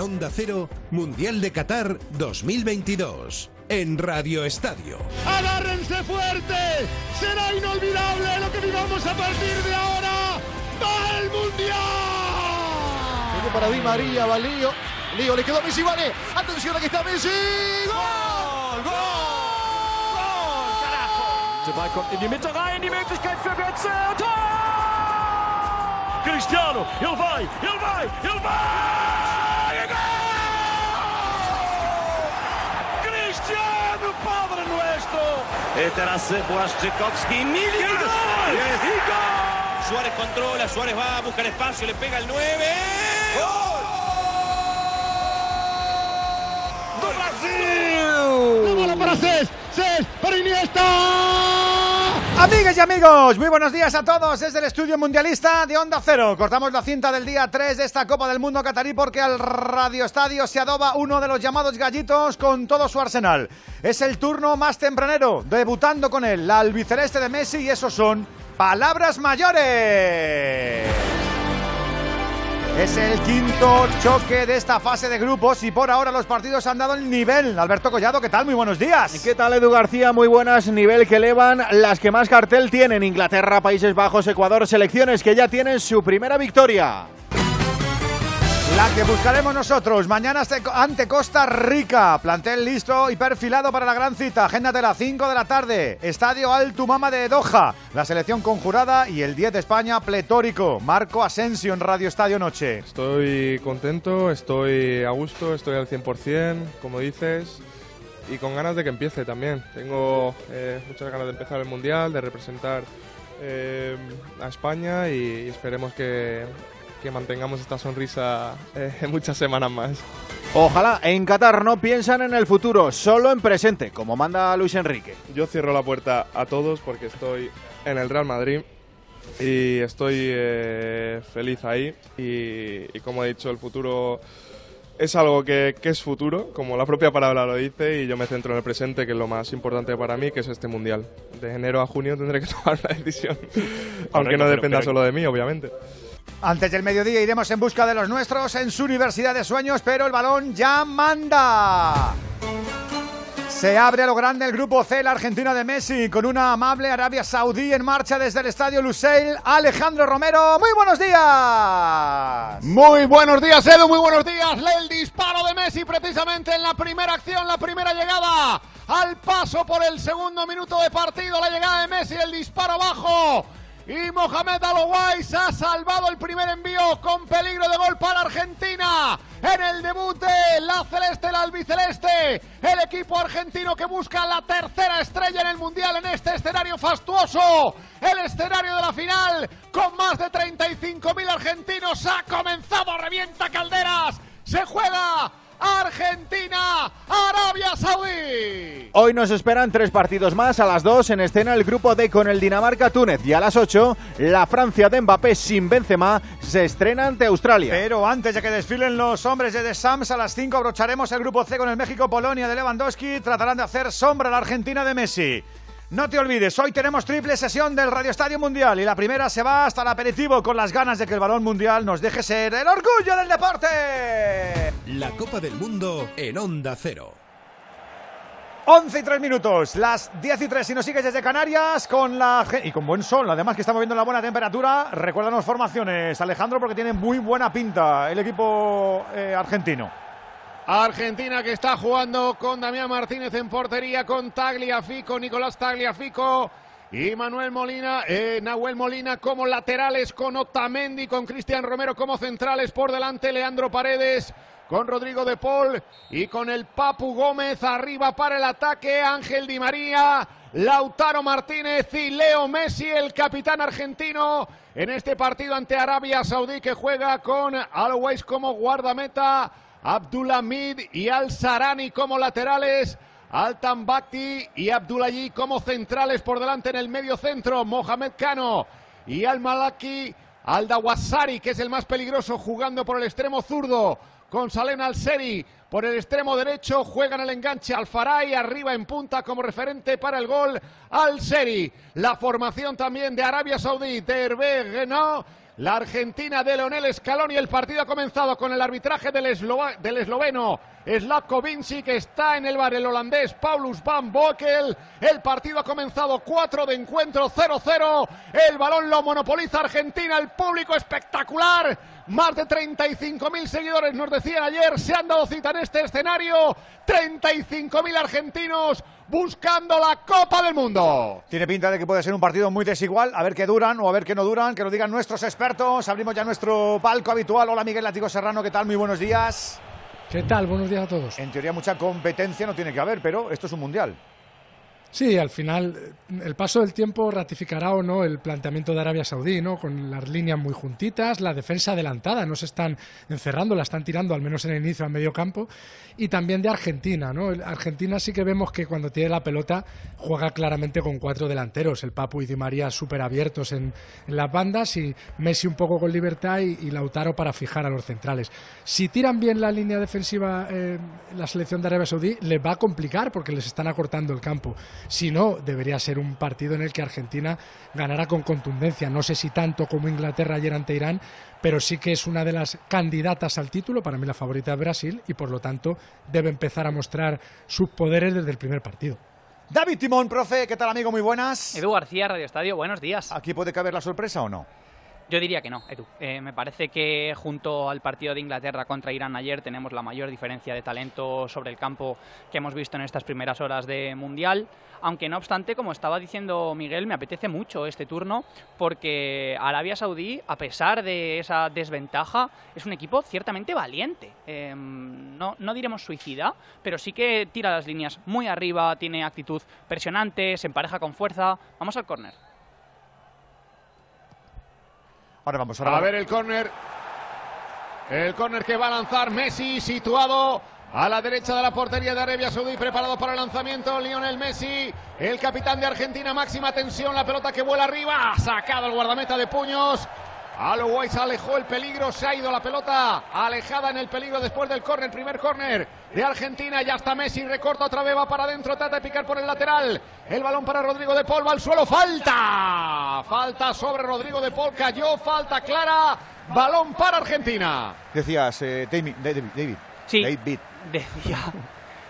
En Onda Cero, Mundial de Qatar 2022. En Radio Estadio. ¡Agárrense fuerte! ¡Será inolvidable lo que vivamos a partir de ahora! ¡Va el Mundial! Viene para Di María, va Lío. Lío le quedó Messi, vale. Atención, aquí está Messi. ¡Gol! ¡Gol! Der Ball kommt in die Mitte rein, die Möglichkeit für Götze. Tor! Cristiano, ele vai, ele vai, ele vai! Padre Nuestro! Teraz Błaszczykowski, i gol! Suárez controla, Suárez va, busca el espacio, le pega el 9. Do Brasil! La bola para Cés, Cés, para Iniesta! Amigas y amigos, muy buenos días a todos desde el estudio mundialista de Onda Cero. Cortamos la cinta del día 3 de esta Copa del Mundo Catarí porque al Radio Estadio se adoba uno de los llamados gallitos con todo su arsenal. Es el turno más tempranero, debutando con él, la albiceleste de Messi y esos son palabras mayores. Es el quinto choque de esta fase de grupos y por ahora los partidos han dado el nivel. Alberto Collado, ¿qué tal? Muy buenos días. ¿Qué tal Edu García? Muy buenas, nivel que elevan las que más cartel tienen. Inglaterra, Países Bajos, Ecuador, selecciones que ya tienen su primera victoria. La que buscaremos nosotros mañana ante Costa Rica. Plantel listo y perfilado para la gran cita. Agenda de las 5 de la tarde. Estadio Altumama de Doha. La selección conjurada y el 10 de España pletórico. Marco Asensio en Radio Estadio Noche. Estoy contento, estoy a gusto, estoy al 100%, como dices, y con ganas de que empiece también. Tengo eh, muchas ganas de empezar el Mundial, de representar eh, a España y, y esperemos que, que mantengamos esta sonrisa eh, muchas semanas más. Ojalá en Qatar no piensan en el futuro, solo en presente, como manda Luis Enrique. Yo cierro la puerta a todos porque estoy en el Real Madrid y estoy eh, feliz ahí y, y como he dicho, el futuro es algo que, que, es futuro, como la propia palabra lo dice, y yo me centro en el presente, que es lo más importante para mí, que es este mundial. De enero a junio tendré que tomar una decisión, aunque no dependa solo de mí, obviamente. Antes del mediodía iremos en busca de los nuestros en su Universidad de Sueños, pero el balón ya manda. Se abre a lo grande el grupo C, la Argentina de Messi, con una amable Arabia Saudí en marcha desde el estadio Lusail. Alejandro Romero, muy buenos días. Muy buenos días, Edu, muy buenos días. El disparo de Messi precisamente en la primera acción, la primera llegada. Al paso por el segundo minuto de partido, la llegada de Messi, el disparo bajo. Y Mohamed Alouais ha salvado el primer envío con peligro de gol para Argentina. En el debut de la celeste, la albiceleste. El equipo argentino que busca la tercera estrella en el mundial en este escenario fastuoso. El escenario de la final con más de 35.000 argentinos. Ha comenzado, revienta calderas. Se juega Argentina, Arabia Saudí. Hoy nos esperan tres partidos más. A las 2 en escena el grupo D con el Dinamarca-Túnez. Y a las 8 la Francia de Mbappé sin Benzema se estrena ante Australia. Pero antes de que desfilen los hombres de The Sams, a las 5 abrocharemos el grupo C con el México-Polonia de Lewandowski. Tratarán de hacer sombra a la Argentina de Messi. No te olvides, hoy tenemos triple sesión del Radio Estadio Mundial y la primera se va hasta el aperitivo con las ganas de que el balón mundial nos deje ser el orgullo del deporte. La Copa del Mundo en Onda Cero. 11 y 3 minutos, las 10 y 3 si nos sigues desde Canarias con la y con buen sol, además que estamos viendo la buena temperatura. Recuérdanos formaciones, Alejandro, porque tiene muy buena pinta el equipo eh, argentino. Argentina que está jugando con Damián Martínez en portería, con Tagliafico, Nicolás Tagliafico y Manuel Molina, eh, Nahuel Molina como laterales, con Otamendi, con Cristian Romero como centrales por delante, Leandro Paredes con Rodrigo de Paul y con el Papu Gómez arriba para el ataque, Ángel Di María, Lautaro Martínez y Leo Messi, el capitán argentino en este partido ante Arabia Saudí que juega con Always como guardameta. Abdulhamid y Al Sarani como laterales. Altan Bakti y Abdullahi como centrales por delante en el medio centro. Mohamed Kano y Al Malaki. Al Dawasari, que es el más peligroso, jugando por el extremo zurdo. Con Salem Al-Seri por el extremo derecho. Juegan el enganche al Faray. Arriba en punta como referente para el gol Al-Seri. La formación también de Arabia Saudí. La Argentina de Leonel Scaloni. El partido ha comenzado con el arbitraje del, esloveno Slavko Vinci, que está en el bar el holandés Paulus Van Bokel. El partido ha comenzado 4 de encuentro 0-0. El balón lo monopoliza Argentina, el público espectacular. Más de 35.000 seguidores nos decían ayer, se han dado cita en este escenario. 35.000 argentinos buscando la Copa del Mundo. Tiene pinta de que puede ser un partido muy desigual. A ver qué duran o a ver qué no duran. Que lo digan nuestros expertos. Abrimos ya nuestro palco habitual. Hola Miguel Látigo Serrano, ¿qué tal? Muy buenos días. ¿Qué tal? Buenos días a todos. En teoría mucha competencia no tiene que haber, pero esto es un mundial. Sí, al final eh, el paso del tiempo ratificará o no el planteamiento de Arabia Saudí, ¿no? Con las líneas muy juntitas, la defensa adelantada, no se están encerrando, la están tirando al menos en el inicio al medio campo y también de Argentina, ¿no? Argentina sí que vemos que cuando tiene la pelota juega claramente con cuatro delanteros, el Papu y Di María súper abiertos en, en las bandas y Messi un poco con libertad y, y Lautaro para fijar a los centrales. Si tiran bien la línea defensiva eh, la selección de Arabia Saudí, les va a complicar porque les están acortando el campo. Si no, debería ser un partido en el que Argentina ganara con contundencia. No sé si tanto como Inglaterra ayer ante Irán, pero sí que es una de las candidatas al título, para mí la favorita de Brasil, y por lo tanto debe empezar a mostrar sus poderes desde el primer partido. David Timón, profe, ¿qué tal amigo? Muy buenas. Edu García, Radio Estadio, buenos días. ¿Aquí puede caber la sorpresa o no? Yo diría que no, Edu. Eh, me parece que junto al partido de Inglaterra contra Irán ayer tenemos la mayor diferencia de talento sobre el campo que hemos visto en estas primeras horas de Mundial. Aunque no obstante, como estaba diciendo Miguel, me apetece mucho este turno porque Arabia Saudí, a pesar de esa desventaja, es un equipo ciertamente valiente. Eh, no, no diremos suicida, pero sí que tira las líneas muy arriba, tiene actitud presionante, se empareja con fuerza. Vamos al córner. Ahora vamos, ahora A ver el córner. El córner que va a lanzar Messi, situado a la derecha de la portería de Arabia Saudí, preparado para el lanzamiento. Lionel Messi, el capitán de Argentina, máxima tensión. La pelota que vuela arriba, ha sacado el guardameta de puños. Aloy se alejó el peligro, se ha ido la pelota alejada en el peligro después del córner, primer córner de Argentina, ya está Messi, recorta otra vez, va para adentro, trata de picar por el lateral, el balón para Rodrigo de Paul, va al suelo, falta, falta sobre Rodrigo de Paul, cayó, falta clara, balón para Argentina. Decías, eh, David, David, David. Sí. David. Decía,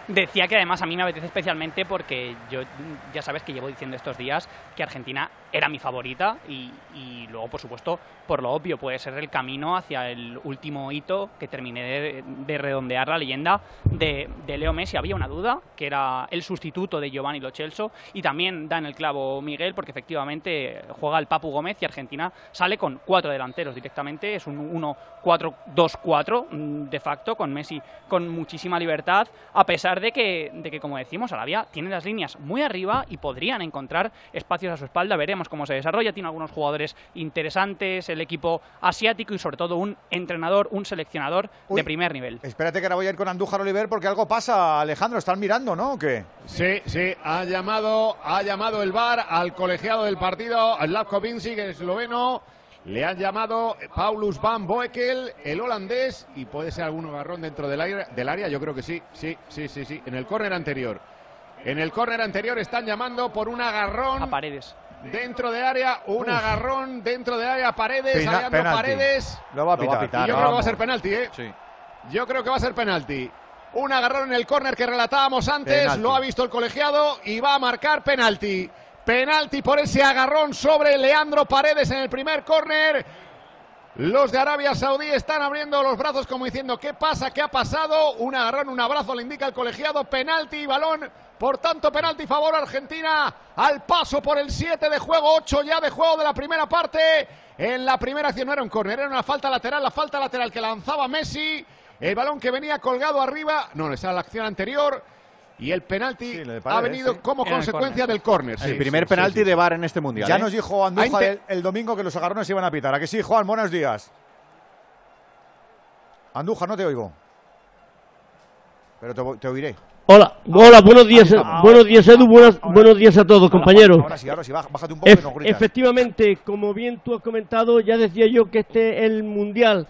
decía que además a mí me apetece especialmente porque yo ya sabes que llevo diciendo estos días que Argentina era mi favorita y, luego, por supuesto, por lo obvio, puede ser el camino hacia el último hito que terminé de, de redondear la leyenda de, de Leo Messi. Había una duda, que era el sustituto de Giovanni Lo Celso y también da en el clavo Miguel porque efectivamente juega el Papu Gómez y Argentina sale con cuatro delanteros directamente, es un 1-4-2-4 mm, de facto, con Messi con muchísima libertad, a pesar de que, de que, como decimos, Arabia tiene las líneas muy arriba y podrían encontrar espacios a su espalda. Veremos cómo se desarrolla. Tiene algunos jugadores interesantes, el equipo asiático y sobre todo un entrenador, un seleccionador Uy. de primer nivel. Espérate que ahora voy a ir con Andújar Oliver porque algo pasa, Alejandro. Están mirando, ¿no? ¿O qué? Sí, sí, ha llamado, ha llamado el VAR al colegiado del partido, Lavko Vinci, que es esloveno. Le han llamado Paulus Van Boekel, el holandés, y puede ser algún agarrón dentro del área, del área, yo creo que sí, sí, sí, sí, sí, en el córner anterior. En el córner anterior están llamando por un agarrón A paredes. Dentro de área, un Uf. agarrón dentro de área, Paredes, Pena-. Paredes. Lo va a Lo va a pitar. pitar, Y yo creo que va a ser penalti, ¿eh? Sí. Yo creo que va a ser penalti. Un agarrón en el córner que relatábamos antes, Penalti. lo ha visto el colegiado y va a marcar penalti. Penalti por ese agarrón sobre Leandro Paredes en el primer córner. Los de Arabia Saudí están abriendo los brazos como diciendo ¿qué pasa? ¿Qué ha pasado? Un agarrón, un abrazo le indica el colegiado, penalti y balón. Por tanto, penalti favor Argentina al paso por el 7 de juego, 8 ya de juego de la primera parte. En la primera acción no era un córner, era una falta lateral, la falta lateral que lanzaba Messi. El balón que venía colgado arriba, no, esa era la acción anterior. Y el penalti Sí, ha venido sí. como Era consecuencia del córner. el primer sí, penalti sí, de. VAR en este mundial. Ya ¿eh? nos dijo Andújar el, el domingo que los agarrones se iban a pitar. ¿A que sí, Juan? Buenos días. Andújar, no te oigo. Pero te, te oiré. Hola, hola, buenos días, buenos días Edu, buenas- buenos días a todos compañeros. Ahora sí, ahora sí, baj- bájate un poco Ef- que nos gritas. efectivamente, como bien tú has comentado, ya decía yo que este es el mundial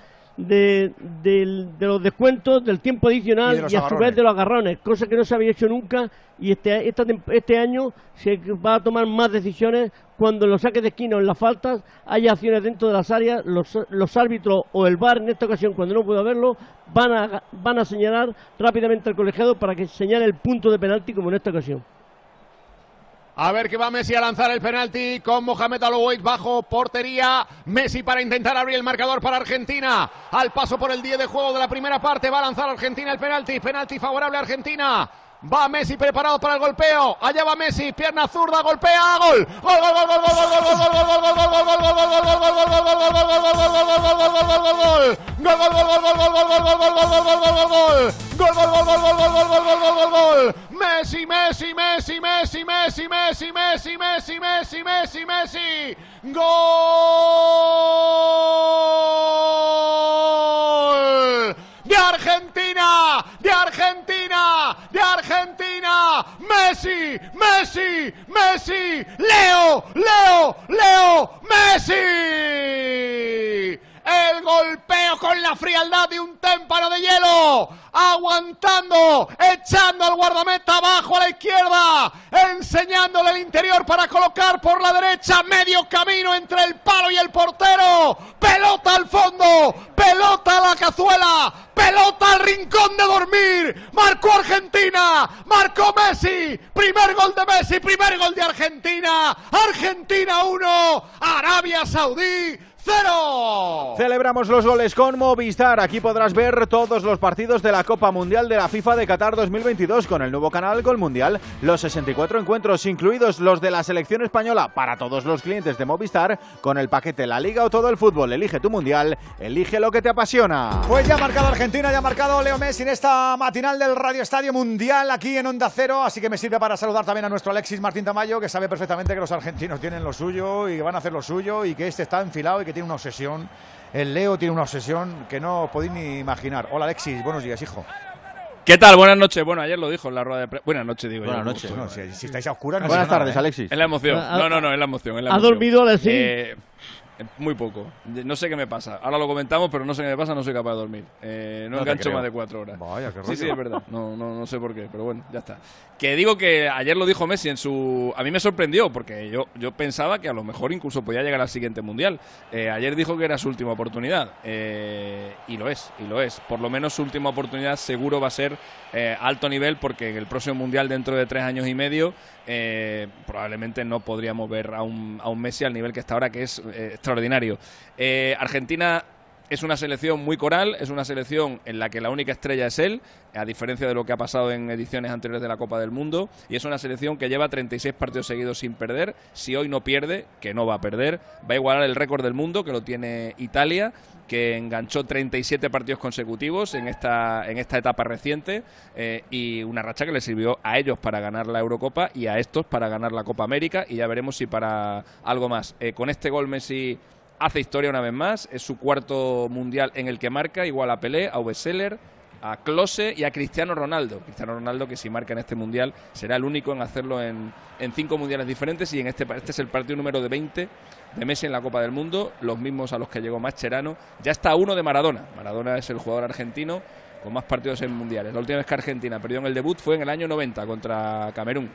de, del- de los descuentos, del tiempo adicional Y de a su vez de los agarrones, cosa que no se había hecho nunca y este, esta este año se va a tomar más decisiones cuando en los saques de esquina o en las faltas haya acciones dentro de las áreas, los, los árbitros o el VAR en esta ocasión cuando no pueda verlo van a, van a señalar rápidamente al colegiado para que señale el punto de penalti como en esta ocasión. A ver que va Messi a lanzar el penalti con Mohamed Aloueit bajo portería. Messi para intentar abrir el marcador para Argentina. Al paso por el 10 de juego de la primera parte va a lanzar Argentina el penalti. Penalti favorable a Argentina. Va Messi preparado para el golpeo. Allá va Messi, pierna zurda, golpea, gol. Gol, gol, gol, gol, gol, gol, gol, gol, gol, gol, gol, gol, gol, gol, gol, Messi, Messi, Messi, Messi, Messi, Messi, Messi, Messi, Messi, Messi, Messi. Gol de Argentina, de Argentina, de Argentina. Messi, Messi, Messi, Leo, Leo, Leo, Messi. El golpeo con la frialdad de un témpano de hielo. Aguantando, echando al guardameta abajo a la izquierda. Enseñándole el interior para colocar por la derecha. Medio camino entre el palo y el portero. Pelota al fondo. Pelota a la cazuela. Pelota al rincón de dormir. Marcó Argentina. Marcó Messi. Primer gol de Messi. Primer gol de Argentina. Argentina 1. Arabia Saudí 0. Celebramos los goles con Movistar. Aquí podrás ver todos los partidos de la Copa Mundial de la FIFA de Qatar 2022 con el nuevo canal Gol Mundial. Los 64 encuentros, incluidos los de la selección española, para todos los clientes de Movistar, con el paquete La Liga o todo el fútbol. Elige tu Mundial, elige lo que te apasiona. Pues ya ha marcado Argentina, ya ha marcado Leo Messi en esta matinal del Radio Estadio Mundial aquí en Onda Cero, así que me sirve para saludar también a nuestro Alexis Martín Tamayo, que sabe perfectamente que los argentinos tienen lo suyo y que van a hacer lo suyo y que este está enfilado y que tiene una obsesión. El Leo tiene una obsesión que no podéis ni imaginar. Hola Alexis, buenos días, hijo. ¿Qué tal? Buenas noches. Bueno, ayer lo dijo en la rueda de prensa. Buenas noches, digo Buenas noches. No, si, si estáis a oscuras, no Buenas nada, tardes, ¿eh? Alexis. Es la emoción. Ha- No, no, no, es la emoción. Es la ¿Ha emoción. dormido, Alexis? Eh, muy poco. No sé qué me pasa. Ahora lo comentamos, pero no sé qué me pasa, no soy capaz de dormir. Eh, no, No engancho más de cuatro horas. Vaya, qué Sí, sí, es verdad. No, no, no sé por qué, pero bueno, ya está. Que digo que ayer lo dijo Messi en su... A mí me sorprendió, porque yo, yo pensaba que a lo mejor incluso podía llegar al siguiente Mundial. Eh, ayer dijo que era su última oportunidad. Eh, y lo es, y lo es. Por lo menos su última oportunidad seguro va a ser eh, alto nivel, porque en el próximo Mundial, dentro de tres años y medio, eh, probablemente no podríamos ver a un, a un Messi al nivel que está ahora, que es eh, extraordinario. Eh, Argentina es una selección muy coral, es una selección en la que la única estrella es él, a diferencia de lo que ha pasado en ediciones anteriores de la Copa del Mundo, y es una selección que lleva 36 partidos seguidos sin perder. Si hoy no pierde, que no va a perder, va a igualar el récord del mundo, que lo tiene Italia, que enganchó 37 partidos consecutivos en esta, en esta etapa reciente, eh, y una racha que le sirvió a ellos para ganar la Eurocopa y a estos para ganar la Copa América, y ya veremos si para algo más. Eh, con este gol Messi hace historia una vez más, es su cuarto mundial en el que marca, igual a Pelé, a Uwe a Klose y a Cristiano Ronaldo. Cristiano Ronaldo que si marca en este mundial será el único en hacerlo en, en cinco mundiales diferentes y en este, este es el partido número de 20 de Messi en la Copa del Mundo, los mismos a los que llegó Mascherano. Ya está uno de Maradona. Maradona es el jugador argentino con más partidos en mundiales. La última vez que Argentina perdió en el debut fue en el año 90 contra Camerún.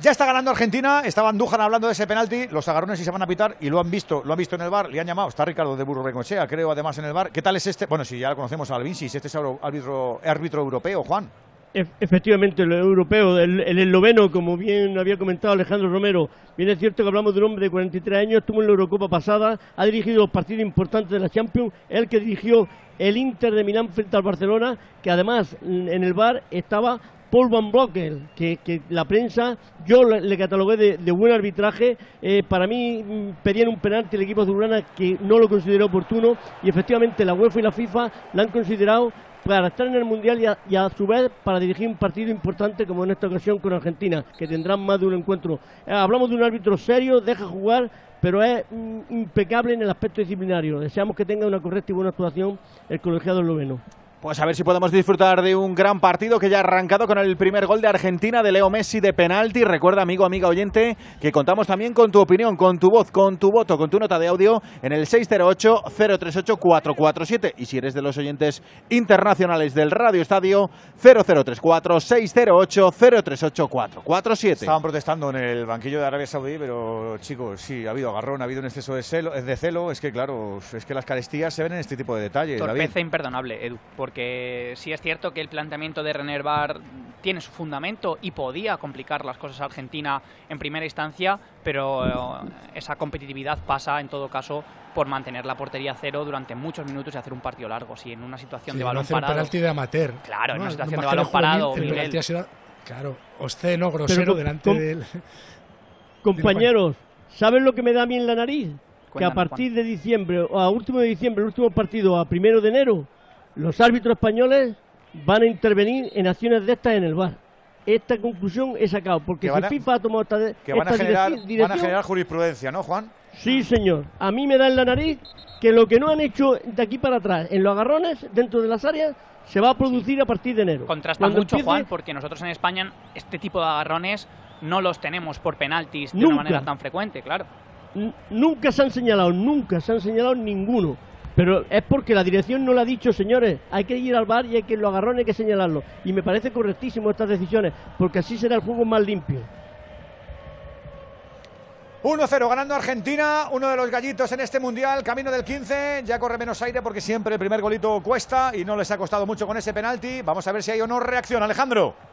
Ya está ganando Argentina, estaba Andújar hablando de ese penalti, los agarrones sí se van a pitar y lo han visto, lo han visto en el bar, le han llamado, está Ricardo de Burro Recochea, creo además en el bar. ¿Qué tal es este? Bueno, si ya lo conocemos a Alvinsis, este es árbitro, árbitro, europeo, Juan. Efectivamente, el europeo, el, el esloveno, como bien había comentado Alejandro Romero, bien es cierto que hablamos de un hombre de 43 años, estuvo en la Eurocopa pasada, ha dirigido los partidos importantes de la Champions, el que dirigió el Inter de Milán frente al Barcelona, que además en el bar estaba Paul Van Blocker, que, la prensa, yo le, catalogué de, de buen arbitraje, eh, para mí mm, pedían un penalti el equipo azulgrana que no lo consideró oportuno y efectivamente la UEFA y la FIFA la han considerado para estar en el Mundial y a, y a su vez para dirigir un partido importante como en esta ocasión con Argentina, que tendrán más de un encuentro. Eh, hablamos de un árbitro serio, deja jugar, pero es mm, impecable en el aspecto disciplinario. Deseamos que tenga una correcta y buena actuación el colegiado esloveno. Pues a ver si podemos disfrutar de un gran partido que ya ha arrancado con el primer gol de Argentina de Leo Messi de penalti. Recuerda, amigo, amiga oyente, que contamos también con tu opinión, con tu voz, con tu voto, con tu nota de audio en el 608-038-447. Y si eres de los oyentes internacionales del Radio Estadio, 0034-608-038-447. Estaban protestando en el banquillo de Arabia Saudí, pero chicos, sí, ha habido agarrón, ha habido un exceso de celo. De celo. Es que, claro, es que las carestías se ven en este tipo de detalles. David. Torpeza imperdonable, Edu, porque sí es cierto que el planteamiento de René Bar tiene su fundamento y podía complicar las cosas a Argentina en primera instancia, pero eh, esa competitividad pasa en todo caso por mantener la portería cero durante muchos minutos y hacer un partido largo. Si en una situación Sí, de no balón un parado. penalti de amateur. Claro, en ¿no? una situación de balón parado, Miguel. claro, obsceno, grosero con- delante del. Compañeros, ¿saben lo que me da a mí en la nariz? que a partir de diciembre, o a último de diciembre, el último partido, a primero de enero, los árbitros españoles van a intervenir en acciones de estas en el bar. Esta conclusión he sacado, porque Que si a- FIFA ha tomado esta, de- Que van a, esta generar, direc- van a dirección, generar jurisprudencia, ¿no, Juan? Sí, señor. A mí me da en la nariz que lo que no han hecho de aquí para atrás en los agarrones, dentro de las áreas, se va a producir a partir de enero. Contrasta Cuando mucho, empiece- Juan, porque nosotros en España este tipo de agarrones no los tenemos por penaltis de Nunca. una manera tan frecuente, claro. N- Nunca se han señalado, nunca se han señalado ninguno. Pero es porque la dirección no lo ha dicho, señores. Hay que ir al bar y hay que los agarrones hay que señalarlo. Y me parece correctísimo estas decisiones, porque así será el fútbol más limpio. 1-0 ganando Argentina, uno de los gallitos en este mundial, camino del 15, ya corre menos aire porque siempre el primer golito cuesta y no les ha costado mucho con ese penalti. Vamos a ver si hay o no reacción, Alejandro.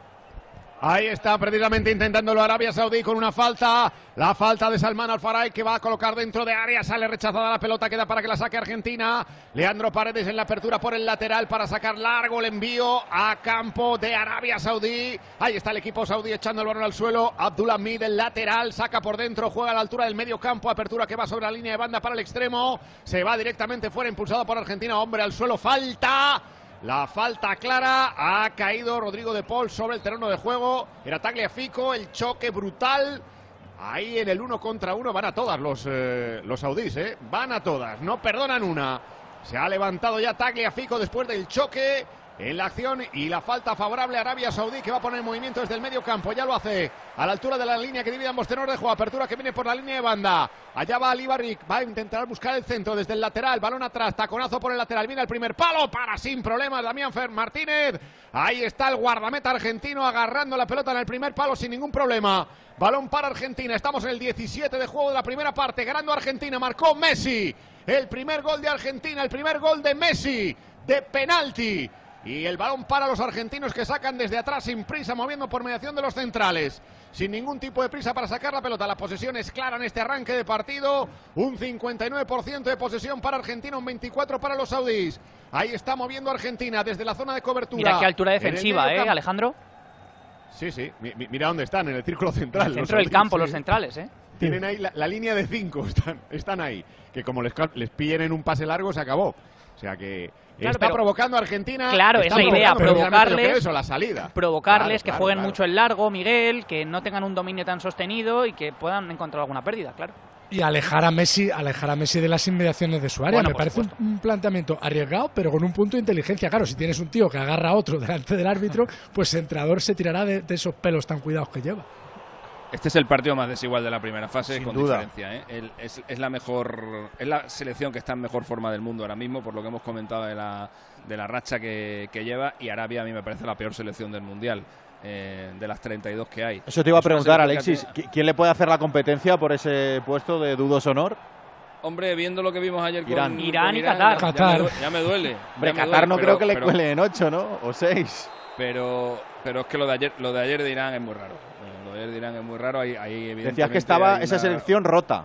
Ahí está precisamente intentándolo Arabia Saudí con una falta. La falta de Salman Al-Faray que va a colocar dentro de área. Sale rechazada la pelota, queda para que la saque Argentina. Leandro Paredes en la apertura por el lateral para sacar largo el envío a campo de Arabia Saudí. Ahí está el equipo saudí echando el balón al suelo. Abdulhamid el lateral saca por dentro, juega a la altura del medio campo. Apertura que va sobre la línea de banda para el extremo. Se va directamente fuera, impulsado por Argentina. Hombre al suelo, falta. La falta clara ha caído Rodrigo de Paul sobre el terreno de juego. Era Tagliafico, el choque brutal. Ahí en el uno contra uno van a todas los, eh, los saudíes, ¿eh? Van a todas, no perdonan una. Se ha levantado ya Tagliafico después del choque en la acción y la falta favorable a Arabia Saudí que va a poner en movimiento desde el medio campo. Ya lo hace a la altura de la línea que divide ambos tenores de juego. Apertura que viene por la línea de banda. Allá va Alibarric. Va a intentar buscar el centro desde el lateral. Balón atrás. Taconazo por el lateral. Viene el primer palo. Para sin problemas. Damián Fer Martínez. Ahí está el guardameta argentino agarrando la pelota en el primer palo sin ningún problema. Balón para Argentina. Estamos en el 17 de juego de la primera parte. Ganando Argentina. Marcó Messi. El primer gol de Argentina. El primer gol de Messi. De penalti. Y el balón para los argentinos que sacan desde atrás sin prisa, moviendo por mediación de los centrales. Sin ningún tipo de prisa para sacar la pelota. La posesión es clara en este arranque de partido. Un 59% de posesión para Argentina, un 24% para los saudíes. Ahí está moviendo Argentina desde la zona de cobertura. Mira qué altura defensiva, ¿eh. Alejandro? Sí, sí. Mi- mi- mira dónde están, en el círculo central. En el del campo, sí. los centrales, ¿eh? Tienen ahí la, la línea de cinco, están, están ahí. Que como les, les pillen en un pase largo, se acabó. O sea que Claro, está pero- provocando a Argentina. Claro, está es la idea, provocarles- Eso, la salida. Provocarles Claro, que claro, jueguen claro. mucho el largo, Miguel, que no tengan un dominio tan sostenido y que puedan encontrar alguna pérdida, claro. Y alejar a Messi, alejar a Messi de las inmediaciones de su área. Bueno, Me parece un, un planteamiento arriesgado, pero con un punto de inteligencia. Claro, si tienes un tío que agarra a otro delante del árbitro, pues el entrenador se tirará de, de esos pelos tan cuidados que lleva. Este es el partido más desigual de la primera fase, Sin con duda. diferencia. ¿eh? El- es, es la mejor, es la selección que está en mejor forma del mundo ahora mismo, por lo que hemos comentado de la, de la racha que, que lleva. Y Arabia a mí me parece la peor selección del mundial, eh, de las 32 que hay. Eso te iba a preguntar, Alexis. ¿qui- ¿Quién le puede hacer la competencia por ese puesto de dudoso honor? Hombre, viendo lo que vimos ayer con Irán. Irán y Qatar. Ya, Qatar. me duele. ya me duele. Hombre, ya me Qatar duele, no pero- creo que le pero- cuele en 8, ¿no? O 6. Pero, pero es que lo de ayer, lo de ayer de Irán es muy raro. Eh, Lo de ayer de Irán es muy raro. Ahí, ahí Decías que estaba esa una- selección rota.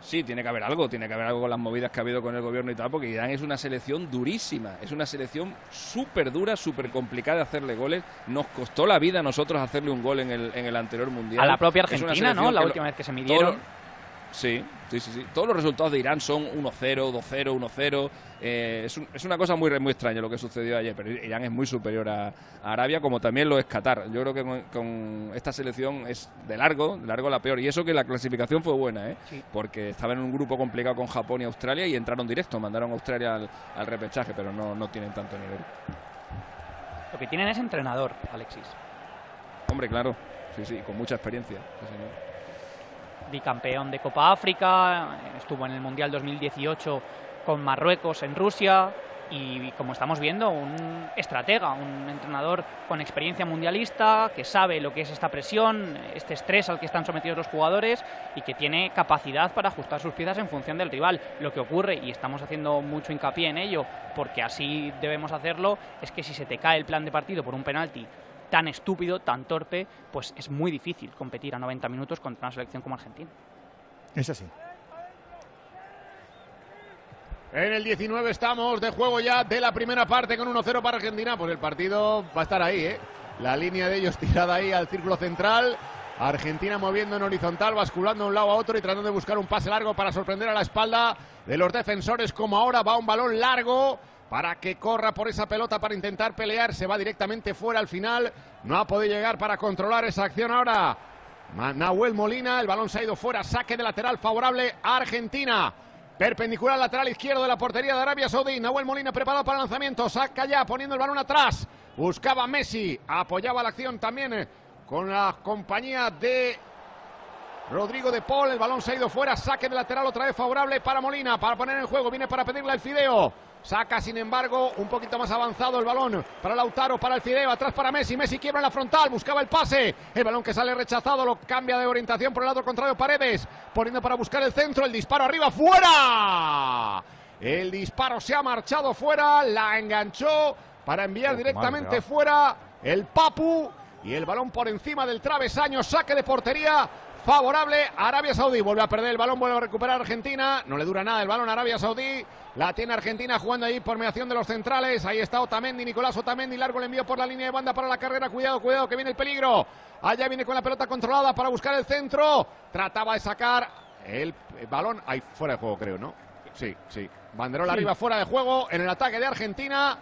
Sí, tiene que haber algo, tiene que haber algo con las movidas que ha habido con el gobierno y tal, porque Irán es una selección durísima, es una selección súper dura, súper complicada de hacerle goles. Nos costó la vida a nosotros hacerle un gol en el, en el anterior mundial. A la propia Argentina, ¿no? La que última lo- vez que se midieron. Sí, sí, sí, sí. Todos los resultados de Irán son 1-0, 2-0, 1-0. Eh, es, un- es una cosa muy, muy extraña lo que sucedió ayer, pero Irán es muy superior a, a Arabia, como también lo es Qatar. Yo creo que con, con esta selección es de largo, de largo la peor. Y eso que la clasificación fue buena, ¿eh? Sí. porque estaban en un grupo complicado con Japón y Australia y entraron directo, mandaron a Australia al, al repechaje, pero no, no tienen tanto nivel. Lo que tienen es entrenador, Alexis. Hombre, claro. Sí, sí, con mucha experiencia. sí, señor. Bicampeón de Copa África, estuvo en el Mundial 2018 con Marruecos en Rusia y como estamos viendo, un estratega, un entrenador con experiencia mundialista, que sabe lo que es esta presión, este estrés al que están sometidos los jugadores y que tiene capacidad para ajustar sus piezas en función del rival. Lo que ocurre, y estamos haciendo mucho hincapié en ello, porque así debemos hacerlo, es que si se te cae el plan de partido por un penalti tan estúpido, tan torpe, pues es muy difícil competir a 90 minutos contra una selección como Argentina. Es así. En el 19 estamos de juego ya de la primera parte con 1-0 para Argentina. Pues el partido va a estar ahí, ¿eh? La línea de ellos tirada ahí al círculo central. Argentina moviendo en horizontal, basculando de un lado a otro y tratando de buscar un pase largo para sorprender a la espalda de los defensores. Como ahora va un balón largo para que corra por esa pelota para intentar pelear. Se va directamente fuera al final. No ha podido llegar para controlar esa acción ahora. Nahuel Molina, el balón se ha ido fuera. Saque de lateral favorable a Argentina. Perpendicular al lateral izquierdo de la portería de Arabia Saudí. Nahuel Molina preparado para el lanzamiento. Saca ya poniendo el balón atrás. Buscaba Messi. Apoyaba la acción también eh, con la compañía de Rodrigo de Paul. El balón se ha ido fuera. Saque de lateral otra vez favorable para Molina. Para poner en juego. Viene para pedirle el fideo. Saca, sin embargo, un poquito más avanzado el balón para Lautaro, para el Fideo, atrás para Messi. Messi quiebra en la frontal, buscaba el pase. El balón que sale rechazado, lo cambia de orientación por el lado contrario Paredes, poniendo para buscar el centro. El disparo arriba, fuera. El disparo se ha marchado fuera, la enganchó para enviar directamente fuera el Papu. Y el balón por encima del travesaño, saque de portería favorable a Arabia Saudí. Vuelve a perder el balón, vuelve a recuperar Argentina. No le dura nada el balón a Arabia Saudí. La tiene Argentina jugando ahí por mediación de los centrales. Ahí está Otamendi, Nicolás Otamendi. Largo el envío por la línea de banda para la carrera. Cuidado, cuidado, que viene el peligro. Allá viene con la pelota controlada para buscar el centro. Trataba de sacar el balón. Ahí fuera de juego, creo, ¿no? Sí, sí. Banderola Sí. arriba, fuera de juego. En el ataque de Argentina.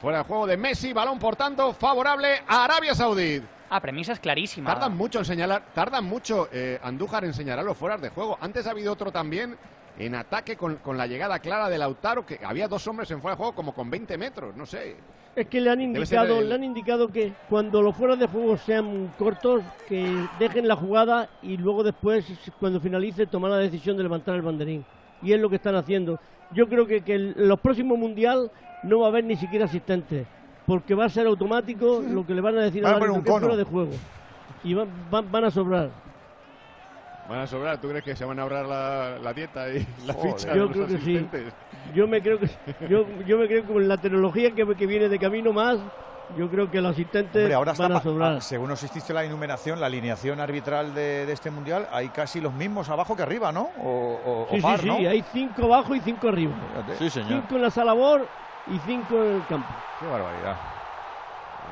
Fuera de juego de Messi. Balón, por tanto, favorable a Arabia Saudí. Ah, premisa es clarísima. Tardan mucho en señalar, tardan mucho eh, Andújar en señalar los fueras de juego. Antes ha habido otro también en ataque con, con la llegada clara de Lautaro, que había dos hombres en fuera de juego como con 20 metros, no sé. Es que le han indicado, el- le han indicado que cuando los fueros de juego sean cortos, que dejen la jugada y luego después, cuando finalice, tomar la decisión de levantar el banderín. Y es lo que están haciendo. Yo creo que, que en los próximos mundial no va a haber ni siquiera asistentes, porque va a ser automático lo que le van a decir Van a árbitro un cono. de juego. Y van, van, van a sobrar. Van a sobrar, ¿tú crees que se van a ahorrar la, la dieta y la Joder. ficha de Yo los creo que sí. asistentes? Yo me creo que yo, yo me creo que con la tecnología que, que viene de camino más, yo creo que los asistentes Hombre, ahora está van a sobrar. ah, según nos hiciste la enumeración, la alineación arbitral de, de este mundial, hay casi los mismos abajo que arriba, ¿no? O, o- o Sí, par, sí, sí, ¿no? hay cinco abajo y cinco arriba. Sí, señor. Cinco en la sala labor y cinco en el campo. Qué barbaridad.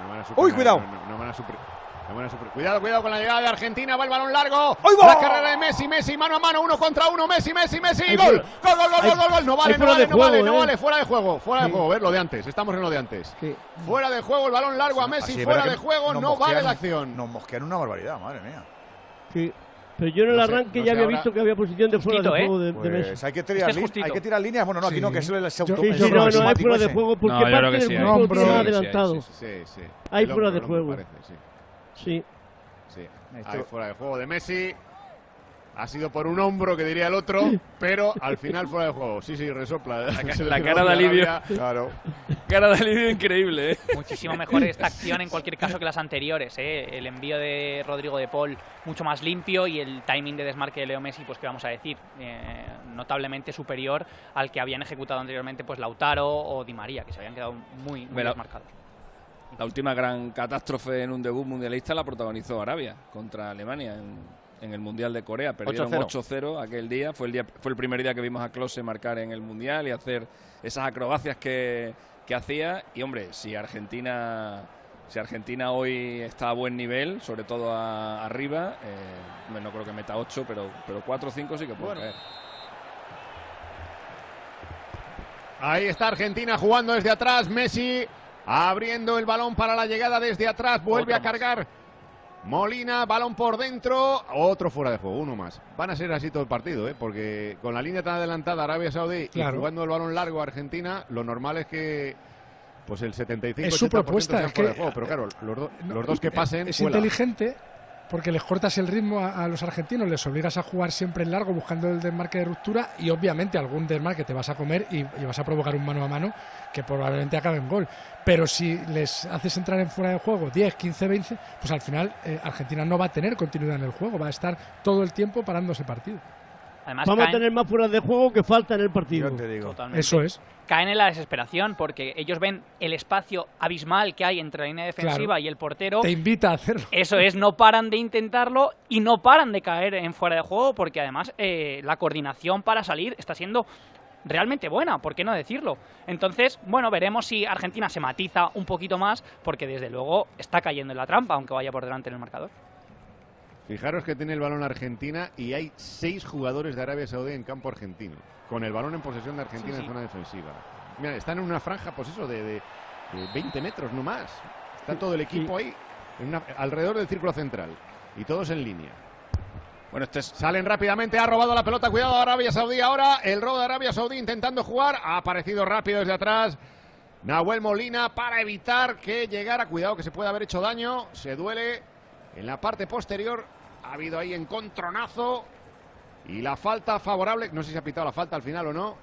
No van a Uy, cuidado. No, no- no van a supri- no van a supri- Cuidado, cuidado con la llegada de Argentina. Va el balón largo. La carrera de Messi, Messi, mano a mano, uno contra uno. Messi, Messi, Messi. Gol. Gol, gol, gol, gol, gol, gol. No vale, no fuera vale, de no vale, juego, no ¿eh? vale. Fuera de juego, fuera de Sí. juego. Ver lo de antes. Estamos en lo de antes. Sí. Fuera de juego, el balón largo a Messi. Fuera de juego, no vale la acción. Nos mosquean una barbaridad, madre mía. Sí. Pero yo en el No sé, arranque no ya sé había ahora. visto que había posición de fuera Justito, de ¿eh? juego de, de Pues Messi. hay que tirar, Este es li- justito. hay que tirar líneas. Bueno, no, aquí Sí. no, que es el, auto- Sí, el sí, no, no, hay fuera de juego porque No, parte del sí, Sí, más sí, adelantado. Sí, sí, sí. Hay El fuera hombro, de juego. parece, sí. Sí. Sí, hay fuera de juego de Messi. Ha sido por un hombro, que diría el otro, pero al final fuera de juego. Sí, sí, resopla. ca- la cara de alivio. Claro. Cara de alivio increíble, ¿eh? Muchísimo mejor esta acción en cualquier caso que las anteriores. ¿eh? El envío de Rodrigo de Paul mucho más limpio y el timing de desmarque de Leo Messi, pues qué vamos a decir, Eh, notablemente superior al que habían ejecutado anteriormente pues Lautaro o Di María, que se habían quedado muy, muy Pero- desmarcados. La última gran catástrofe en un debut mundialista la protagonizó Arabia contra Alemania en, en el Mundial de Corea. Perdieron 8-0. 8-0 aquel día. Fue el, día. fue el primer día que vimos a Klose marcar en el Mundial y hacer esas acrobacias que, que hacía. Y hombre, si Argentina, si Argentina hoy está a buen nivel, sobre todo a- arriba, eh, no creo que meta 8, pero, pero 4 o 5 sí que puede caer. Ahí está Argentina jugando desde atrás. Messi abriendo el balón para la llegada desde atrás. Vuelve Otro a cargar. Molina, balón por dentro. Otro fuera de juego, uno más. Van a ser así todo el partido, ¿eh? porque con la línea tan adelantada Arabia Saudí Claro. y jugando el balón largo Argentina, lo normal es que Pues el 75 Es su 80% propuesta, es fuera que- de juego, pero claro, los, do- No, los dos que eh, pasen. Es inteligente porque les cortas el ritmo a, a los argentinos, les obligas a jugar siempre en largo buscando el desmarque de ruptura y obviamente algún desmarque te vas a comer y, y vas a provocar un mano a mano que probablemente acabe en gol. Pero si les haces entrar en fuera de juego 10, 15, 20, pues al final eh, Argentina no va a tener continuidad en el juego, va a estar todo el tiempo parando ese partido. Además, Vamos a tener más fuera de juego que falta en el partido. Totalmente. Eso es. Caen en la desesperación porque ellos ven el espacio abismal que hay entre la línea defensiva Claro. y el portero. Te invita a hacerlo. Eso es, no paran de intentarlo y no paran de caer en fuera de juego porque además eh, la coordinación para salir está siendo realmente buena, ¿por qué no decirlo? Entonces, bueno, veremos si Argentina se matiza un poquito más porque desde luego está cayendo en la trampa aunque vaya por delante en el marcador. Fijaros que tiene el balón Argentina y hay seis jugadores de Arabia Saudí en campo argentino, con el balón en posesión de Argentina Sí, sí. en zona defensiva. Mira, están en una franja, pues eso, de, de- de 20 metros, no más. Está todo el equipo ahí, en una- alrededor del círculo central, y todos en línea. Bueno, este es... Salen rápidamente, ha robado la pelota, cuidado Arabia Saudí ahora, el robo de Arabia Saudí intentando jugar, ha aparecido rápido desde atrás. Nahuel Molina para evitar que llegara, cuidado que se puede haber hecho daño, se duele en la parte posterior, ha habido ahí encontronazo y la falta favorable, no sé si ha pitado la falta al final o no.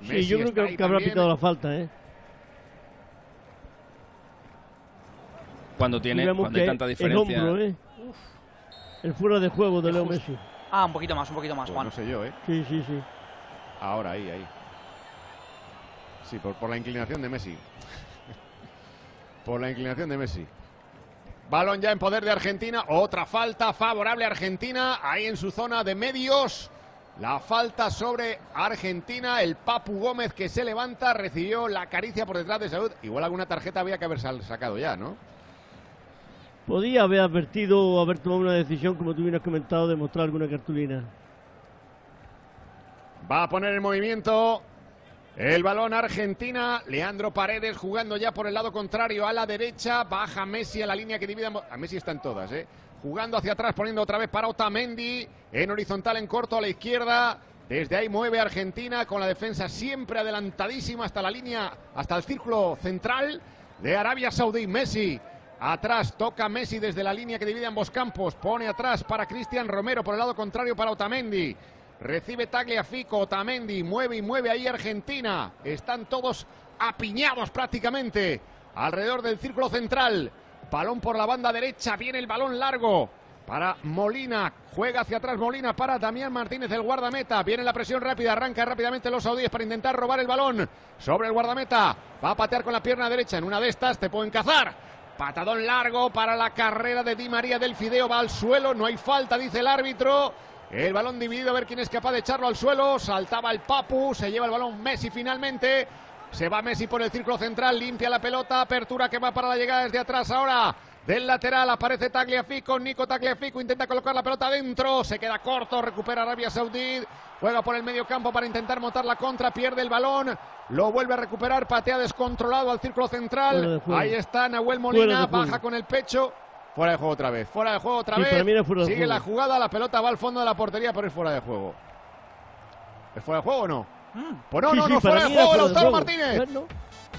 Sí, Messi yo creo que, habrá pitado la falta, ¿eh? Cuando tiene, cuando hay tanta El diferencia. hombro, ¿eh? El fuera de juego de Leo Messi. Ah, un poquito más, un poquito más, Pues Juan. no sé yo, ¿eh? Sí, sí, sí. Ahora, ahí, ahí. Sí, por, por la inclinación de Messi. por la inclinación de Messi. Balón ya en poder de Argentina. Otra falta favorable a Argentina. Ahí en su zona de medios. La falta sobre Argentina. El Papu Gómez que se levanta. Recibió la caricia por detrás de Salud. Igual alguna tarjeta había que haber sacado ya, ¿no? Podía haber advertido o haber tomado una decisión, como tú hubieras comentado, de mostrar alguna cartulina. Va a poner en movimiento el balón Argentina. Leandro Paredes jugando ya por el lado contrario a la derecha. Baja Messi a la línea que divide. A Messi están todas, ¿eh? Jugando hacia atrás, poniendo otra vez para Otamendi. En horizontal, en corto a la izquierda. Desde ahí mueve Argentina con la defensa siempre adelantadísima hasta la línea, hasta el círculo central de Arabia Saudí. Messi Atrás toca Messi desde la línea que divide ambos campos. Pone atrás para Cristian Romero por el lado contrario para Otamendi. Recibe Tagliafico, Otamendi, mueve y mueve ahí Argentina. Están todos apiñados prácticamente alrededor del círculo central. Balón por la banda derecha, viene el balón largo para Molina. Juega hacia atrás Molina para Damián Martínez, el guardameta. Viene la presión rápida, arranca rápidamente los saudíes para intentar robar el balón sobre el guardameta. Va a patear con la pierna derecha. En una de estas te pueden cazar. Patadón largo para la carrera de Di María del Fideo. Va al suelo, no hay falta, dice el árbitro. El balón dividido, a ver quién es capaz de echarlo al suelo. Saltaba el Papu, se lleva el balón Messi finalmente. Se va Messi por el círculo central, limpia la pelota, apertura que va para la llegada desde atrás ahora. Del lateral aparece Tagliafico, Nico Tagliafico intenta colocar la pelota adentro, se queda corto, recupera Arabia Saudí, juega por el medio campo para intentar montar la contra, pierde el balón, lo vuelve a recuperar, patea descontrolado al círculo central. Ahí está Nahuel Molina, baja con el pecho. Fuera de juego otra vez, fuera de juego otra Sí, vez. fuera Sigue juego. la jugada, la pelota va al fondo de la portería, pero es fuera de juego. ¿Es fuera de juego o no? Pues no, Sí, no, no, fuera de juego, Lautaro. Martínez. Bueno,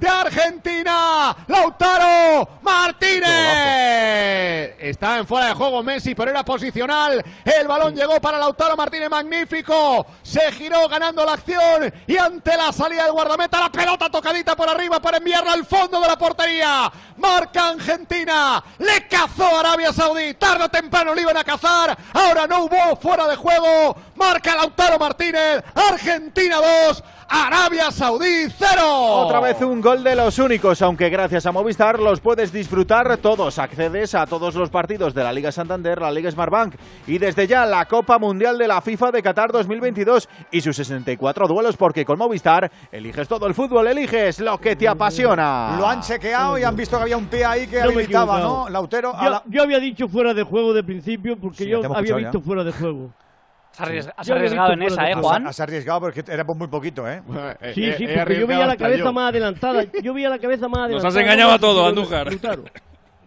de Argentina, Lautaro Martínez. Está en fuera de juego Messi, pero era posicional. El balón llegó para Lautaro Martínez, magnífico. Se giró ganando la acción y ante la salida del guardameta, la pelota tocadita por arriba para enviarla al fondo de la portería. Marca Argentina, le cazó Arabia Saudí. Tarde o temprano le iban a cazar. Ahora no hubo fuera de juego. Marca Lautaro Martínez, Argentina 2. Arabia Saudí 0. Otra vez un gol de los únicos, aunque gracias a Movistar los puedes disfrutar todos. Accedes a todos los partidos de la Liga Santander, la Liga Smartbank y desde ya la Copa Mundial de la FIFA de Qatar 2022 y sus 64 duelos porque con Movistar eliges todo el fútbol, eliges lo que te apasiona. Lo han chequeado y han visto que había un pie ahí que No habilitaba. ¿no? Lautero. a Yo, la- yo había dicho fuera de juego de principio porque Sí, yo había ya. visto fuera de juego. Has arries- has Yo arriesgado en esa, ¿eh, Juan? Has arriesgado porque era por muy poquito, ¿eh? Sí, sí, porque yo veía la cabeza más adelantada. Yo veía la cabeza más adelantada. has engañado a todos, Yo- Andújar.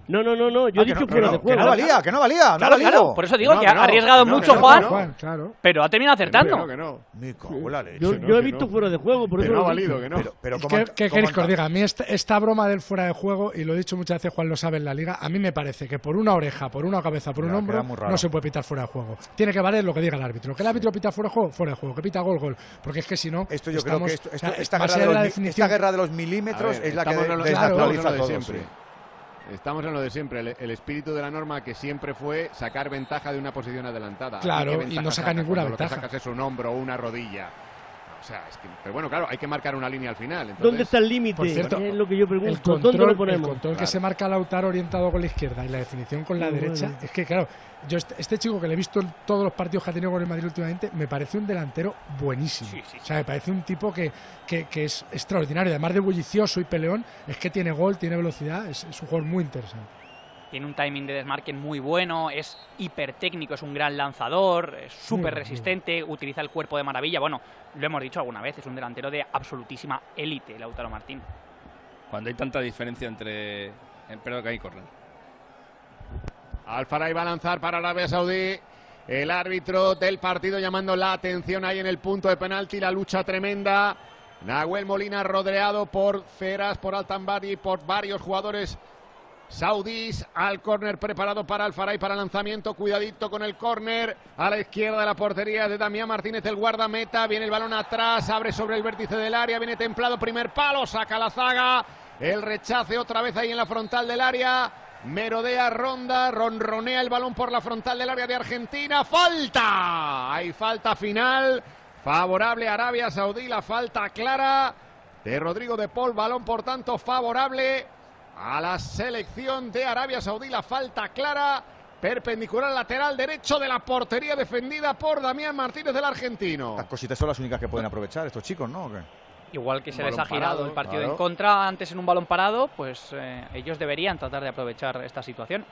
No, no, no, no, yo Ah, he dicho no, fuera de juego. que no valía, que no valía, no Claro, claro, por eso digo No, que que ha arriesgado mucho Juan, claro. pero ha terminado acertando. No, que no. Yo, Que no, yo he visto no. fuera de juego, por Que eso no ha valido, que no. Pero, pero ¿Qué, ¿cómo- qué queréis que os diga? A mí esta, esta broma del fuera de juego, y lo he dicho muchas veces, Juan lo sabe en la liga, a mí me parece que por una oreja, por una cabeza, por Ya, un hombro, no se puede pitar fuera de juego. Tiene que valer lo que diga el árbitro. Que el árbitro pita fuera de juego, fuera de juego. Que pita gol, gol. Porque es que si no, Esto yo creo que esta, guerra de los, la mi- definición esta guerra de los A milímetros es la que estamos en de- lo de- desnaturaliza estamos en lo de todo. siempre. Estamos en lo de siempre, el, el espíritu de la norma que siempre fue sacar ventaja de una posición adelantada. Claro, ¿qué y ventaja no saca ninguna cuando Lo que ventaja. sacas es un hombro o una rodilla. O sea, es que, pero bueno, claro, hay que marcar una línea al final. entonces- ¿Dónde está el límite? Es lo que yo pregunto. el control, ¿Dónde lo el ponemos? control que se marca Lautaro orientado con la izquierda y la definición con la derecha, es que claro, yo este, este chico que le he visto en todos los partidos que ha tenido con el Madrid últimamente, me parece un delantero buenísimo. Sí, sí, O sea, me parece un tipo que, que, que es extraordinario, además de bullicioso y peleón, es que tiene gol, tiene velocidad, es, es un jugador muy interesante. Tiene un timing de desmarque muy bueno, es hipertécnico, es un gran lanzador, es súper resistente, utiliza el cuerpo de maravilla. Bueno, lo hemos dicho alguna vez, es un delantero de absolutísima élite, Lautaro Martín. Cuando hay tanta diferencia entre... en- Pero que hay corren. Alfaray va a lanzar para Arabia Saudí. El árbitro del partido llamando la atención ahí en el punto de penalti. La lucha tremenda. Nahuel Molina rodeado por Feras, por Altambari, por varios jugadores saudíes. Al córner preparado para Alfaray para lanzamiento. Cuidadito con el córner. A la izquierda de la portería de Damián Martínez, el guardameta. Viene el balón atrás, abre sobre el vértice del área. Viene templado, primer palo, saca la zaga. El rechace otra vez ahí en la frontal del área. Merodea, ronda, ronronea el balón por la frontal del área de Argentina. ¡Falta! Hay falta final. Favorable Arabia Saudí, la falta clara de Rodrigo de Paul. Balón, por tanto, favorable a la selección de Arabia Saudí. La falta clara, perpendicular al lateral derecho de la portería defendida por Damián Martínez del argentino. Las cositas son las únicas que pueden aprovechar estos chicos, ¿no? Igual que se les ha girado parado, el partido claro. en contra antes en un balón parado, pues eh, ellos deberían tratar de aprovechar estas situaciones.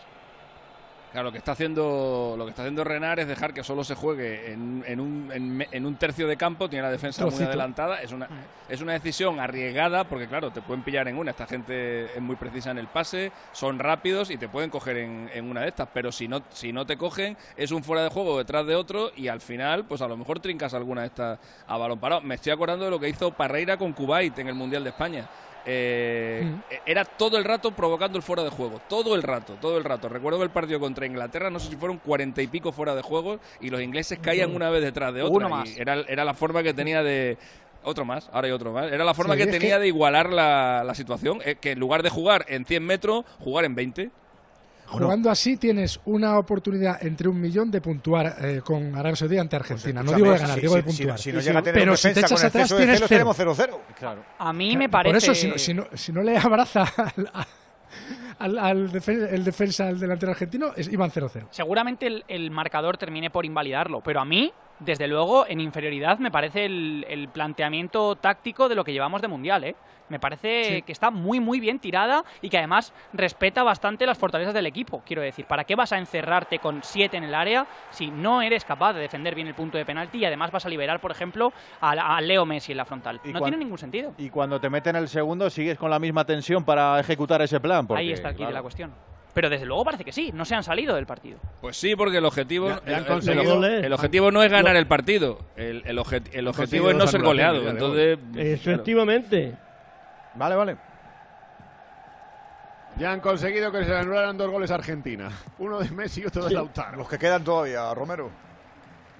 Claro, lo que está haciendo lo que está haciendo Renar es dejar que solo se juegue en, en un, en, en un tercio de campo, tiene la defensa muy adelantada, es una es una decisión arriesgada porque claro, te pueden pillar en una, esta gente es muy precisa en el pase, son rápidos y te pueden coger en, en una de estas, pero si no si no te cogen es un fuera de juego detrás de otro y al final pues a lo mejor trincas alguna de estas a balón parado. Me estoy acordando de lo que hizo Parreira con Kuwait en el Mundial de España. Eh, Mm. Era todo el rato provocando el fuera de juego, todo el rato, todo el rato. Recuerdo que el partido contra Inglaterra, no sé si fueron cuarenta y pico fuera de juego y los ingleses caían una vez detrás de otra. Uno más. Era, era la forma que tenía de... Otro más, ahora hay otro más. Era la forma Sí, que tenía que- de igualar la, la situación, eh, que en lugar de jugar en 100 metros, jugar en 20. Jugando así tienes una oportunidad entre un millón de puntuar eh, con Arabia Saudí ante Argentina. no digo de ganar, si- digo de si- si- puntuar. Si, no llega a tener Pero un si te echas con atrás tienes cero. tenemos 0-0. Claro. A mí me parece... Por eso, si no, si no, si no le abraza al, al, al defen- el defensa al delantero argentino, es, iban 0-0. Seguramente el, el marcador termine por invalidarlo, pero a mí, desde luego, en inferioridad me parece el, el planteamiento táctico de lo que llevamos de Mundial, ¿eh? Me parece Sí. que está muy, muy bien tirada y que además respeta bastante las fortalezas del equipo. Quiero decir, ¿para qué vas a encerrarte con siete en el área si no eres capaz de defender bien el punto de penalti y además vas a liberar, por ejemplo, a, a Leo Messi en la frontal? Y No cuan- tiene ningún sentido. Y cuando te meten el segundo, sigues con la misma tensión para ejecutar ese plan. porque, Ahí está el kit de claro. la cuestión. Pero desde luego parece que sí, no se han salido del partido. Pues sí, porque el objetivo, Ya- ya han el- el- conseguido- el, el objetivo no es ganar el partido. El, el obje- el objetivo es no ser goleado. Efectivamente. Vale, vale. Ya han conseguido que se anularan dos goles a Argentina. Uno de Messi y otro de Lautaro. Los que quedan todavía, Romero.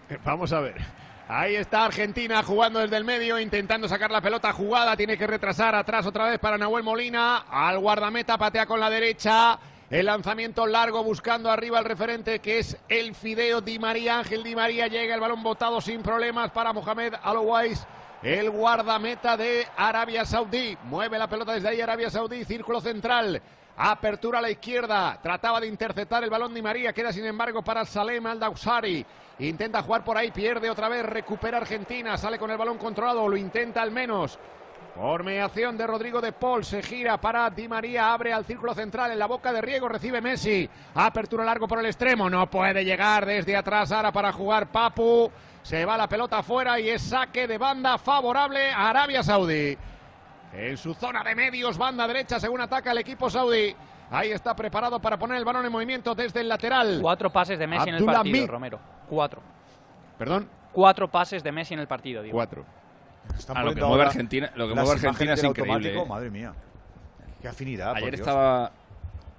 Eh, Vamos a ver. Ahí está Argentina jugando desde el medio, intentando sacar la pelota jugada. Tiene que retrasar atrás otra vez para Nahuel Molina. Al guardameta patea con la derecha. El lanzamiento largo buscando arriba el referente que es el Fideo Di María. Ángel Di María llega el balón botado sin problemas para Mohamed Alouais. El guardameta de Arabia Saudí. Mueve la pelota desde ahí Arabia Saudí. Círculo central. Apertura a la izquierda. Trataba de interceptar el balón Di María. Queda sin embargo para Salem Al-Dawsari. Intenta jugar por ahí. Pierde otra vez. Recupera Argentina. Sale con el balón controlado. Lo intenta al menos. Por mediación de Rodrigo de Paul, se gira para Di María, abre al círculo central en la boca de Riego, recibe Messi. Apertura largo por el extremo, no puede llegar desde atrás ahora para jugar Papu. Se va la pelota afuera y es saque de banda favorable a Arabia Saudí. En su zona de medios, banda derecha, según ataca el equipo saudí. Ahí está preparado para poner el balón en movimiento desde el lateral. Cuatro pases de Messi en el partido, Romero. Cuatro. ¿Perdón? Cuatro pases de Messi en el partido, digo. Cuatro. Ah, lo que mueve Argentina, lo que mueve Argentina es increíble. ¿eh? Madre mía. Qué afinidad. Ayer estaba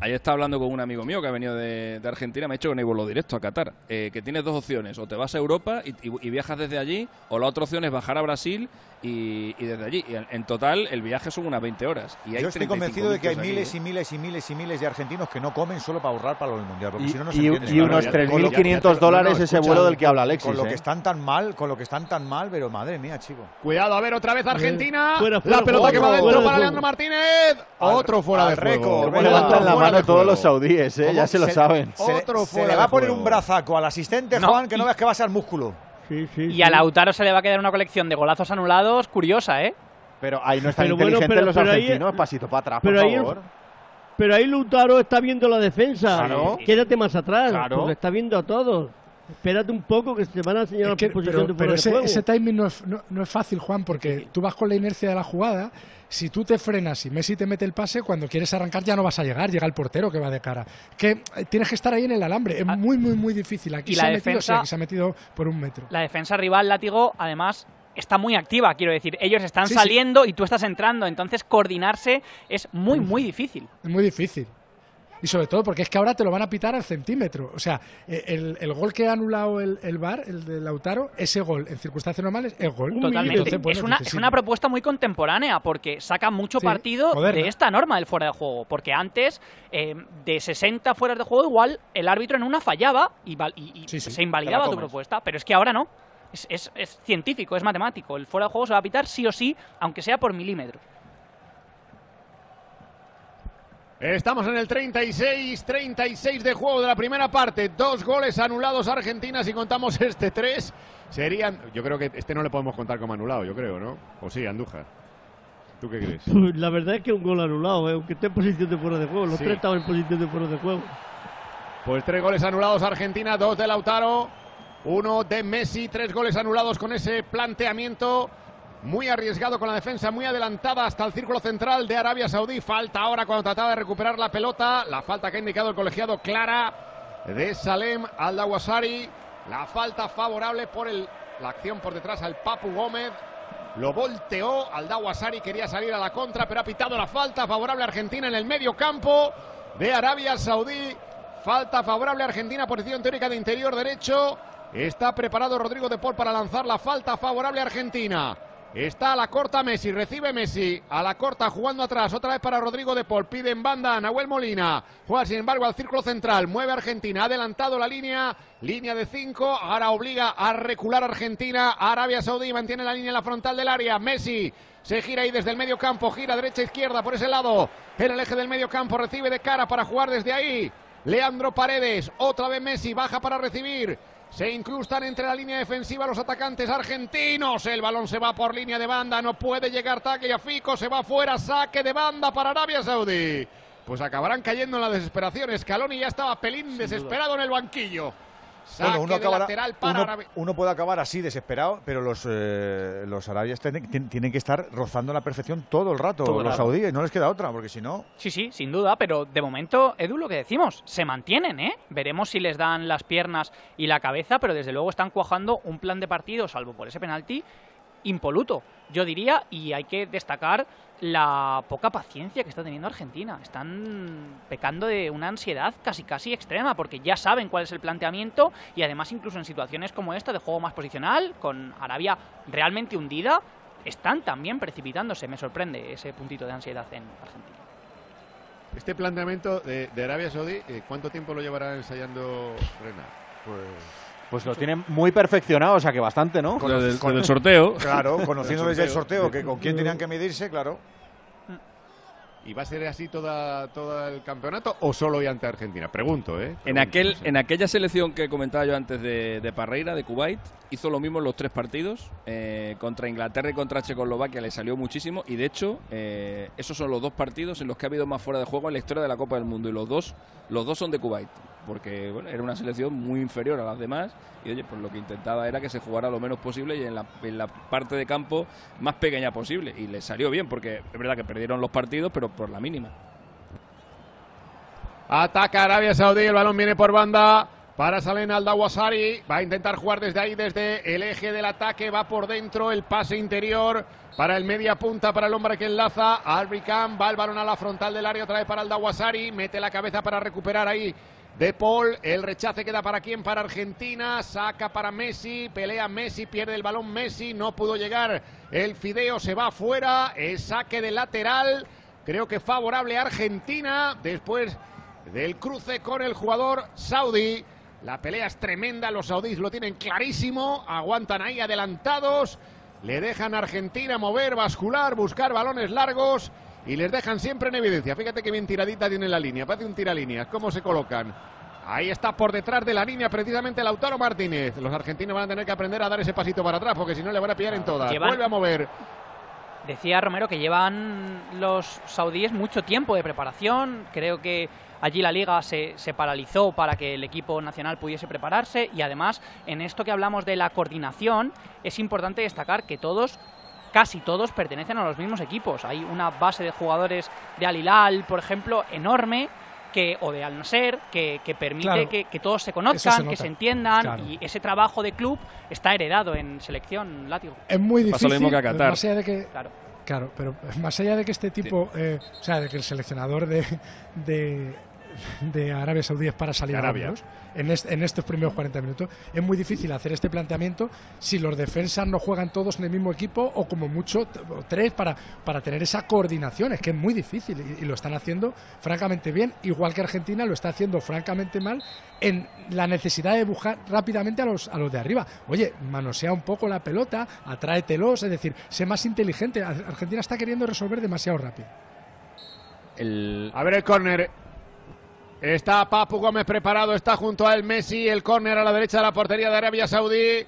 Ayer estaba hablando con un amigo mío que ha venido de, Argentina, me ha dicho que no hay vuelo directo a Qatar, eh, que tienes dos opciones, o te vas a Europa y, viajas desde allí, o la otra opción es bajar a Brasil y, desde allí. Y en, total el viaje son unas 20 horas. Y Yo estoy convencido de que hay miles y miles y miles y miles de argentinos que no comen solo para ahorrar para el Mundial, porque si no, no se Y, unos 3.500 dólares ese vuelo del que habla Alexis. Con lo que ¿eh? están tan mal, con lo que están tan mal, pero madre mía, chico. Cuidado, a ver otra vez Argentina. la pelota que va dentro para Leandro Martínez. Otro fuera de récord. Levantan la mano todos los saudíes. ¿eh? ya se lo saben. Se, le va a poner un brazaco al asistente, Juan, que no veas que va a ser músculo. y a Lautaro se le va a quedar una colección de golazos anulados curiosa, ¿eh? Pero ahí no están inteligentes los argentinos, pasito para atrás, por favor. pero ahí Lautaro está viendo la defensa. Quédate más atrás, porque está viendo a todos. Espérate un poco que se van a enseñar es posición de pero ese, ese, timing no es, no es, fácil, Juan, porque tú vas con la inercia de la jugada si tú te frenas y Messi te mete el pase, cuando quieres arrancar ya no vas a llegar, llega el portero que va de cara. Que eh, tienes que estar ahí en el alambre, es ah. muy, muy, muy difícil. Aquí se, ha metido, se ha metido por un metro. La defensa rival, látigo, además está muy activa, quiero decir. Ellos están saliendo y tú estás entrando, entonces coordinarse es muy, muy difícil. Es muy difícil y sobre todo porque es que ahora te lo van a pitar al centímetro. O sea, eh, el, gol que ha anulado el, el VAR, el de Lautaro, ese gol en circunstancias normales es gol. Totalmente. es, una, es una propuesta muy contemporánea porque saca mucho partido de esta norma del fuera de juego. Porque antes, eh, de 60 fueras de juego, igual el árbitro en una fallaba y, se invalidaba tu propuesta. Pero es que ahora no. Es, es, es científico, es matemático. El fuera de juego se va a pitar sí o sí, aunque sea por milímetros. Estamos en el 36, 36 de juego de la primera parte. Dos goles anulados a Argentina. Si contamos este tres, serían. Yo creo que este no le podemos contar como anulado, yo creo, ¿no? O sí, Andújar. ¿Tú qué crees? La verdad es que un gol anulado, ¿eh? aunque esté en posición de fuera de juego. Los tres estaban en posición de fuera de juego. Pues tres goles anulados a Argentina, dos de Lautaro, uno de Messi, tres goles anulados con ese planteamiento muy arriesgado con la defensa, muy adelantada hasta el círculo central de Arabia Saudí. Falta ahora cuando trataba de recuperar la pelota. La falta que ha indicado el colegiado clara de Salem al-Dawasari. La falta favorable por el, la acción por detrás al Papu Gómez. Lo volteó al Dawasari, quería salir a la contra, pero ha pitado la falta favorable a Argentina en el medio campo de Arabia Saudí. Falta favorable a Argentina, posición teórica de interior derecho. Está preparado Rodrigo de Paul para lanzar la falta favorable a Argentina. Está a la corta Messi, recibe Messi, a la corta jugando atrás, otra vez para Rodrigo de Paul, pide en banda Nahuel Molina, juega sin embargo al círculo central, mueve Argentina, adelantado la línea, línea de 5, ahora obliga a recular Argentina, Arabia Saudí mantiene la línea en la frontal del área, Messi se gira ahí desde el medio campo, gira derecha izquierda por ese lado, en el eje del medio campo, recibe de cara para jugar desde ahí, Leandro Paredes, otra vez Messi, baja para recibir, se incrustan entre la línea defensiva los atacantes argentinos. El balón se va por línea de banda. No puede llegar Tagliafico. Se va fuera. Saque de banda para Arabia Saudí. Pues acabarán cayendo en la desesperación. Scaloni ya estaba pelín desesperado en el banquillo uno, puede acabar así desesperado, pero los, eh, los arabias tienen, que estar rozando la perfección todo el rato, los saudíes, no les queda otra, porque si no... Sí, sí, sin duda, pero de momento, Edu, lo que decimos, se mantienen, ¿eh? Veremos si les dan las piernas y la cabeza, pero desde luego están cuajando un plan de partido, salvo por ese penalti, impoluto, yo diría, y hay que destacar la poca paciencia que está teniendo Argentina. Están pecando de una ansiedad casi casi extrema porque ya saben cuál es el planteamiento y además incluso en situaciones como esta de juego más posicional, con Arabia realmente hundida, están también precipitándose. Me sorprende ese puntito de ansiedad en Argentina. Este planteamiento de, de Arabia Saudí, eh, ¿cuánto tiempo lo llevará ensayando Renat? Pues Pues lo tienen muy perfeccionado, o sea que bastante, ¿no? Con el- con el sorteo. Claro, conociendo desde el sorteo que con quién tenían que medirse, claro. ¿Y va a ser así toda, todo el campeonato o solo hoy ante Argentina? Pregunto, ¿eh? En, aquel, en aquella selección que comentaba yo antes de, de Parreira, de Kuwait, hizo lo mismo en los tres partidos. eh, contra Inglaterra y contra Checoslovaquia le salió muchísimo. Y de hecho, eh, esos son los dos partidos en los que ha habido más fuera de juego en la historia de la Copa del Mundo. Y los dos, los dos son de Kuwait. Porque bueno, era una selección muy inferior a las demás. Y oye, pues lo que intentaba era que se jugara lo menos posible y en la, en la parte de campo más pequeña posible. Y le salió bien, porque es verdad que perdieron los partidos, pero por la mínima. Ataca Arabia Saudí, el balón viene por banda para Salen Al-Dawasari. Va a intentar jugar desde ahí, desde el eje del ataque. Va por dentro, el pase interior para el media punta, para el hombre que enlaza. Albricam va el balón a la frontal del área otra vez para Al-Dawasari. Mete la cabeza para recuperar ahí. De Paul, el rechace queda para quién? Para Argentina, saca para Messi, pelea Messi, pierde el balón Messi, no pudo llegar el Fideo, se va fuera, el saque de lateral, creo que favorable a Argentina, después del cruce con el jugador saudí. La pelea es tremenda, los saudíes lo tienen clarísimo, aguantan ahí adelantados, le dejan a Argentina mover, bascular, buscar balones largos y les dejan siempre en evidencia. Fíjate que bien tiradita tiene la línea, parece un tiralíneas, cómo se colocan. Ahí está por detrás de la línea precisamente Lautaro Martínez. Los argentinos van a tener que aprender a dar ese pasito para atrás porque si no le van a pillar en todas. Llevan- Vuelve a mover. Decía Romero que llevan los saudíes mucho tiempo de preparación. Creo que allí la liga se, se paralizó para que el equipo nacional pudiese prepararse. Y además, en esto que hablamos de la coordinación, es importante destacar que todos, casi todos, pertenecen a los mismos equipos. Hay una base de jugadores de Al Hilal, por ejemplo, enorme. Que, o de Al Nasser, que, que permite Claro. que, que todos se conozcan, se que se entiendan, Claro. y ese trabajo de club está heredado en selección látigo. Es muy Pasa lo difícil. mismo que a Qatar. Más allá de que, Claro. Claro, pero más allá de que este tipo, eh, o sea, de que el seleccionador de, de, de Arabia Saudí es para salir a en, est- en estos primeros 40 minutos, es muy difícil hacer este planteamiento si los defensas no juegan todos en el mismo equipo o como mucho tres para, para tener esa coordinación. Es que es muy difícil y, y lo están haciendo francamente bien, igual que Argentina lo está haciendo francamente mal en la necesidad de buscar rápidamente a los, a los de arriba. Oye, manosea un poco la pelota, atráetelos, es decir, sé más inteligente. Ar- Argentina está queriendo resolver demasiado rápido. A ver el córner. Está Papu Gómez preparado, está junto a él Messi, el córner a la derecha de la portería de Arabia Saudí.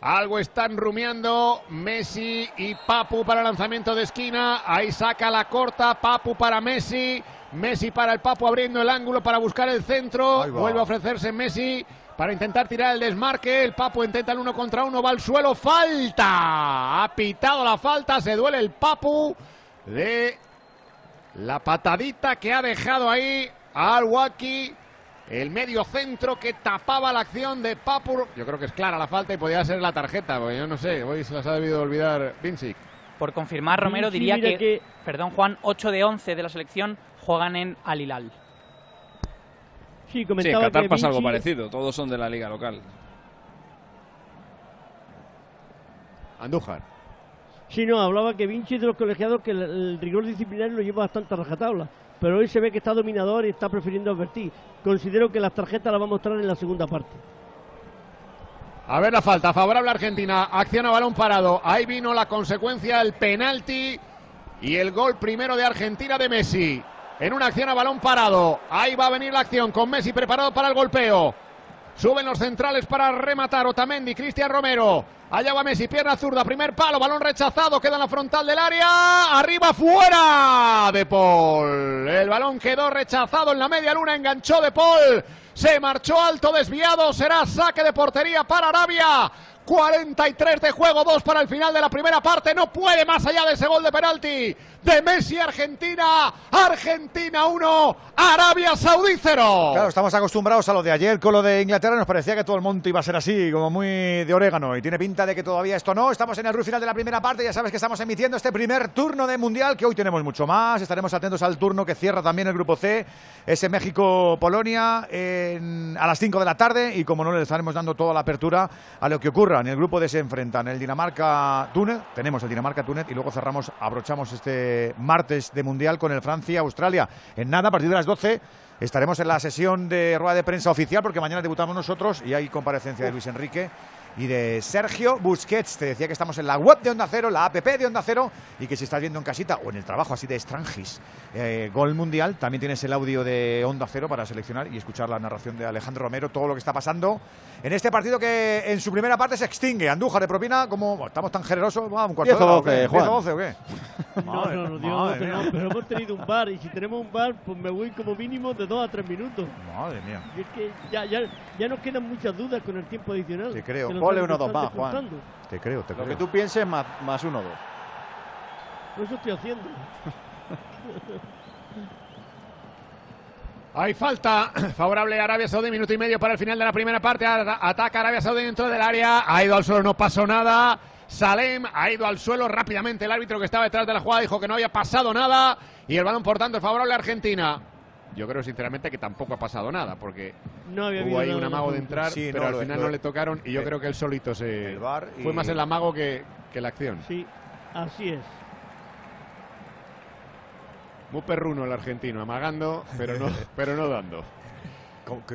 Algo están rumiando Messi y Papu para lanzamiento de esquina. Ahí saca la corta, Papu para Messi. Messi para el Papu abriendo el ángulo para buscar el centro. Vuelve a ofrecerse Messi para intentar tirar el desmarque. El Papu intenta el uno contra uno, va al suelo. Falta. Ha pitado la falta, se duele el Papu de la patadita que ha dejado ahí al Waki. El medio centro que tapaba la acción de Papu. Yo creo que es clara la falta y podía ser la tarjeta, porque yo no sé, hoy se las ha debido olvidar Vincic. Por confirmar, Romero Sí, diría que, que- perdón Juan, 8 de 11 de la selección juegan en Al Hilal. Sí, Sí, en Qatar que pasa algo parecido. Todos son de la liga local. Andújar. Sí, no, hablaba que Vinci de los colegiados que el, el rigor disciplinario lo lleva bastante a rajatabla. Pero hoy se ve que está dominador y está prefiriendo advertir. Considero que las tarjetas las va a mostrar en la segunda parte. A ver la falta, favorable a Argentina. Acción a balón parado. Ahí vino la consecuencia, el penalti y el gol primero de Argentina de Messi. En una acción a balón parado. Ahí va a venir la acción con Messi preparado para el golpeo. Suben los centrales para rematar Otamendi, Cristian Romero. Allá va Messi, pierna zurda, primer palo, balón rechazado, queda en la frontal del área. Arriba, fuera de Paul. El balón quedó rechazado en la media luna, enganchó de Paul. Se marchó alto, desviado, será saque de portería para Arabia. 43 de juego, 2 para el final de la primera parte. No puede más allá de ese gol de penalti de Messi Argentina. Argentina 1, Arabia Saudí 0. Claro, estamos acostumbrados a lo de ayer con lo de Inglaterra. Nos parecía que todo el monte iba a ser así, como muy de orégano. Y tiene pinta de que todavía esto no. Estamos en el run final de la primera parte. Ya sabes que estamos emitiendo este primer turno de Mundial, que hoy tenemos mucho más. Estaremos atentos al turno que cierra también el grupo C. Ese México-Polonia a las 5 de la tarde. Y como no, le estaremos dando toda la apertura a lo que ocurra en el grupo D se enfrentan el Dinamarca-Túnez, tenemos el Dinamarca-Túnez y luego cerramos, abrochamos este martes de Mundial con el Francia-Australia. En nada, a partir de las 12 estaremos en la sesión de rueda de prensa oficial porque mañana debutamos nosotros y hay comparecencia de Luis Enrique y de Sergio Busquets. Te decía que estamos en la web de Onda Cero, la app de Onda Cero, y que si estás viendo en casita o en el trabajo así de Strangis, eh, Gol Mundial, también tienes el audio de Onda Cero para seleccionar y escuchar la narración de Alejandro Romero, todo lo que está pasando en este partido que en su primera parte se extingue. Andújar de propina, como estamos tan generosos, vamos, un cuarto 10 o de hora, 12, ¿o qué? Juan. 10 o 12 o qué? No, no, no, Dios, madre no, pero hemos tenido un bar y si tenemos un bar, pues me voy como mínimo de dos a tres minutos. Madre mía. Y es que ya, ya, ya nos quedan muchas dudas con el tiempo adicional. Te creo. Ponle uno o dos más, Juan. Te creo, te Lo creo. que tú pienses más, más uno o dos. Por eso estoy haciendo. Hay falta favorable a Arabia Saudí, minuto y medio para el final de la primera parte. Ataca Arabia Saudí dentro del área. Ha ido al suelo, no pasó nada. Salem ha ido al suelo rápidamente. El árbitro que estaba detrás de la jugada dijo que no había pasado nada. Y el balón, por tanto, es favorable a Argentina. Yo creo sinceramente que tampoco ha pasado nada, porque No había hubo ahí un amago de entrar, Sí, pero no, al final lo- no le tocaron. Y yo creo que él solito se. el VAR y- Fue más el amago que, que la acción. Sí, así es. Muy perruno el argentino, amagando, pero no, pero no dando.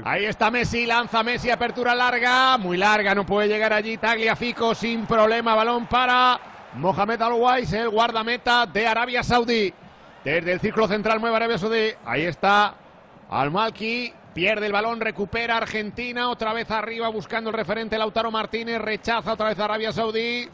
Ahí está Messi, lanza Messi, apertura larga, muy larga, no puede llegar allí Tagliafico sin problema, balón para Mohamed Al-Wais, el guardameta de Arabia Saudí. Desde el círculo central mueve Arabia Saudí, ahí está Al-Malki, pierde el balón, recupera Argentina, otra vez arriba buscando el referente Lautaro Martínez, rechaza otra vez Arabia Saudí,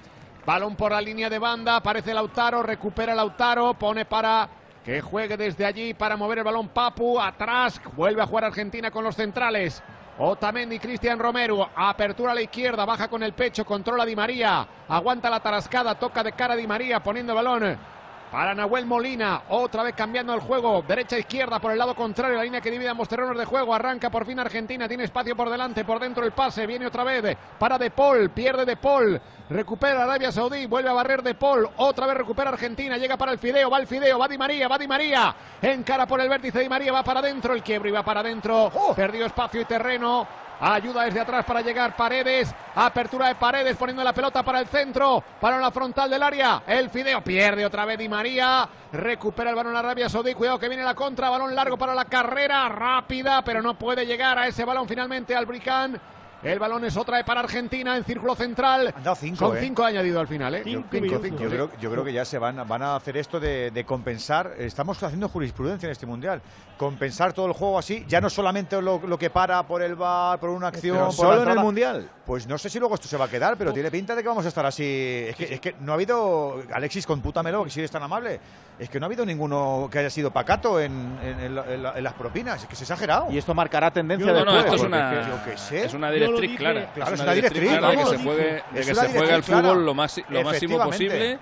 balón por la línea de banda, aparece Lautaro, recupera Lautaro, pone para que juegue desde allí para mover el balón Papu, atrás, vuelve a jugar Argentina con los centrales. Otamendi, Cristian Romero, apertura a la izquierda, baja con el pecho, controla Di María, aguanta la tarascada, toca de cara a Di María, poniendo el balón para Nahuel Molina, otra vez cambiando el juego, derecha izquierda por el lado contrario, la línea que divide ambos terrenos de juego, arranca por fin Argentina, tiene espacio por delante, por dentro el pase, viene otra vez para De Paul, pierde De Paul, recupera Arabia Saudí, vuelve a barrer De Paul, otra vez recupera Argentina, llega para el Fideo, va el Fideo, va Di María, va Di María, encara por el vértice Di María, va para adentro, el quiebre y va para adentro, perdió espacio y terreno, Ayuda desde atrás para llegar Paredes. Apertura de Paredes poniendo la pelota para el centro. Para la frontal del área. El Fideo pierde otra vez Di María. Recupera el balón Arabia Saudí. Cuidado que viene la contra. Balón largo para la carrera. Rápida, pero no puede llegar a ese balón finalmente al Bricán. El balón es otra vez para Argentina en círculo central. Han dado cinco, Son ¿eh? cinco añadido al final, ¿eh? Cinco cinco, minutos. cinco, Yo sí. creo, yo creo que ya se van, van a hacer esto de, de compensar. Estamos haciendo jurisprudencia en este mundial. Compensar todo el juego así, ya no solamente lo, lo que para por el bar, por una acción. Por solo en el. Mundial. Pues no sé si luego esto se va a quedar, pero tiene pinta de que vamos a estar así. Es que, es que no ha habido. Alexis, compútamelo, que si eres tan amable. Es que no ha habido ninguno que haya sido pacato en, en- en la- en la- en las propinas. Es que es exagerado. Y esto marcará tendencia de No, no, juego, esto es una, es que- yo qué sé. es una lo directriz dije- clara. Claro, es una directriz, clara de que se juegue, de que se juegue al clara. fútbol lo, más, lo máximo posible.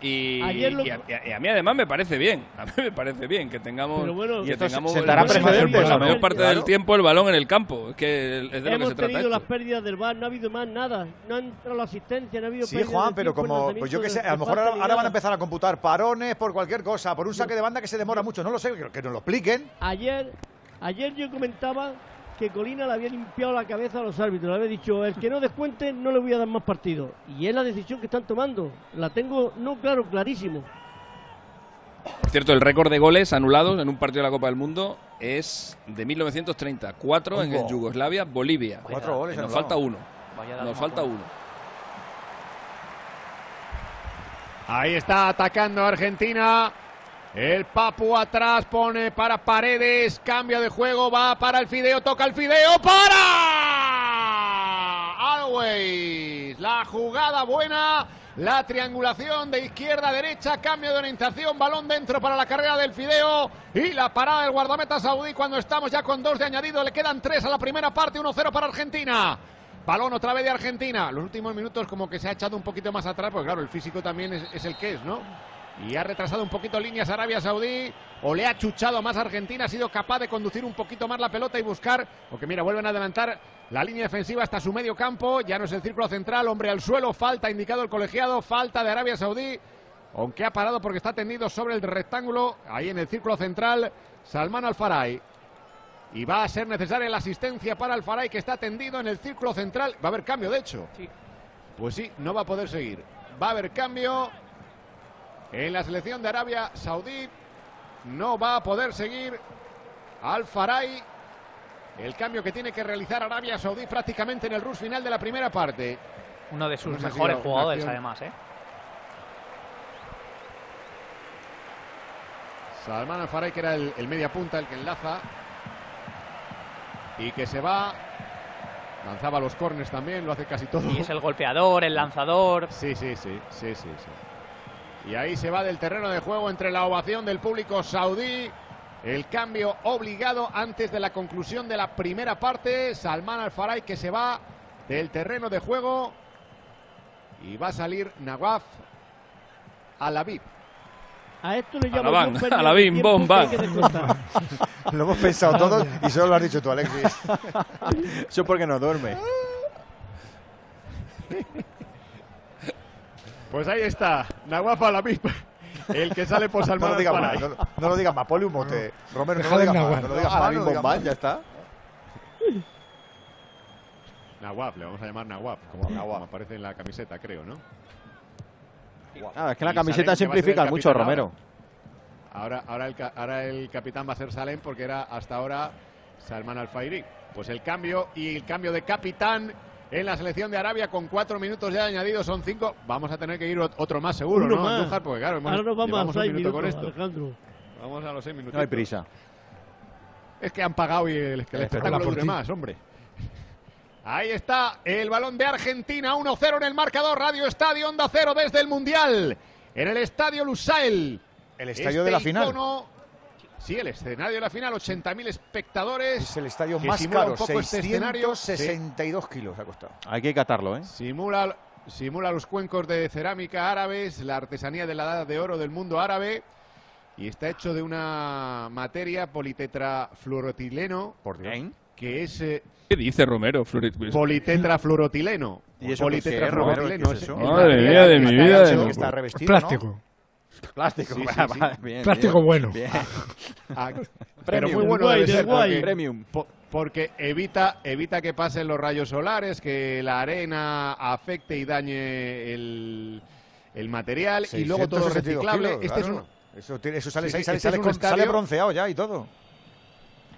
Y, lo- y a, y a mí además me parece bien, a mí me parece bien que tengamos, Pero bueno, que tengamos el- precedentes, la ¿no? mayor parte Claro. del tiempo el balón en el campo. Es que es de lo que Hemos se trata tenido esto. las pérdidas del bar, no ha habido más nada. No ha entrado la asistencia, no ha habido Sí, Juan, pero como, pues yo qué sé, a lo mejor ahora, ahora van a empezar a computar parones por cualquier cosa, por un saque de banda que se demora mucho, no lo sé, que, que nos lo expliquen. Ayer, ayer yo comentaba que Colina le había limpiado la cabeza a los árbitros, le había dicho, el que no descuente no le voy a dar más partido. Y es la decisión que están tomando. La tengo, no claro, clarísimo. Por cierto, el récord de goles anulados en un partido de la Copa del Mundo es de 1934 en Ojo. Yugoslavia, Bolivia. Cuatro goles Nos falta uno. Nos falta uno. Ahí está atacando Argentina. El Papu atrás pone para Paredes. Cambio de juego. Va para el Fideo. Toca el Fideo. ¡Para! Always. La jugada buena. La triangulación de izquierda a derecha. Cambio de orientación. Balón dentro para la carrera del Fideo. Y la parada del guardameta saudí cuando estamos ya con dos de añadido. Le quedan tres a la primera parte. 1-0 para Argentina. Balón otra vez de Argentina. Los últimos minutos como que se ha echado un poquito más atrás, porque claro, el físico también es el que es, ¿no? Y ha retrasado un poquito líneas Arabia Saudí, o le ha chuchado más Argentina, ha sido capaz de conducir un poquito más la pelota y buscar, porque mira, vuelven a adelantar la línea defensiva hasta su medio campo, ya no es el círculo central, hombre al suelo, falta indicado el colegiado, falta de Arabia Saudí, aunque ha parado porque está tendido sobre el rectángulo, ahí en el círculo central, Salman Al-Faray. Y va a ser necesaria la asistencia para Alfaray, que está tendido en el círculo central. Va a haber cambio, de hecho. Sí. Pues sí, no va a poder seguir. Va a haber cambio en la selección de Arabia Saudí. No va a poder seguir Al Farai. El cambio que tiene que realizar Arabia Saudí prácticamente en el rush final de la primera parte. Uno de sus No mejores jugadores, además, ¿eh? Salman Al Farai, que era el, el media punta, el que enlaza. Y que se va. Lanzaba los cornes también, lo hace casi todo. Y es el golpeador, el lanzador. Sí, sí, sí, sí, sí, sí. Y ahí se va del terreno de juego entre la ovación del público saudí. El cambio obligado antes de la conclusión de la primera parte. Salman Al Farai que se va del terreno de juego. Y va a salir Nawaf Alavib. A esto le llamo Alabán, yo pérdida de alabim, tiempo bom, que bam. hay que descontar. Lo hemos pensado todos y solo lo has dicho tú, Alexis. Eso porque no duerme. Pues ahí está, Nawaf Alavib. El que sale por No Salman lo Al digas más, no, no lo digas más, ponle un mote. Romero, no lo digas más, naguar. no lo digas A la más, no lo digas más. ya está. Nawaf, le vamos a llamar Nawaf, como, como aparece en la camiseta, creo, ¿no? Ah, es que la Y camiseta Salem, que va a ser el simplifican mucho, Romero. Ahora, ahora, el, ahora el capitán va a ser Salem porque era hasta ahora Salman Al Fairi. Pues el cambio y el cambio de capitán en la selección de Arabia con cuatro minutos ya añadidos, son cinco. Vamos a tener que ir ot- otro más seguro, Uno ¿no, más. Andújar? Porque claro, hemos, Ahora nos vamos a seis minuto minutos, con esto. Alejandro. Vamos a los seis minutos. No hay prisa. Es que han pagado y el, que el espectáculo dure más, hombre. Ahí está el balón de Argentina, 1-0 en el marcador, Radio Estadio Onda Cero desde el Mundial, en el Estadio Lusail. El estadio Este de la final. Sí, el escenario de la final, 80.000 espectadores. Es el estadio más simula caro, un poco este escenario. 662 kilos ha costado. Hay que catarlo, ¿eh? Simula, simula los cuencos de cerámica árabes, la artesanía de la edad de oro del mundo árabe. Y está hecho de una materia politetrafluorotileno, Por Dios. que es eh, ¿Qué dice Romero, politetrafluorotileno. ¿Y eso qué es, politetrafluorotileno. ¿Qué es es Madre mía de mi vida, de- está revestido, Plástico. Plástico. Sí, sí, sí. Bien, Plástico bien. bueno. Bien. Ah, pero Premium. muy bueno Guay, debe ser porque, Premium. po- porque evita, evita que pasen los rayos solares, que la arena afecte y dañe el, el material y luego todo 662 reciclable. kilos, este, es uno, Eso, tiene- eso sale, Sí, sale, este es sale un sale estadio- bronceado ya y todo.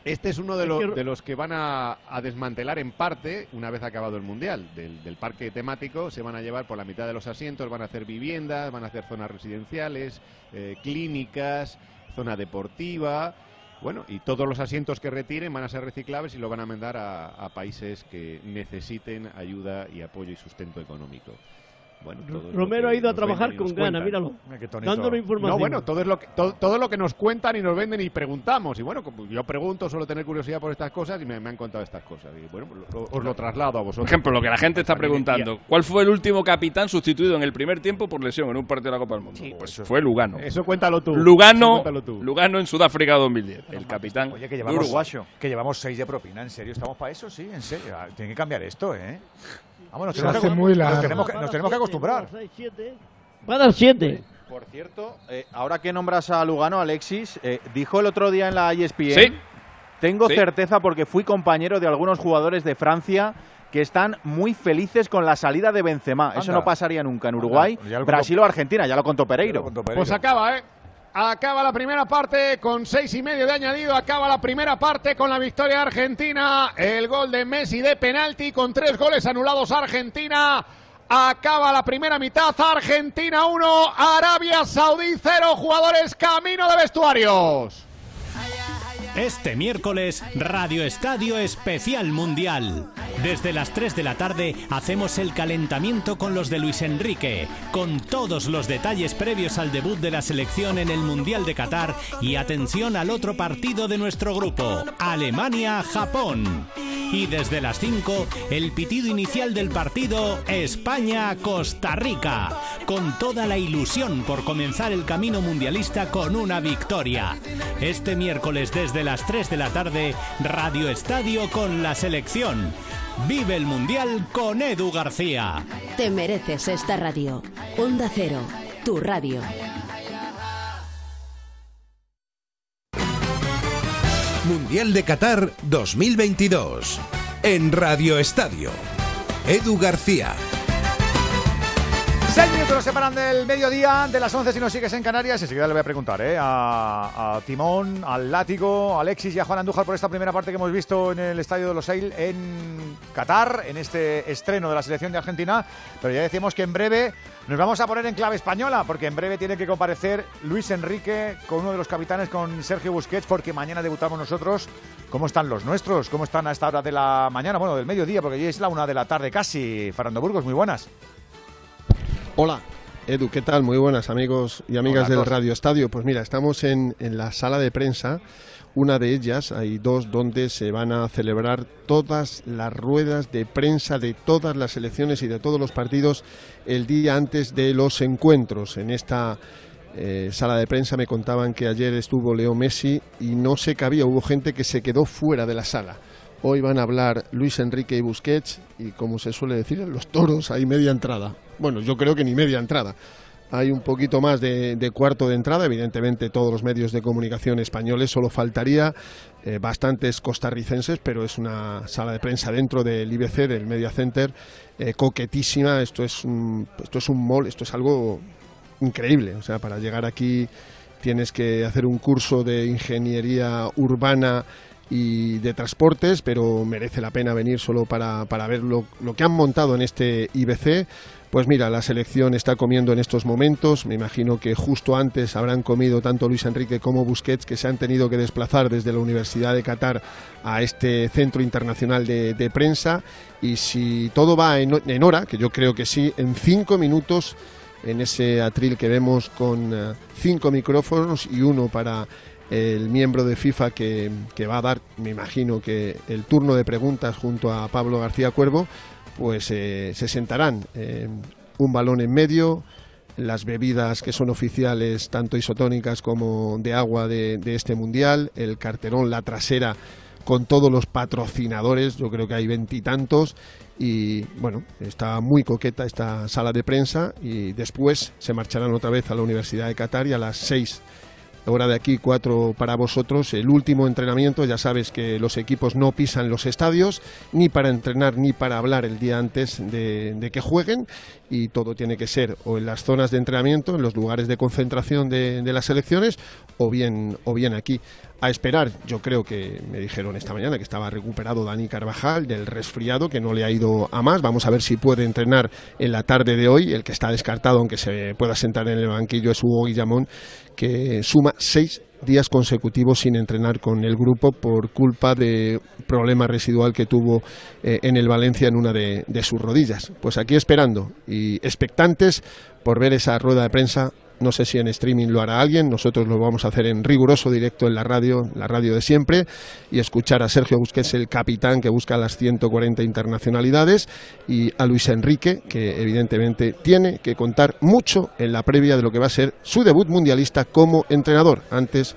Este es uno de, los que- de los que van a, a desmantelar en parte una vez acabado el Mundial. Del, del parque temático se van a llevar por la mitad de los asientos, van a hacer viviendas, van a hacer zonas residenciales, eh, clínicas, zona deportiva. Bueno, y todos los asientos que retiren van a ser reciclables y lo van a mandar a, a países que necesiten ayuda y apoyo y sustento económico. Bueno, Romero ha ido a trabajar con ganas, míralo. Mira. Dándonos información. No, bueno, todo es lo que todo, todo lo que nos cuentan y nos venden y preguntamos. Y bueno, yo pregunto, suelo tener curiosidad por estas cosas y me, me han contado estas cosas. Y bueno, lo- lo- os lo traslado a Por vosotros. ejemplo, lo que la gente está preguntando. ¿Cuál fue el último capitán sustituido en el primer tiempo por lesión en un partido de la Copa del Mundo? Sí. Pues fue Lugano. Eso cuéntalo tú. Lugano, cuéntalo tú. Lugano en Sudáfrica 2010. El capitán Oye, que llevamos, Uruguay. que llevamos seis de propina, ¿en serio? ¿Estamos para eso? Sí, en serio. Ah, Tiene que cambiar esto, ¿eh? Vamos, nos Se tenemos, hace que, muy nos largo. tenemos que, nos tenemos que acostumbrar. Va a dar siete. Por cierto, eh, ahora que nombras a Lugano, Alexis, eh, dijo el otro día en la ESPN, Sí. tengo Sí. certeza porque fui compañero de algunos jugadores de Francia que están muy felices con la salida de Benzema. Eso Anda. no pasaría nunca en Uruguay, lo contó- Brasil o Argentina, ya lo contó Pereiro. Pues acaba, ¿eh? Acaba la primera parte con seis y medio de añadido. Acaba la primera parte con la victoria Argentina. El gol de Messi de penalti con tres goles anulados a Argentina. Acaba la primera mitad. Argentina 1, Arabia Saudí 0. Jugadores camino de vestuarios. Este miércoles, Radio Estadio Especial Mundial. Desde las 3 de la tarde hacemos el calentamiento con los de Luis Enrique, con todos los detalles previos al debut de la selección en el Mundial de Qatar y atención al otro partido de nuestro grupo, Alemania-Japón. Y desde las 5, el pitido inicial del partido España-Costa Rica, con toda la ilusión por comenzar el camino mundialista con una victoria. Este miércoles desde las 3 de la tarde, Radio Estadio con la selección. Vive el Mundial con Edu García. Te mereces esta radio. Onda Cero, tu radio. Mundial de Qatar 2022. En Radio Estadio. Edu García. Seis minutos nos separan del mediodía, de las 11 si nos sigues en Canarias. Enseguida le voy a preguntar ¿eh? a, a Timón, al Látigo, a Alexis y a Juan Andújar por esta primera parte que hemos visto en el Estadio de los Eil en Qatar, en este estreno de la selección de Argentina. Pero ya decimos que en breve nos vamos a poner en clave española, porque en breve tiene que comparecer Luis Enrique con uno de los capitanes, con Sergio Busquets, porque mañana debutamos nosotros. ¿Cómo están los nuestros? ¿Cómo están a esta hora de la mañana? Bueno, del mediodía, porque ya es la una de la tarde casi. Fernando Burgos, muy buenas. Hola, Edu, ¿qué tal? Muy buenas amigos y amigas del Radio Estadio. Pues mira, estamos en, en, la sala de prensa. Una de ellas, hay dos donde se van a celebrar todas las ruedas de prensa de todas las elecciones y de todos los partidos el día antes de los encuentros. En esta eh, sala de prensa me contaban que ayer estuvo Leo Messi y no se cabía, hubo gente que se quedó fuera de la sala. Hoy van a hablar Luis Enrique y Busquets y como se suele decir en los toros hay media entrada. Bueno, yo creo que ni media entrada. Hay un poquito más de, cuarto de entrada, evidentemente todos los medios de comunicación españoles, solo faltaría eh, bastantes costarricenses, pero es una sala de prensa dentro del IBC, del Media Center, eh, coquetísima. Esto es, un, esto es un mall, esto es algo increíble. O sea, para llegar aquí tienes que hacer un curso de ingeniería urbana y de transportes, pero merece la pena venir solo para, para ver lo, lo, que han montado en este IBC. Pues mira, la selección está comiendo en estos momentos. Me imagino que justo antes habrán comido tanto Luis Enrique como Busquets, que se han tenido que desplazar desde la Universidad de Qatar a este centro internacional de, prensa. Y si todo va en, en, hora, que yo creo que sí, en cinco minutos, en ese atril que vemos con uh, cinco micrófonos y uno para el miembro de FIFA que, que, va a dar, me imagino que el turno de preguntas junto a Pablo García Cuervo, pues eh, se sentarán eh, un balón en medio, las bebidas que son oficiales, tanto isotónicas como de agua de, este mundial, el carterón, la trasera con todos los patrocinadores, yo creo que hay veintitantos, y bueno, está muy coqueta esta sala de prensa y después se marcharán otra vez a la Universidad de Qatar y a las seis hora de aquí, cuatro para vosotros. El último entrenamiento, ya sabes que los equipos no pisan los estadios, ni para entrenar ni para hablar el día antes de, de que jueguen, y todo tiene que ser o en las zonas de entrenamiento, en los lugares de concentración de, de las selecciones, o bien, o bien aquí. A esperar, yo creo que me dijeron esta mañana que estaba recuperado Dani Carvajal del resfriado, que no le ha ido a más. Vamos a ver si puede entrenar en la tarde de hoy. El que está descartado, aunque se pueda sentar en el banquillo, es Hugo Guillamón, que suma seis días consecutivos sin entrenar con el grupo por culpa de problema residual que tuvo eh, en el Valencia en una de, de sus rodillas. Pues aquí esperando y expectantes por ver esa rueda de prensa no sé si en streaming lo hará alguien, nosotros lo vamos a hacer en riguroso directo en la radio, la radio de siempre, y escuchar a Sergio Busquets, el capitán que busca las 140 internacionalidades, y a Luis Enrique, que evidentemente tiene que contar mucho en la previa de lo que va a ser su debut mundialista como entrenador. Antes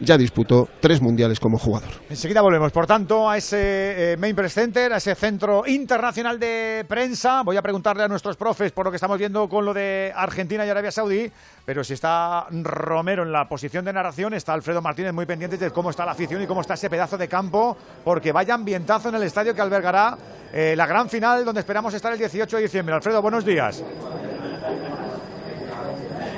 ya disputó tres mundiales como jugador. Enseguida volvemos, por tanto, a ese eh, Main Press Center, a ese centro internacional de prensa. Voy a preguntarle a nuestros profes por lo que estamos viendo con lo de Argentina y Arabia Saudí, pero si está Romero en la posición de narración, está Alfredo Martínez muy pendiente de cómo está la afición y cómo está ese pedazo de campo, porque vaya ambientazo en el estadio que albergará eh, la gran final donde esperamos estar el 18 de diciembre. Alfredo, buenos días.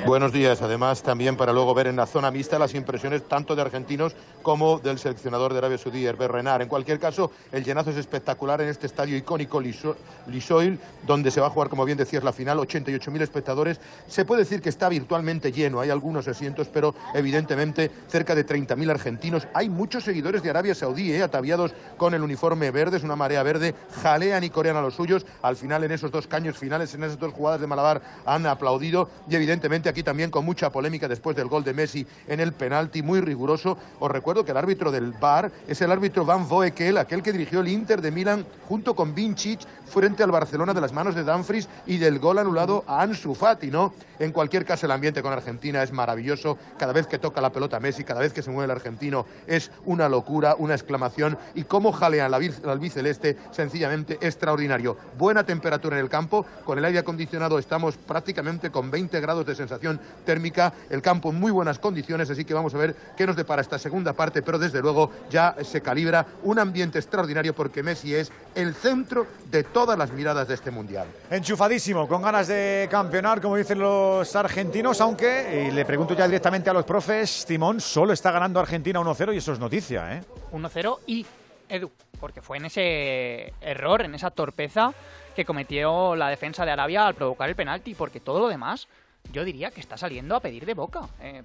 Buenos días. Además, también para luego ver en la zona mixta las impresiones tanto de argentinos como del seleccionador de Arabia Saudí, Herbert Renard. En cualquier caso, el llenazo es espectacular en este estadio icónico Lisoil, donde se va a jugar, como bien decías, la final, 88.000 espectadores. Se puede decir que está virtualmente lleno. Hay algunos asientos, pero evidentemente cerca de 30.000 argentinos. Hay muchos seguidores de Arabia Saudí, ¿eh? ataviados con el uniforme verde, es una marea verde. Jalean y corean a los suyos. Al final, en esos dos caños finales, en esas dos jugadas de Malabar, han aplaudido y evidentemente aquí también con mucha polémica después del gol de Messi en el penalti, muy riguroso. Os recuerdo que el árbitro del VAR es el árbitro Van Voekel, aquel que dirigió el Inter de Milán junto con Vincic frente al Barcelona de las manos de Danfries y del gol anulado a Ansu Fati, ¿no? En cualquier caso, el ambiente con Argentina es maravilloso. Cada vez que toca la pelota Messi, cada vez que se mueve el argentino, es una locura, una exclamación. Y cómo jalean la albiceleste, sencillamente extraordinario. Buena temperatura en el campo, con el aire acondicionado estamos prácticamente con 20 grados de sensación térmica, el campo en muy buenas condiciones, así que vamos a ver qué nos depara esta segunda parte, pero desde luego ya se calibra un ambiente extraordinario porque Messi es el centro de todas las miradas de este mundial. Enchufadísimo, con ganas de campeonar, como dicen los argentinos, aunque, y le pregunto ya directamente a los profes, Timón, solo está ganando Argentina 1-0 y eso es noticia, ¿eh? 1-0 y Edu, porque fue en ese error, en esa torpeza que cometió la defensa de Arabia al provocar el penalti, porque todo lo demás yo diría que está saliendo a pedir de boca. Eh,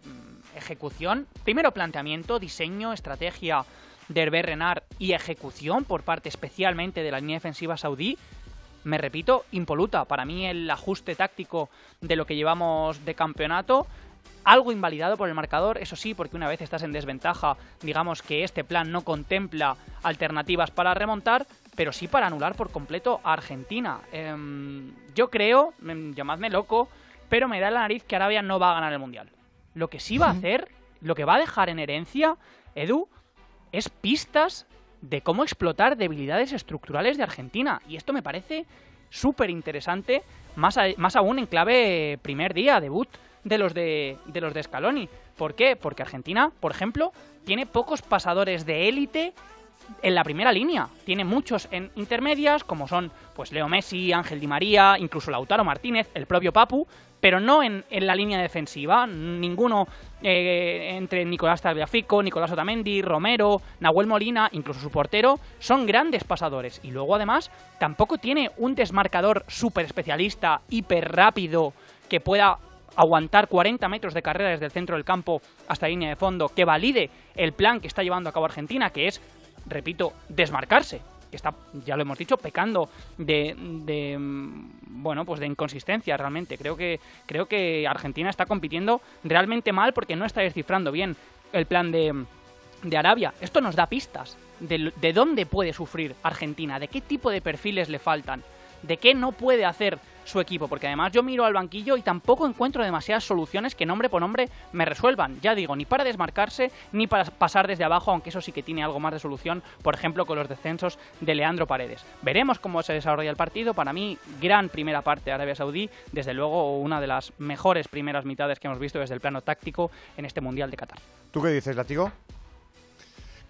ejecución, primero planteamiento, diseño, estrategia de Herbert Renard y ejecución por parte especialmente de la línea defensiva saudí, me repito, impoluta. Para mí el ajuste táctico de lo que llevamos de campeonato, algo invalidado por el marcador, eso sí, porque una vez estás en desventaja, digamos que este plan no contempla alternativas para remontar, pero sí para anular por completo a Argentina. Em, yo creo, em, llamadme loco, pero me da la nariz que Arabia no va a ganar el Mundial. Lo que sí va a hacer, lo que va a dejar en herencia, Edu, es pistas de cómo explotar debilidades estructurales de Argentina. Y esto me parece súper interesante, más, más aún en clave primer día, debut de los de, de los de Scaloni. ¿Por qué? Porque Argentina, por ejemplo, tiene pocos pasadores de élite en la primera línea. Tiene muchos en intermedias, como son pues Leo Messi, Ángel Di María, incluso Lautaro Martínez, el propio Papu, pero no en, la línea defensiva. Ninguno eh, entre Nicolás Tagliafico, Nicolás Otamendi, Romero, Nahuel Molina, incluso su portero, son grandes pasadores. Y luego además tampoco tiene un desmarcador súper especialista, hiper rápido, que pueda aguantar 40 metros de carrera desde el centro del campo hasta la línea de fondo, que valide el plan que está llevando a cabo Argentina, que es repito, desmarcarse, que está, ya lo hemos dicho, pecando de, de mm, bueno, pues de inconsistencia realmente. Creo que, creo que Argentina está compitiendo realmente mal porque no está descifrando bien el plan de, de Arabia. Esto nos da pistas de, de dónde puede sufrir Argentina, de qué tipo de perfiles le faltan, de qué no puede hacer su equipo, porque además yo miro al banquillo y tampoco encuentro demasiadas soluciones que nombre por nombre me resuelvan. Ya digo, ni para desmarcarse, ni para pasar desde abajo, aunque eso sí que tiene algo más de solución, por ejemplo, con los descensos de Leandro Paredes. Veremos cómo se desarrolla el partido. Para mí, gran primera parte de Arabia Saudí, desde luego una de las mejores primeras mitades que hemos visto desde el plano táctico en este Mundial de Qatar. ¿Tú qué dices, Latigo?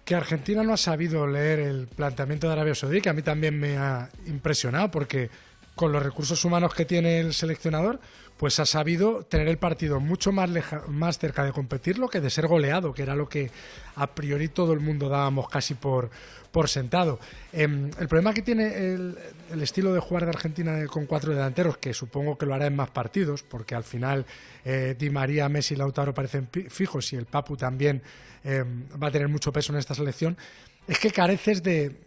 que Argentina no ha sabido leer el planteamiento de Arabia Saudí, que a mí también me ha impresionado, porque con los recursos humanos que tiene el seleccionador, pues ha sabido tener el partido mucho más, más cerca de competirlo que de ser goleado, que era lo que a priori todo el mundo dábamos casi por, por sentado. Em, el problema que tiene el, estilo de jugar de Argentina con cuatro delanteros, que supongo que lo hará en más partidos, porque al final eh, Di María, Messi y Lautaro parecen fijos y el Papu también em, va a tener mucho peso en esta selección, es que careces de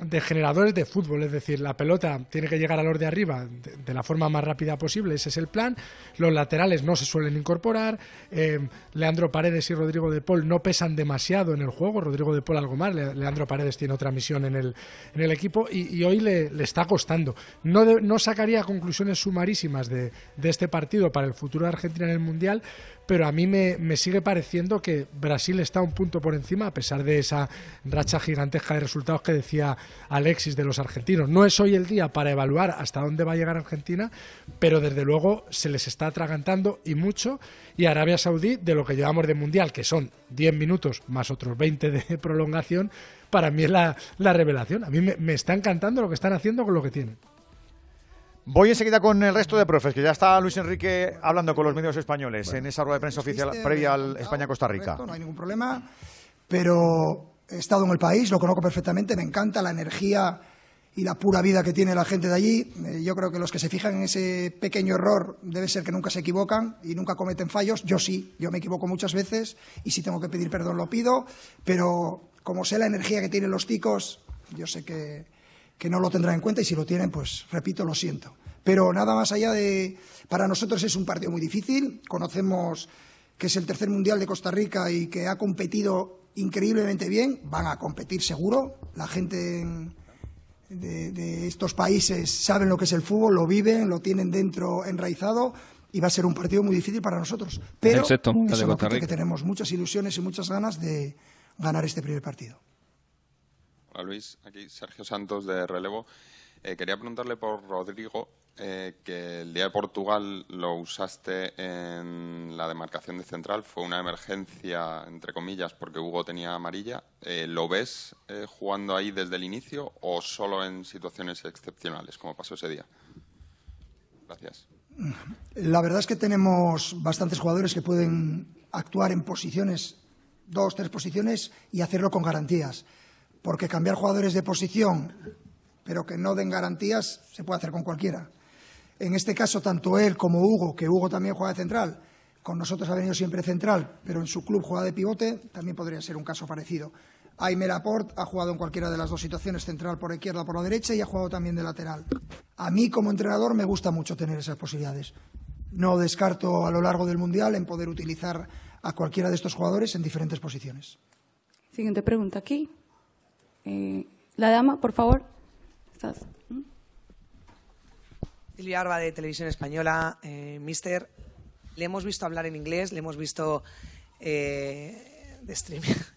de generadores de fútbol, es decir, la pelota tiene que llegar a los de arriba de, la forma más rápida posible, ese es el plan. Los laterales no se suelen incorporar. Eh, Leandro Paredes y Rodrigo de Paul no pesan demasiado en el juego. Rodrigo de Paul algo más. Leandro Paredes tiene otra misión en el, en el equipo y, hoy le, está costando. No, no sacaría conclusiones sumarísimas de, de este partido para el futuro de Argentina en el Mundial, pero a mí me, sigue pareciendo que Brasil está un punto por encima, a pesar de esa racha gigantesca de resultados que decía Alexis de los argentinos. No es hoy el día para evaluar hasta dónde va a llegar Argentina, pero desde luego se les está atragantando y mucho. Y Arabia Saudí, de lo que llevamos de Mundial, que son 10 minutos más otros 20 de prolongación, para mí es la, revelación. A mí me está encantando lo que están haciendo con lo que tienen. Voy enseguida con el resto de profes, que ya está Luis Enrique hablando con los medios españoles en esa rueda de prensa oficial previa al España-Costa Rica. No hay ningún problema, pero he estado en el país, lo conozco perfectamente, me encanta la energía y la pura vida que tiene la gente de allí. Eh, yo creo que los que se fijan en ese pequeño error debe ser que nunca se equivocan y nunca cometen fallos. Yo sí, yo me equivoco muchas veces y si tengo que pedir perdón lo pido, pero como sé la energía que tienen los ticos, yo sé que que no lo tendrán en cuenta y si lo tienen, pues repito, lo siento. Pero nada más allá de. Para nosotros es un partido muy difícil. Conocemos que es el tercer mundial de Costa Rica y que ha competido increíblemente bien. Van a competir seguro. La gente de, de estos países saben lo que es el fútbol, lo viven, lo tienen dentro enraizado. y va a ser un partido muy difícil para nosotros. Pero de eso no Costa Rica. que tenemos muchas ilusiones y muchas ganas de ganar este primer partido. Hola Luis, aquí Sergio Santos de Relevo. Eh, quería preguntarle por Rodrigo, eh, que el día de Portugal lo usaste en la demarcación de central. Fue una emergencia, entre comillas, porque Hugo tenía amarilla. Eh, ¿Lo ves jugando ahí desde el inicio o solo en situaciones excepcionales, como pasó ese día? Gracias. La verdad es que tenemos bastantes jugadores que pueden actuar en posiciones, dos, tres posiciones, y hacerlo con garantías. Porque cambiar jugadores de posición, pero que no den garantías, se puede hacer con cualquiera. En este caso, tanto él como Hugo, que Hugo también juega de central, con nosotros ha venido siempre central, pero en su club juega de pivote, también podría ser un caso parecido. Aime Laporte ha jugado en cualquiera de las dos situaciones, central por izquierda o por la derecha, y ha jugado también de lateral. A mí, como entrenador, me gusta mucho tener esas posibilidades. No descarto a lo largo del Mundial en poder utilizar a cualquiera de estos jugadores en diferentes posiciones. Siguiente pregunta aquí. Eh, la dama, por favor. ¿Estás? Silvia Arba de Televisión Española, eh, Mister, le hemos visto hablar en inglés, le hemos visto eh, de streaming,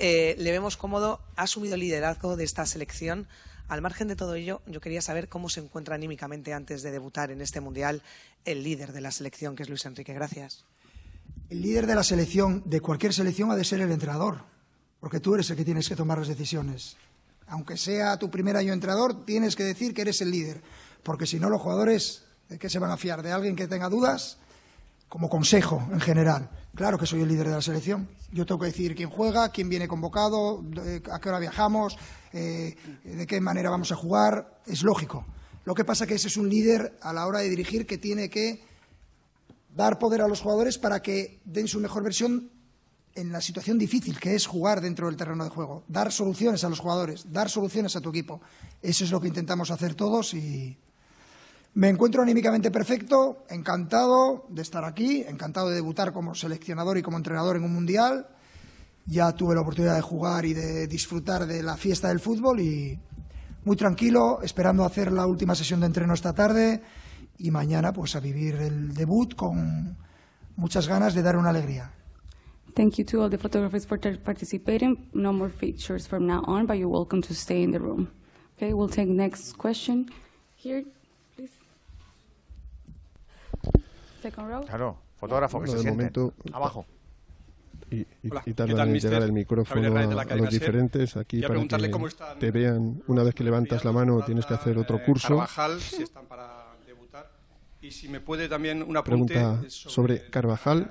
Eh, le vemos cómodo, ha asumido el liderazgo de esta selección. Al margen de todo ello, yo quería saber cómo se encuentra anímicamente antes de debutar en este mundial el líder de la selección, que es Luis Enrique. Gracias. El líder de la selección, de cualquier selección, ha de ser el entrenador, porque tú eres el que tienes que tomar las decisiones. Aunque sea tu primer año entrenador, tienes que decir que eres el líder, porque si no los jugadores, ¿de qué se van a fiar? ¿De alguien que tenga dudas? Como consejo en general. Claro que soy el líder de la selección. Yo tengo que decir quién juega, quién viene convocado, a qué hora viajamos, eh, de qué manera vamos a jugar. Es lógico. Lo que pasa es que ese es un líder a la hora de dirigir que tiene que dar poder a los jugadores para que den su mejor versión en la situación difícil que es jugar dentro del terreno de juego, dar soluciones a los jugadores, dar soluciones a tu equipo. Eso es lo que intentamos hacer todos y me encuentro anímicamente perfecto, encantado de estar aquí, encantado de debutar como seleccionador y como entrenador en un mundial. Ya tuve la oportunidad de jugar y de disfrutar de la fiesta del fútbol y muy tranquilo, esperando hacer la última sesión de entreno esta tarde y mañana pues a vivir el debut con muchas ganas de dar una alegría. Thank you to all the photographers for participating. No more pictures from now on, but you're welcome to stay in the room. Okay, we'll take next question. Here, please. Second row. Claro, fotógrafo que Bueno, se de siente. momento- Abajo. Y, y, Hola, y ¿qué tardan tal, mister? llegar el micrófono de a, a los diferentes aquí para que cómo están, te vean. Una vez que levantas la mano tienes que hacer otro curso. Carvajal, si están para debutar. Y si me puede también un apunte Pregunta sobre Carvajal.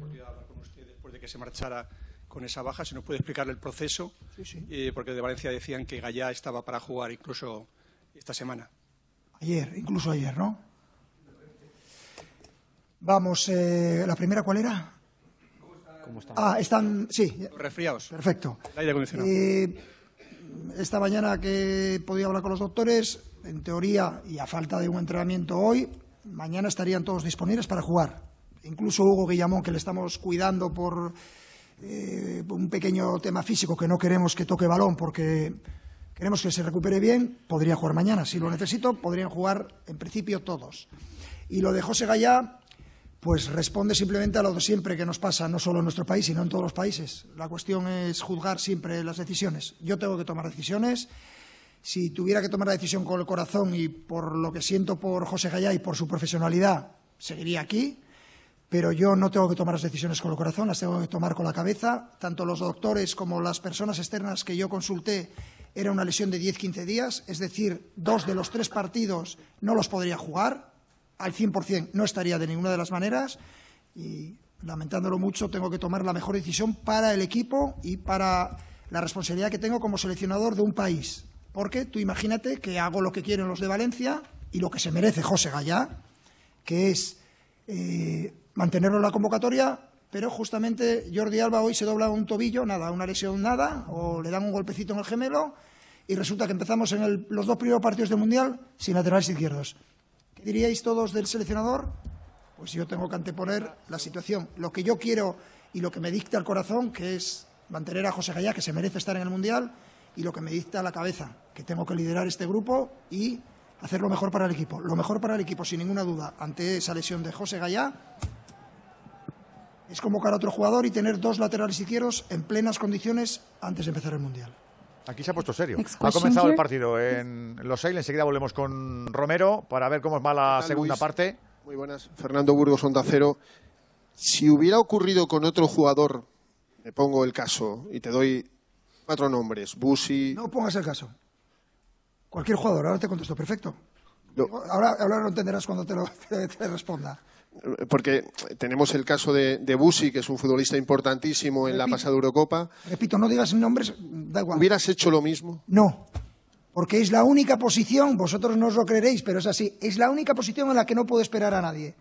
podría hablar con usted después de que se marchara con esa baja, si nos puede explicar el proceso, eh, porque de Valencia decían que Gallá estaba para jugar incluso esta semana. Ayer, incluso ayer, ¿no? Vamos, eh, ¿la primera cuál era? Ah, están, sí. Resfriados. Perfecto. El aire acondicionado. Eh, esta mañana que he podido hablar con los doctores, en teoría, y a falta de un entrenamiento hoy, mañana estarían todos disponibles para jugar. Incluso Hugo Guillamón, que le estamos cuidando por eh, un pequeño tema físico que no queremos que toque balón porque queremos que se recupere bien, podría jugar mañana. Si lo necesito, podrían jugar en principio todos. Y lo de José Gallá, pues responde simplemente a lo de siempre que nos pasa, no solo en nuestro país, sino en todos los países. La cuestión es juzgar siempre las decisiones. Yo tengo que tomar decisiones. Si tuviera que tomar la decisión con el corazón y por lo que siento por José Gallá y por su profesionalidad, seguiría aquí. Pero yo no tengo que tomar las decisiones con el corazón, las tengo que tomar con la cabeza. Tanto los doctores como las personas externas que yo consulté era una lesión de 10-15 días, es decir, dos de los tres partidos no los podría jugar al 100%, no estaría de ninguna de las maneras y lamentándolo mucho tengo que tomar la mejor decisión para el equipo y para la responsabilidad que tengo como seleccionador de un país. Porque tú imagínate que hago lo que quieren los de Valencia y lo que se merece José Gallá, que es eh, mantenerlo en la convocatoria, pero justamente Jordi Alba hoy se dobla un tobillo, nada, una lesión nada, o le dan un golpecito en el gemelo, y resulta que empezamos en el- los dos primeros partidos del Mundial sin laterales izquierdos. ¿Qué diríais todos del seleccionador? Pues yo tengo que anteponer la situación. Lo que yo quiero y lo que me dicta el corazón, que es mantener a José Gallá, que se merece estar en el Mundial, y lo que me dicta la cabeza, que tengo que liderar este grupo y hacer lo mejor para el equipo. Lo mejor para el equipo, sin ninguna duda, ante esa lesión de José Gallá, es convocar a otro jugador y tener dos laterales izquierdos en plenas condiciones antes de empezar el Mundial. Aquí se ha puesto serio. Ha comenzado el partido en Los Seil. Enseguida volvemos con Romero para ver cómo va la ¿Qué tal, segunda Luis? parte. Muy buenas. Fernando Burgos, Onda Cero. Si hubiera ocurrido con otro jugador, me pongo el caso y te doy cuatro nombres. Busi. No pongas el caso. Cualquier jugador, ahora te contesto, perfecto. No. Ahora, ahora lo entenderás cuando te lo te- te responda. Porque tenemos el caso de, de Busi, que es un futbolista importantísimo en la pasada Eurocopa. Repito, no digas nombres, da igual. ¿Hubieras hecho lo mismo? No, porque es la única posición, vosotros no os lo creeréis, pero es así, es la única posición en la que no puedo esperar a nadie.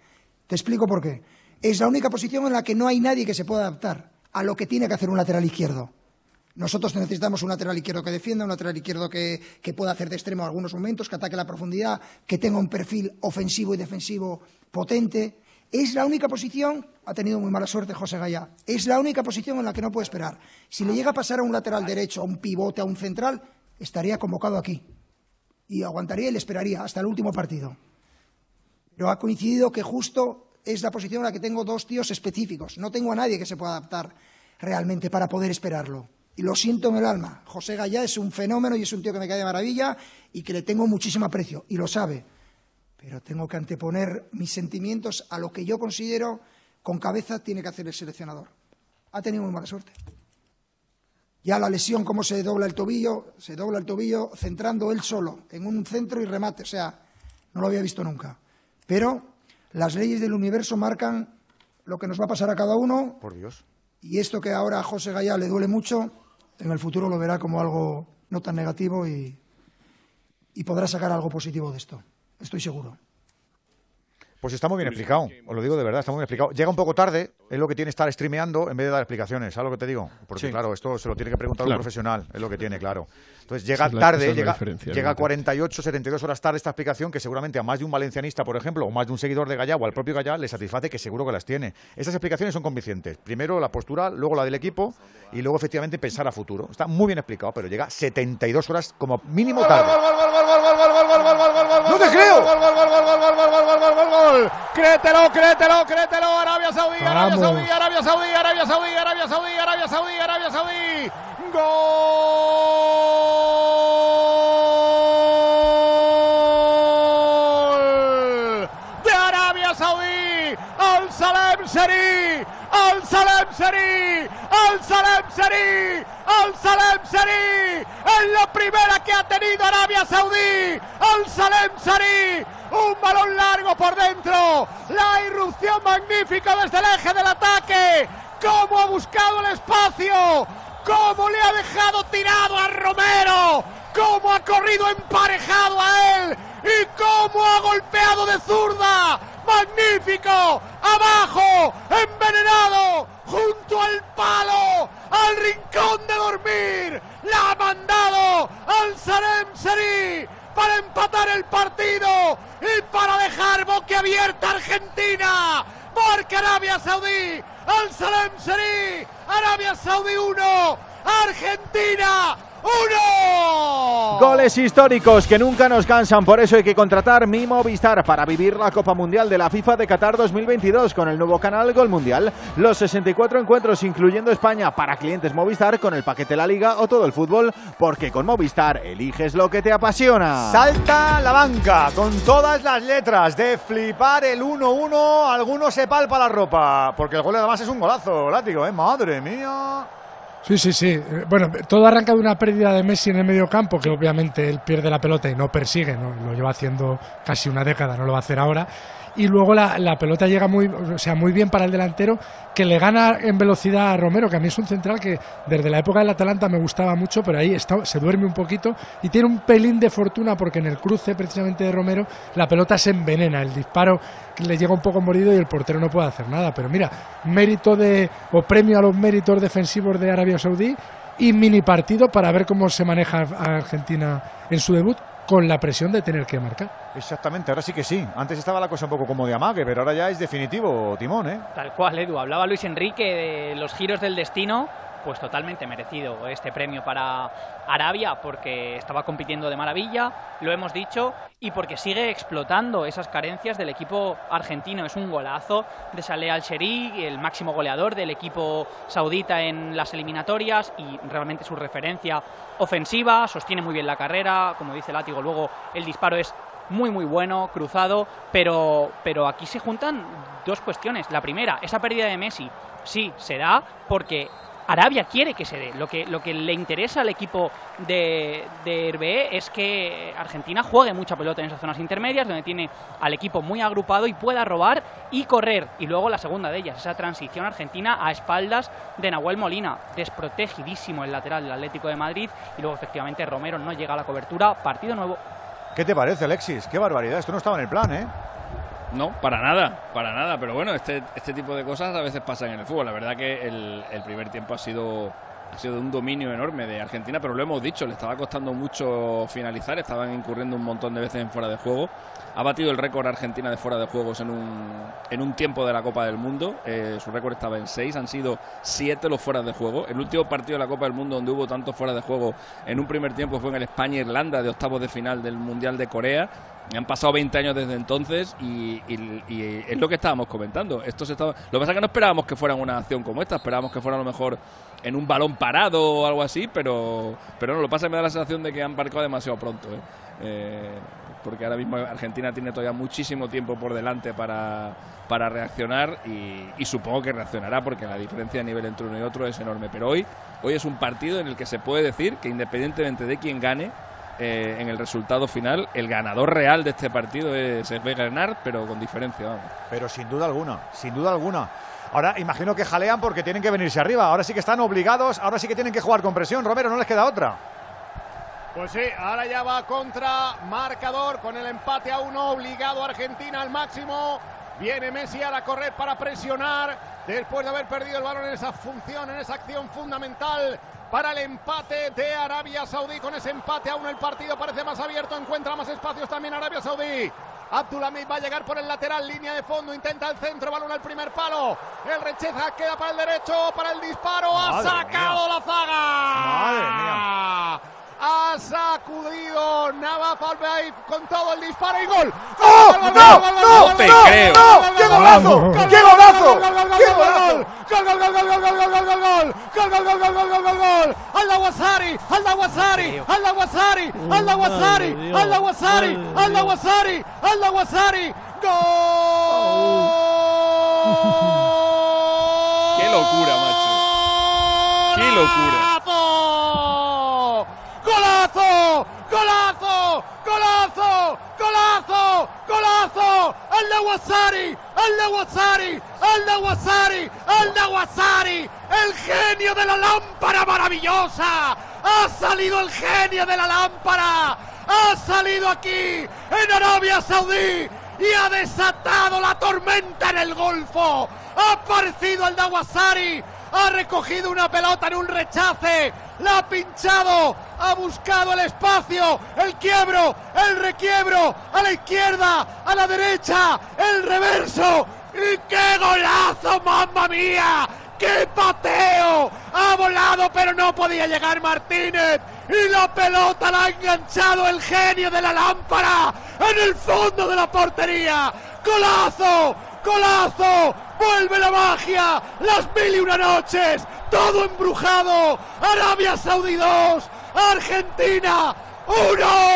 Te explico por qué. Es la única posición en la que no hay nadie que se pueda adaptar a lo que tiene que hacer un lateral izquierdo. Nosotros necesitamos un lateral izquierdo que defienda, un lateral izquierdo que, pueda hacer de extremo en algunos momentos, que ataque la profundidad, que tenga un perfil ofensivo y defensivo potente. Es la única posición, ha tenido muy mala suerte José Gaya, es la única posición en la que no puede esperar. Si le llega a pasar a un lateral derecho, a un pivote, a un central, estaría convocado aquí. Y aguantaría y le esperaría hasta el último partido. Pero ha coincidido que justo es la posición en la que tengo dos tíos específicos. No tengo a nadie que se pueda adaptar realmente para poder esperarlo. Y lo siento en el alma. José Gallá es un fenómeno y es un tío que me cae de maravilla y que le tengo muchísimo aprecio. Y lo sabe. Pero tengo que anteponer mis sentimientos a lo que yo considero con cabeza tiene que hacer el seleccionador. Ha tenido muy mala suerte. Ya la lesión, cómo se dobla el tobillo, se dobla el tobillo centrando él solo en un centro y remate. O sea, no lo había visto nunca. Pero las leyes del universo marcan lo que nos va a pasar a cada uno Por Dios. y esto que ahora a José Gallá le duele mucho, en el futuro lo verá como algo no tan negativo y, podrá sacar algo positivo de esto. Estoy seguro. Pues está muy bien explicado, os lo digo de verdad, está muy bien explicado. Llega un poco tarde, es lo que tiene estar streameando en vez de dar explicaciones, ¿sabes lo que te digo? Porque Sí. claro, esto se lo tiene que preguntar un Claro. profesional, es lo que tiene, claro. Entonces llega es la- tarde, es llega, llega evidente. 48, 72 horas tarde esta explicación que seguramente a más de un valencianista, por ejemplo, o más de un seguidor de Gallá o al propio Gallá le satisface que seguro que las tiene. Estas explicaciones son convincentes. Primero la postura, luego la del equipo y luego efectivamente pensar a futuro. Está muy bien explicado, pero llega 72 horas como mínimo tarde. ¡No te creo! gol. Créetelo, créetelo, créetelo. Arabia Saudí, Arabia Saudí, Arabia Saudí, Arabia Saudí, Arabia Saudí, Arabia Saudí, Arabia Saudí. Gol de Arabia Saudí. Al Salem Seri, al Salem Seri, al Salem Seri, al Salem Seri. Es la primera que ha tenido Arabia Saudí. Al Salem Seri un balón largo por dentro. La irrupción magnífica desde el eje del ataque. Cómo ha buscado el espacio. Cómo le ha dejado tirado a Romero. Cómo ha corrido emparejado a él. Y cómo ha golpeado de zurda. Magnífico. Abajo. Envenenado. Junto al palo. Al rincón de dormir. La ha mandado al Salem Seri para empatar el partido y para dejar boquiabierta Argentina. Marca Arabia Saudí, Al Salem Seri, Arabia Saudí 1, Argentina 1. Goles históricos que nunca nos cansan, por eso hay que contratar Mi Movistar para vivir la Copa Mundial de la FIFA de Qatar 2022 con el nuevo canal Gol Mundial. Los 64 encuentros, incluyendo España, para clientes Movistar con el paquete La Liga o todo el fútbol, porque con Movistar eliges lo que te apasiona. Salta la banca con todas las letras de flipar el 1-1. Alguno se palpa la ropa, porque el gol además es un golazo, látigo, ¿eh? Madre mía. Sí, sí, sí. Eh, Bueno, todo arranca de una pérdida de Messi en el medio campo, que obviamente él pierde la pelota y no persigue, ¿no? lo lleva haciendo casi una década, no lo va a hacer ahora. Y luego la, pelota llega muy, o sea, muy bien para el delantero, que le gana en velocidad a Romero, que a mí es un central que desde la época del Atalanta me gustaba mucho, pero ahí está, se duerme un poquito y tiene un pelín de fortuna porque en el cruce precisamente de Romero la pelota se envenena, el disparo le llega un poco morido y el portero no puede hacer nada. Pero mira, mérito de o premio a los méritos defensivos de Arabia Saudí y mini partido para ver cómo se maneja a Argentina en su debut con la presión de tener que marcar. Exactamente, ahora sí que sí. Antes estaba la cosa un poco como de amague, pero ahora ya es definitivo, Timón, ¿eh? Tal cual, Edu. Hablaba Luis Enrique de los giros del destino pues totalmente merecido este premio para Arabia porque estaba compitiendo de maravilla, lo hemos dicho, y porque sigue explotando esas carencias del equipo argentino. Es un golazo de Saleh Al-Sheri, el máximo goleador del equipo saudita en las eliminatorias y realmente su referencia ofensiva, sostiene muy bien la carrera, como dice Látigo, luego el disparo es muy muy bueno, cruzado, pero, pero aquí se juntan dos cuestiones. La primera, esa pérdida de Messi, sí, se da porque Arabia quiere que se dé. Lo que, lo que le interesa al equipo de, de es que Argentina juegue mucha pelota en esas zonas intermedias, donde tiene al equipo muy agrupado y pueda robar y correr. Y luego la segunda de ellas, esa transición argentina a espaldas de Nahuel Molina. Desprotegidísimo el lateral del Atlético de Madrid. Y luego efectivamente Romero no llega a la cobertura. Partido nuevo. ¿Qué te parece, Alexis? Qué barbaridad. Esto no estaba en el plan, ¿eh? No, para nada, para nada. Pero bueno, este, este tipo de cosas a veces pasan en el fútbol. La verdad que el, el primer tiempo ha sido ha sido un dominio enorme de Argentina, pero lo hemos dicho, le estaba costando mucho finalizar, estaban incurriendo un montón de veces en fuera de juego. Ha batido el récord Argentina de fuera de juegos en un, en un tiempo de la Copa del Mundo. Eh, su récord estaba en seis, han sido siete los fuera de juego. El último partido de la Copa del Mundo donde hubo tantos fuera de juego en un primer tiempo fue en el España-Irlanda de octavos de final del Mundial de Corea. Han pasado 20 años desde entonces y, y- es lo que estábamos comentando. Esto se estaba... Lo que pasa es que no esperábamos que fuera una acción como esta, esperábamos que fuera a lo mejor en un balón parado o algo así, pero, pero no, lo pasa que me da la sensación de que han marcado demasiado pronto. ¿eh? Eh, porque ahora mismo Argentina tiene todavía muchísimo tiempo por delante para, para reaccionar y, supongo que reaccionará porque la diferencia a nivel entre uno y otro es enorme. Pero hoy, hoy es un partido en el que se puede decir que independientemente de quién gane, eh, en el resultado final, el ganador real de este partido es, es Wegener, pero con diferencia. Vamos. Pero sin duda alguna, sin duda alguna. Ahora imagino que jalean porque tienen que venirse arriba. Ahora sí que están obligados, ahora sí que tienen que jugar con presión. Romero, no les queda otra. Pues sí, ahora ya va contra marcador con el empate a uno, obligado a Argentina al máximo. Viene Messi a la correr para presionar después de haber perdido el balón en esa función, en esa acción fundamental para el empate de Arabia Saudí. Con ese empate a uno el partido parece más abierto, encuentra más espacios también Arabia Saudí. Abdulhamid va a llegar por el lateral, línea de fondo, intenta el centro, balón al primer palo. El rechaza, queda para el derecho, para el disparo, ha sacado mía. la zaga. Madre mía ha sacudido Navaf Albaif con todo el disparo y gol. ¡No! ¡No! ¡No! ¡No! ¡Qué golazo! ¡Qué golazo! ¡Qué golazo! ¡Gol, gol, gol, gol, gol, gol, gol, gol! ¡Gol, gol, gol, gol, gol, gol, gol, gol! ¡Alda Wasari! ¡Alda Wasari! ¡Alda Wasari! ¡Alda Wasari! ¡Alda Wasari! ¡Alda Wasari! ¡Alda Wasari! ¡Gol! ¡Qué locura, macho! ¡Qué locura! ¡Golazo! ¡Golazo! ¡Golazo! ¡Golazo! ¡Golazo! ¡Al Nawasari! ¡Al Nawasari! ¡Al Nawasari! ¡Al Nawasari! ¡El genio de la lámpara maravillosa! ¡Ha salido el genio de la lámpara! ¡Ha salido aquí en Arabia Saudí! y ha desatado la tormenta en el Golfo. Ha aparecido el Dawasari, ha recogido una pelota en un rechace, la ha pinchado, ha buscado el espacio, el quiebro, el requiebro, a la izquierda, a la derecha, el reverso. ¡Y qué golazo, mamma mía! ¡Qué pateo! Ha volado pero no podía llegar Martínez. Y la pelota la ha enganchado el genio de la lámpara en el fondo de la portería. ¡Golazo! ¡Golazo! ¡Vuelve la magia! ¡Las mil y una noches! ¡Todo embrujado! ¡Arabia Saudí 2! ¡Argentina 1!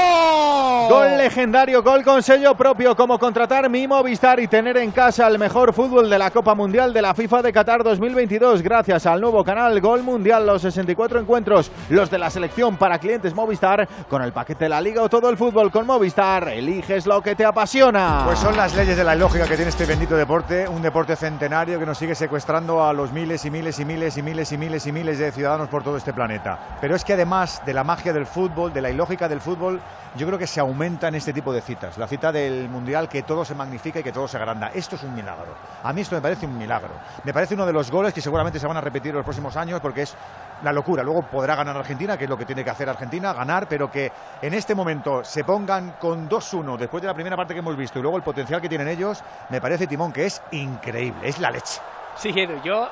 Gol legendario, gol con sello propio, como contratar mi Movistar y tener en casa el mejor fútbol de la Copa Mundial de la FIFA de Qatar 2022, gracias al nuevo canal Gol Mundial, los 64 encuentros, los de la selección para clientes Movistar, con el paquete de la Liga o todo el fútbol con Movistar, eliges lo que te apasiona. Pues son las leyes de la lógica que tiene este bendito deporte, un deporte centenario que nos sigue secuestrando a los miles y miles y miles y miles y miles y miles de ciudadanos por todo este planeta. Pero es que además de la magia del fútbol, de la ilógica del fútbol, yo creo que se aumenta en este tipo de citas. La cita del Mundial, que todo se magnifica y que todo se agranda. Esto es un milagro. A mí esto me parece un milagro. Me parece uno de los goles que seguramente se van a repetir en los próximos años porque es la locura. Luego podrá ganar Argentina, que es lo que tiene que hacer Argentina, ganar, pero que en este momento se pongan con 2-1 después de la primera parte que hemos visto y luego el potencial que tienen ellos, me parece, Timón, que es increíble. Es la leche. Sí, Edu, yo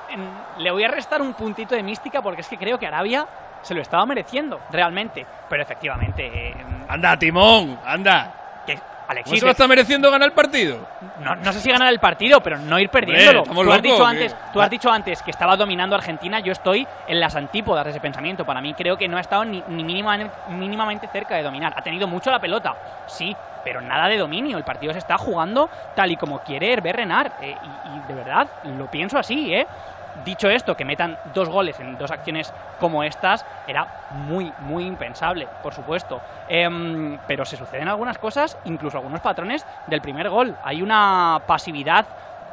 le voy a restar un puntito de mística porque es que creo que Arabia se lo estaba mereciendo, realmente. Pero efectivamente. Eh, anda, Timón, anda. Que ¿No se lo está mereciendo ganar el partido? No, no sé si ganar el partido, pero no ir perdiéndolo. tú, has dicho antes, tú has dicho antes que estaba dominando Argentina. Yo estoy en las antípodas de ese pensamiento. Para mí creo que no ha estado ni, ni mínimamente, mínimamente cerca de dominar. Ha tenido mucho la pelota, sí, pero nada de dominio. El partido se está jugando tal y como quiere Hervé Renard. Eh, y, y, de verdad, lo pienso así, ¿eh? Dicho esto, que metan dos goles en dos acciones como estas era muy, muy impensable, por supuesto. Em, pero se suceden algunas cosas, incluso algunos patrones del primer gol. Hay una pasividad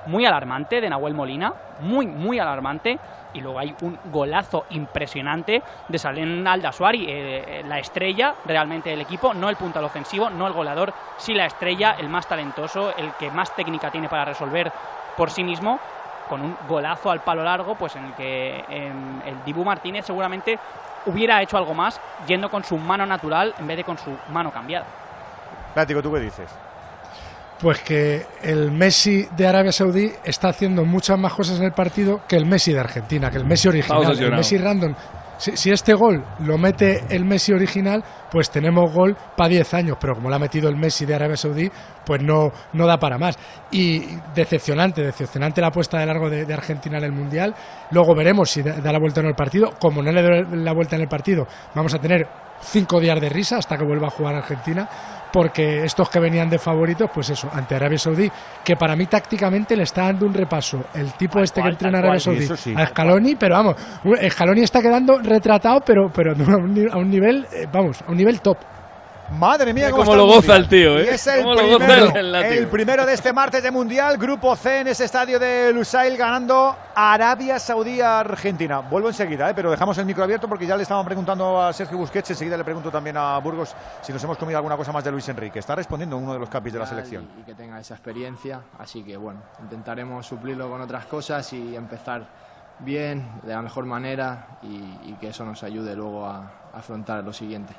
muy alarmante de Nahuel Molina, muy, muy alarmante. Y luego hay un golazo impresionante de Salen Aldasuari, eh, la estrella realmente del equipo, no el puntal ofensivo, no el goleador, sí la estrella, el más talentoso, el que más técnica tiene para resolver por sí mismo con un golazo al palo largo, pues en el que el Dibu Martínez seguramente hubiera hecho algo más yendo con su mano natural en vez de con su mano cambiada. Látigo, ¿tú qué dices? Pues que el Messi de Arabia Saudí está haciendo muchas más cosas en el partido que el Messi de Argentina, que el Messi original, el Messi random si, este gol lo mete el Messi original, pues tenemos gol para 10 años, pero como lo ha metido el Messi de Arabia Saudí, pues no, no da para más. Y decepcionante, decepcionante la apuesta de largo de, Argentina en el Mundial. Luego veremos si da, la vuelta en el partido. Como no le da la vuelta en el partido, vamos a tener cinco días de risa hasta que vuelva a jugar Argentina porque estos que venían de favoritos, pues eso, ante Arabia Saudí, que para mí tácticamente le está dando un repaso el tipo este que entrena Arabia Saudí a Scaloni, pero vamos, Scaloni está quedando retratado, pero, pero a un nivel, eh, vamos, a un nivel top. Madre mía, cómo, lo goza el tío, ¿eh? es el primero, el, primero, de este martes de Mundial, Grupo C en ese estadio de Lusail ganando Arabia Saudí a Argentina. Vuelvo enseguida, ¿eh? pero dejamos el micro abierto porque ya le estaban preguntando a Sergio Busquets, enseguida le pregunto también a Burgos si nos hemos comido alguna cosa más de Luis Enrique. Está respondiendo uno de los capis de la selección. Y, que tenga esa experiencia, así que bueno, intentaremos suplirlo con otras cosas y empezar bien, de la mejor manera y, que eso nos ayude luego a afrontar lo siguiente.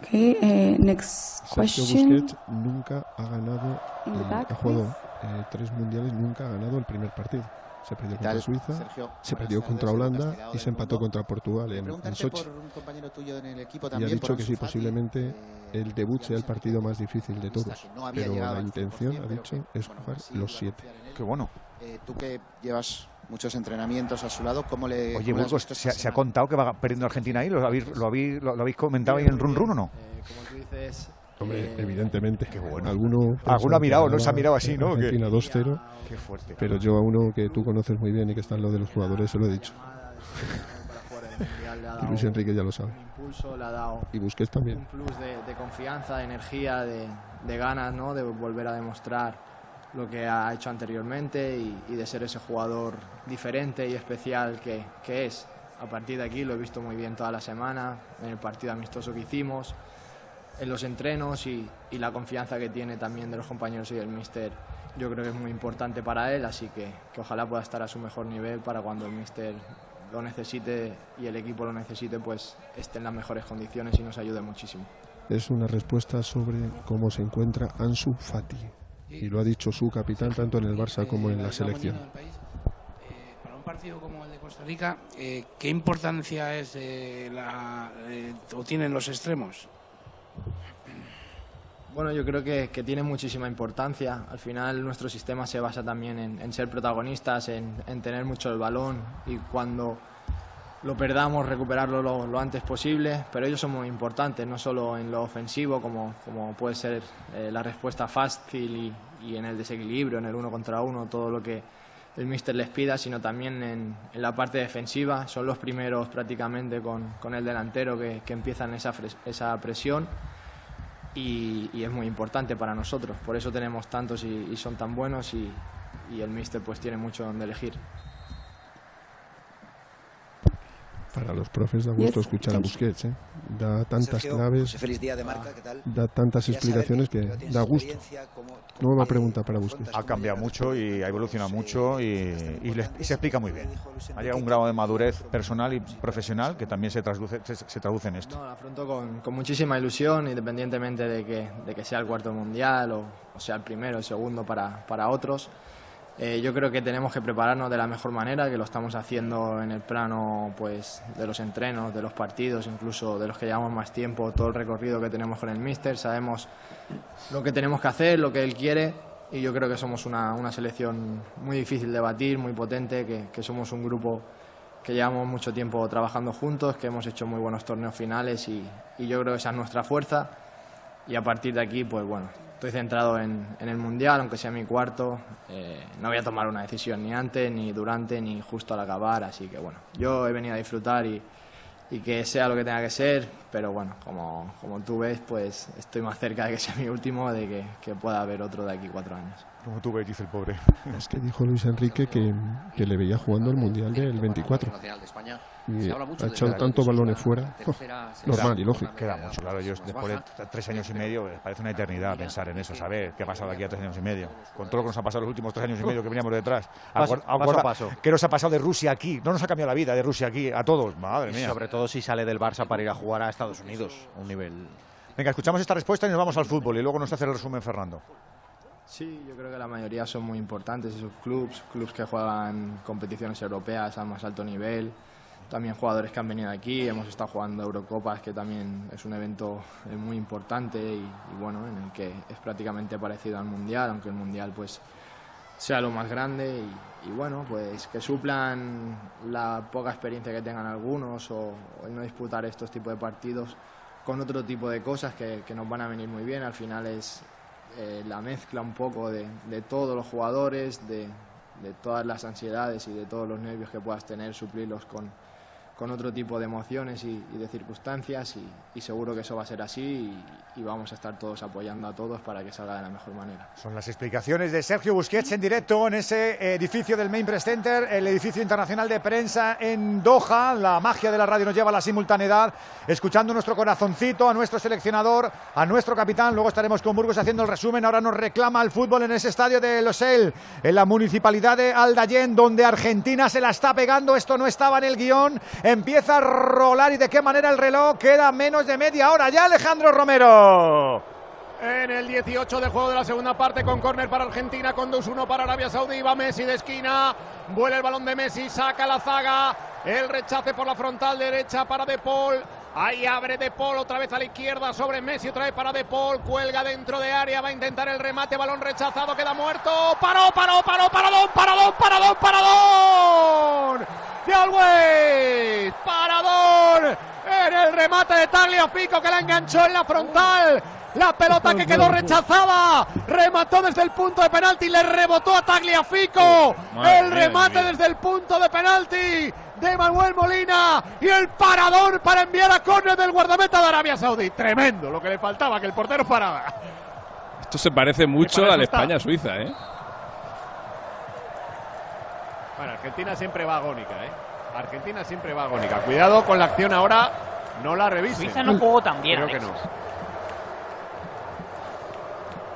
Okay, uh, next question. Busquets nunca ha ganado, eh, ha jugado eh, tres mundiales, nunca ha ganado el primer partido. Se perdió contra Suiza, Sergio, se perdió contra Holanda y se empató contra Portugal en, en Sochi. y ha dicho que sí, posiblemente eh, el debut sea el partido más difícil de todos. pero la intención, ha dicho, es jugar los siete. Qué bueno. Eh, tú que llevas muchos entrenamientos a su lado. ¿Cómo le, Oye, Burgos, ¿se, ha contado que va perdiendo Argentina ahí? ¿Lo habéis, lo habéis, lo, habéis comentado ahí en el run run o no? Eh, como tú dices. Hombre, eh, evidentemente. Qué bueno. Alguno, Alguno ha mirado, no se ha mirado así, ¿no? Argentina 2-0. Qué fuerte. Pero yo a uno que tú conoces muy bien y que está en lo de los jugadores, se lo he dicho. y Luis Enrique ya lo sabe. impulso, le ha dado y Busquets también. un plus de, de confianza, de energía, de, de ganas, ¿no? De volver a demostrar lo que ha hecho anteriormente y, de ser ese jugador diferente y especial que, que, es. A partir de aquí lo he visto muy bien toda la semana, en el partido amistoso que hicimos, en los entrenos y, y la confianza que tiene también de los compañeros y del míster. Yo creo que es muy importante para él, así que, que ojalá pueda estar a su mejor nivel para cuando el míster lo necesite y el equipo lo necesite, pues esté en las mejores condiciones y nos ayude muchísimo. Es una respuesta sobre cómo se encuentra Ansu Fati y lo ha dicho su capitán tanto en el Barça como en la selección. Eh, para un partido como el de Costa Rica, eh, ¿qué importancia es la, eh, o tienen los extremos? Bueno, yo creo que, tiene muchísima importancia. Al final nuestro sistema se basa también en, ser protagonistas, en, en, tener mucho el balón y cuando lo perdamos, recuperarlo lo, antes posible, pero ellos son muy importantes, no solo en lo ofensivo, como, como puede ser eh, la respuesta fácil y, en el desequilibrio, en el uno contra uno, todo lo que el míster les pida, sino también en, la parte defensiva. Son los primeros prácticamente con, con el delantero que, que empiezan esa, esa presión y, es muy importante para nosotros. Por eso tenemos tantos y, son tan buenos y, y el míster pues tiene mucho donde elegir. Para los profes da gusto escuchar a Busquets, ¿eh? da tantas claves, da tantas explicaciones que da gusto. Nueva pregunta para Busquets. Ha cambiado mucho y ha evolucionado mucho y, se explica muy bien. Ha llegado a un grado de madurez personal y profesional que también se traduce, se, traduce en esto. No, lo afronto con, muchísima ilusión, independientemente de que, de que sea el cuarto mundial o, o sea el primero, el segundo para, para otros Eh, yo creo que tenemos que prepararnos de la mejor manera, que lo estamos haciendo en el plano pues, de los entrenos, de los partidos, incluso de los que llevamos más tiempo, todo el recorrido que tenemos con el míster. Sabemos lo que tenemos que hacer, lo que él quiere y yo creo que somos una, una selección muy difícil de batir, muy potente, que, que somos un grupo que llevamos mucho tiempo trabajando juntos, que hemos hecho muy buenos torneos finales y, y yo creo que esa es nuestra fuerza y a partir de aquí, pues bueno, estoy centrado en, en el Mundial, aunque sea mi cuarto. Eh, no voy a tomar una decisión ni antes, ni durante, ni justo al acabar. Así que bueno, yo he venido a disfrutar y, y que sea lo que tenga que ser. Pero bueno, como, como tú ves, pues estoy más cerca de que sea mi último, de que, que pueda haber otro de aquí cuatro años. Como tú ves, dice el pobre. Es que dijo Luis Enrique que, que le veía jugando el Mundial del 24. Y ha echado tantos balones fuera. Oh, normal y lógico. Queda mucho, claro. Yo después de tres años y medio, parece una eternidad pensar en eso, saber qué ha pasado aquí a tres años y medio. Con todo lo que nos ha pasado los últimos tres años y medio que veníamos detrás. Paso- paso a paso. ¿Qué nos ha pasado de Rusia aquí? No nos ha cambiado la vida de Rusia aquí a todos. Madre Y mía. sobre todo si sale del Barça para ir a jugar a Estados Unidos, un nivel. Venga, escuchamos esta respuesta y nos vamos al fútbol y luego nos hace el resumen Fernando. Sí, yo creo que la mayoría son muy importantes esos clubes, clubes que juegan competiciones europeas al más alto nivel, también jugadores que han venido aquí, hemos estado jugando Eurocopas, que también es un evento eh, muy importante y, bueno, en el que es prácticamente parecido al Mundial, aunque el Mundial pues sea lo más grande y, y bueno, pues que suplan la poca experiencia que tengan algunos o, o el no disputar estos tipos de partidos con otro tipo de cosas que, que nos van a venir muy bien. Al final es eh, la mezcla un poco de, de todos los jugadores, de, de todas las ansiedades y de todos los nervios que puedas tener, suplirlos con, con otro tipo de emociones y, de circunstancias y, seguro que eso va a ser así y, y vamos a estar todos apoyando a todos para que salga de la mejor manera. Son las explicaciones de Sergio Busquets en directo en ese edificio del Main Press Center, el edificio internacional de prensa en Doha. La magia de la radio nos lleva a la simultaneidad, escuchando nuestro corazoncito, a nuestro seleccionador, a nuestro capitán. Luego estaremos con Burgos haciendo el resumen. Ahora nos reclama el fútbol en ese estadio de Losel, en la municipalidad de Aldayén, donde Argentina se la está pegando. Esto no estaba en el guion. Empieza a rolar y de qué manera el reloj. Queda menos de media hora ya, Alejandro Romero. En el 18 de juego de la segunda parte con córner para Argentina, con 2-1 para Arabia Saudí, va Messi de esquina, vuela el balón de Messi, saca la zaga, el rechace por la frontal derecha para De Paul, ahí abre De Paul otra vez a la izquierda sobre Messi, otra vez para De Paul, cuelga dentro de área, va a intentar el remate, balón rechazado, queda muerto, paró, paró, paró, paradón, paradón, paradón, paradón, de Always, paradón, en el remate de Tagliafico que la enganchó en la frontal. La pelota que quedó rechazada. Remató desde el punto de penalti. Le rebotó a Tagliafico. madre el remate desde el punto de penalti de Manuel Molina. Y el parador para enviar a córner del guardameta de Arabia Saudí. Tremendo lo que le faltaba, que el portero parara. Esto se parece mucho al. España-Suiza, ¿eh? Bueno, Argentina siempre va agónica, ¿eh? Argentina siempre va agónica. Cuidado con la acción ahora. No la revisen. Suiza no jugó tan bien, Creo que no.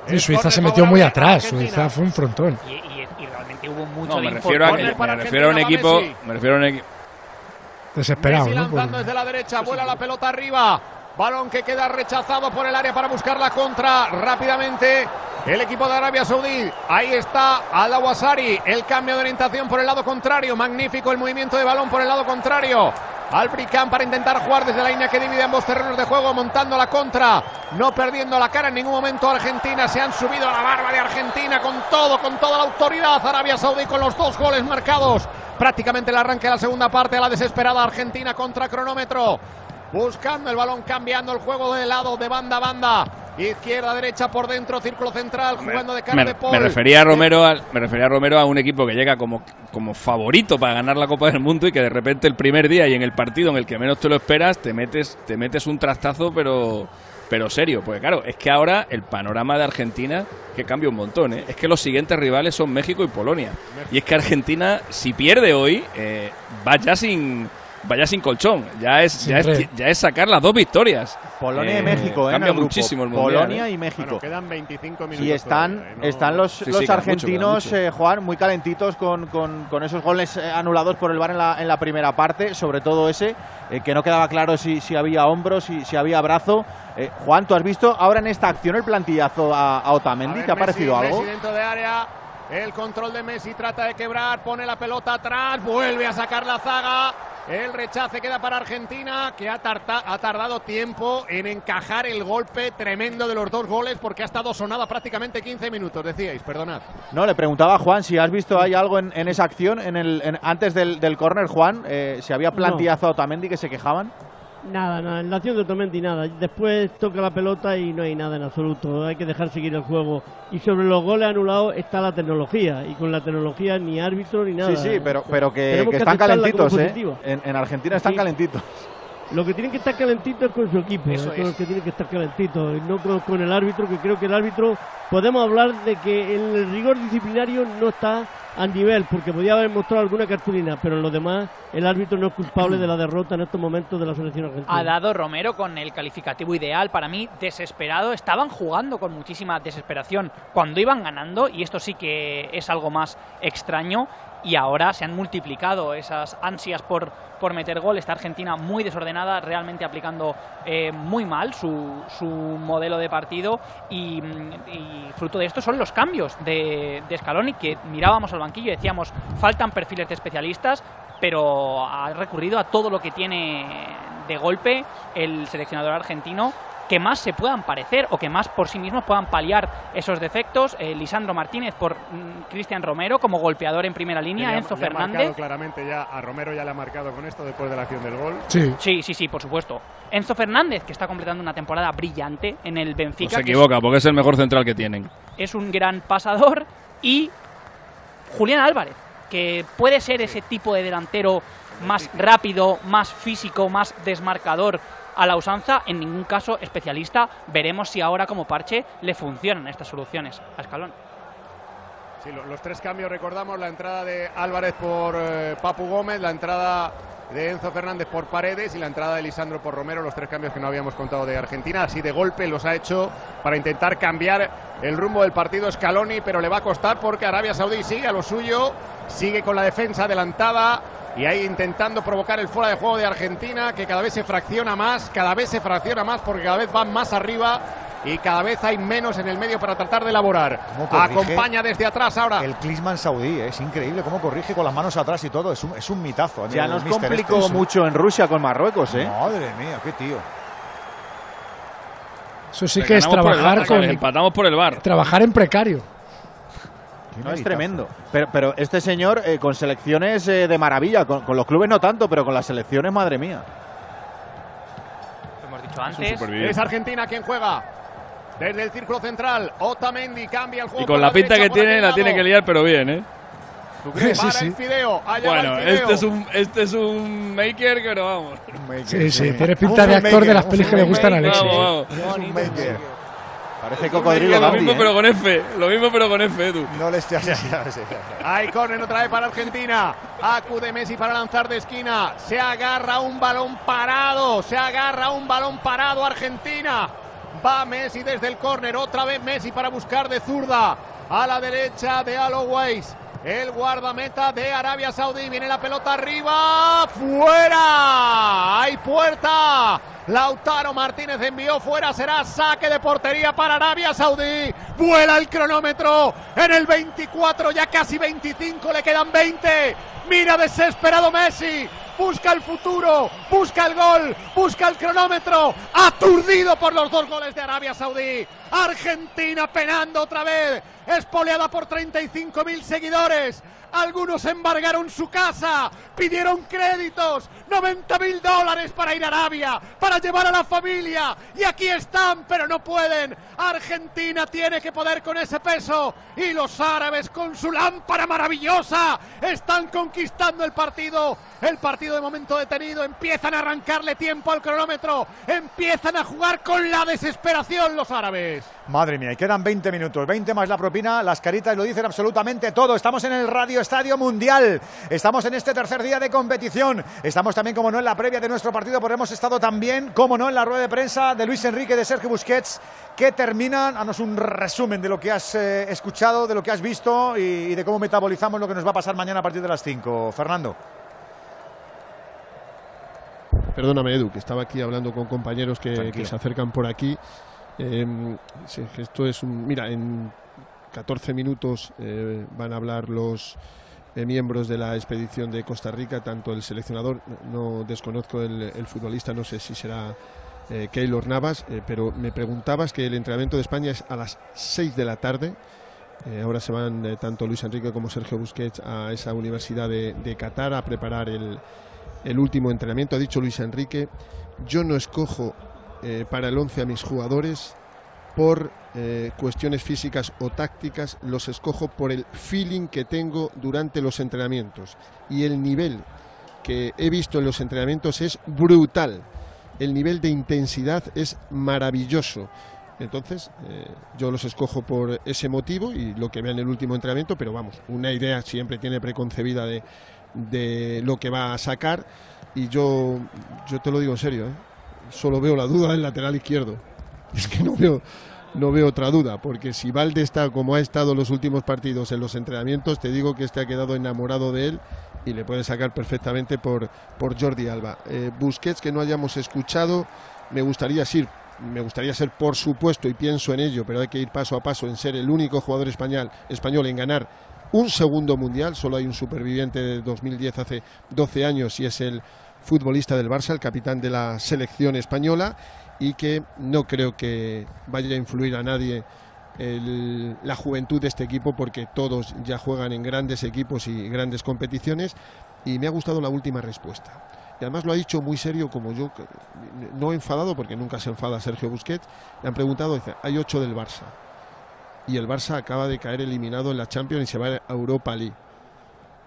Sí, Suiza se metió muy atrás, Suiza fue un frontón. Y, y- hubo mucho No, me refiero a, que- me refiero a un equipo. Me refiero a un equipo. Desesperado, lanzando desde la derecha, vuela la pelota arriba. Balón que queda rechazado por el área para buscar la contra rápidamente. El equipo de Arabia Saudí. Ahí está Al Awasari. El cambio de orientación por el lado contrario. Magnífico el movimiento de balón por el lado contrario. Albricán para intentar jugar desde la línea que divide ambos terrenos de juego, montando la contra. No perdiendo la cara en ningún momento Argentina. Se han subido a la barba de Argentina con todo, con toda la autoridad. Arabia Saudí con los dos goles marcados. Prácticamente el arranque de la segunda parte a la desesperada Argentina contra cronómetro. Buscando el balón, cambiando el juego de lado, de banda a banda. Izquierda, derecha, por dentro, círculo central, jugando de cara Me, de Paul. me refería a Romero al- me refería a Romero a un equipo que llega como, como favorito para ganar la Copa del Mundo y que de repente el primer día y en el partido en el que menos te lo esperas te metes te metes un trastazo pero pero serio, porque claro, es que ahora el panorama de Argentina que cambia un montón, ¿eh? es que los siguientes rivales son México y Polonia. Y es que Argentina, si pierde hoy, eh, va ya sin va ya sin colchón, ya es, ya es, ya es sacar las dos victorias. Polonia Eh, y México, ¿eh? en Cambia el grupo. muchísimo el mundial. Polonia ¿eh? y México. Bueno, quedan 25 minutos. Y están, todavía, ¿eh? No- están los, Sí, los sí, argentinos, mucho. eh, Juan, muy calentitos con, con- con esos goles eh, anulados por el VAR en la, en la primera parte, sobre todo ese, eh, que no quedaba claro si, si había hombro, si, si había brazo. Eh, Juan, ¿tú has visto ahora en esta acción el plantillazo a, a Otamendi? A ver, ¿Te ha parecido Messi, algo? Messi dentro de área. El control de Messi trata de quebrar, pone la pelota atrás, vuelve a sacar la zaga. El rechace queda para Argentina, que ha, ha, tardado tiempo en encajar el golpe tremendo de los dos goles, porque ha estado sonada prácticamente 15 minutos, decíais, perdonad. No, le preguntaba a Juan si has visto hay algo en, esa acción, en el, antes del, del córner, Juan, eh, si había plantillazo a Otamendi que se quejaban. Nada, nada, en la acción de Otamendi nada. Después toca la pelota y no hay nada en absoluto. Hay que dejar seguir el juego. Y sobre los goles anulados está la tecnología. Y con la tecnología ni árbitro ni nada. Sí, sí, pero, pero que, están calentitos, ¿eh? En, Argentina están calentitos. Lo que tienen que estar calentitos es con su equipo, Eso es lo que tienen que estar calentitos, no con, el árbitro, que creo que el árbitro, podemos hablar de que el rigor disciplinario no está a nivel, porque podía haber mostrado alguna cartulina, pero en lo demás el árbitro no es culpable de la derrota en estos momentos de la selección argentina. Ha dado Romero con el calificativo ideal, para mí desesperado, estaban jugando con muchísima desesperación cuando iban ganando, y esto sí que es algo más extraño, y ahora se han multiplicado esas ansias por, por meter gol. Esta Argentina muy desordenada, realmente aplicando eh, muy mal su, su, modelo de partido y, fruto de esto son los cambios de, de Scaloni que mirábamos al banquillo y decíamos faltan perfiles de especialistas, pero ha recurrido a todo lo que tiene de golpe el seleccionador argentino que más se puedan parecer o que más por sí mismos puedan paliar esos defectos. Eh, Lisandro Martínez por mm, Cristian Romero como golpeador en primera línea, Enzo Fernández. claramente ya a Romero ya le ha marcado con esto después de la acción del gol. Sí. sí, sí, sí, por supuesto. Enzo Fernández que está completando una temporada brillante en el Benfica. se equivoca porque es el mejor central que tienen. Es un gran pasador y Julián Álvarez que puede ser ese tipo de delantero más rápido, más físico, más desmarcador a la usanza, en ningún caso especialista. Veremos si ahora como parche le funcionan estas soluciones a Escalón. Sí, los tres cambios, recordamos, la entrada de Álvarez por eh, Papu Gómez, la entrada de Enzo Fernández por Paredes y la entrada de Lisandro por Romero, los tres cambios que no habíamos contado de Argentina. Así de golpe los ha hecho para intentar cambiar el rumbo del partido Scaloni, pero le va a costar porque Arabia Saudí sigue a lo suyo, sigue con la defensa adelantada y ahí intentando provocar el fuera de juego de Argentina, que cada vez se fracciona más, cada vez se fracciona más porque cada vez van más arriba y cada vez hay menos en el medio para tratar de elaborar. Acompaña desde atrás ahora. El Klisman saudí, es increíble cómo corrige con las manos atrás y todo, es un, es un mitazo. Ya nos complicó mucho en Rusia con Marruecos, ¿eh? Madre mía, qué tío. Eso sí que es trabajar con. Empatamos por el bar. Trabajar en precario. No, es tremendo. Pero, pero este señor eh, con selecciones eh, de maravilla, con, los clubes no tanto, pero con las selecciones, madre mía. hemos dicho antes. Es Argentina quien juega. Desde el círculo central, Otamendi cambia el juego. Y con la pinta que tiene, la tiene que liar, pero bien, ¿eh? ¿Tú crees? Sí, sí. El fideo, bueno, este es un este es un maker que no vamos. Sí, sí, tiene pinta de actor de las películas que le gustan a Alexis. Vamos, vamos. Parece cocodrilo Lo mismo, pero con F. Lo mismo, pero con F, Edu. No le estés Hay córner otra vez para Argentina. Acude Messi para lanzar de esquina. Se agarra un balón parado. Se agarra un balón parado Argentina. Va Messi desde el córner. Otra vez Messi para buscar de zurda. A la derecha de Aloways. El guardameta de Arabia Saudí. Viene la pelota arriba. ¡Fuera! ¡Hay puerta! Lautaro Martínez envió fuera. Será saque de portería para Arabia Saudí. Vuela el cronómetro en el 24, ya casi 25. Le quedan 20. Mira desesperado Messi busca el futuro, busca el gol, busca el cronómetro, aturdido por los dos goles de Arabia Saudí. Argentina penando otra vez, espoleada por 35.000 seguidores. Algunos embargaron su casa, pidieron créditos, 90 mil dólares para ir a Arabia, para llevar a la familia. Y aquí están, pero no pueden. Argentina tiene que poder con ese peso. Y los árabes con su lámpara maravillosa están conquistando el partido. El partido de momento detenido. Empiezan a arrancarle tiempo al cronómetro. Empiezan a jugar con la desesperación los árabes. Madre mía, y quedan 20 minutos. 20 más la propina. Las caritas lo dicen absolutamente todo. Estamos en el Radio Estadio Mundial. Estamos en este tercer día de competición. Estamos también, como no, en la previa de nuestro partido, porque hemos estado también, como no, en la rueda de prensa de Luis Enrique, de Sergio Busquets, que terminan. Haznos un resumen de lo que has eh, escuchado, de lo que has visto y, de cómo metabolizamos lo que nos va a pasar mañana a partir de las 5. Fernando. Perdóname, Edu, que estaba aquí hablando con compañeros que, se acercan por aquí. Em, esto es un. Mira, en 14 minutos eh, van a hablar los eh, miembros de la expedición de Costa Rica, tanto el seleccionador, no desconozco el, futbolista, no sé si será eh, Keylor Navas, pero me preguntabas que el entrenamiento de España es a las 6 de la tarde. ahora se van tanto Luis Enrique como Sergio Busquets a esa universidad de, de Qatar a preparar el, el último entrenamiento. Ha dicho Luis Enrique, yo no escojo para el 11 a mis jugadores, por eh, cuestiones físicas o tácticas, los escojo por el feeling que tengo durante los entrenamientos. Y el nivel que he visto en los entrenamientos es brutal. El nivel de intensidad es maravilloso. Entonces, eh, yo los escojo por ese motivo y lo que vea en el último entrenamiento, pero vamos, una idea siempre tiene preconcebida de, de lo que va a sacar. Y yo, yo te lo digo en serio, ¿eh? Solo veo la duda del lateral izquierdo. Es que no veo, no veo otra duda, porque si Valde está como ha estado los últimos partidos en los entrenamientos, te digo que este ha quedado enamorado de él y le puede sacar perfectamente por, por Jordi Alba. Eh, Busquets, que no hayamos escuchado, me gustaría ser, me gustaría ser, por supuesto, y pienso en ello, pero hay que ir paso a paso en ser el único jugador español, español en ganar un segundo mundial. Solo hay un superviviente de 2010 hace 12 años y es el futbolista del Barça, el capitán de la selección española y que no creo que vaya a influir a nadie la juventud de este equipo porque todos ya juegan en grandes equipos y grandes competiciones y me ha gustado la última respuesta. Y además lo ha dicho muy serio como yo, no enfadado porque nunca se enfada Sergio Busquets, le han preguntado, dice, hay ocho del Barça y el Barça acaba de caer eliminado en la Champions y se va a Europa League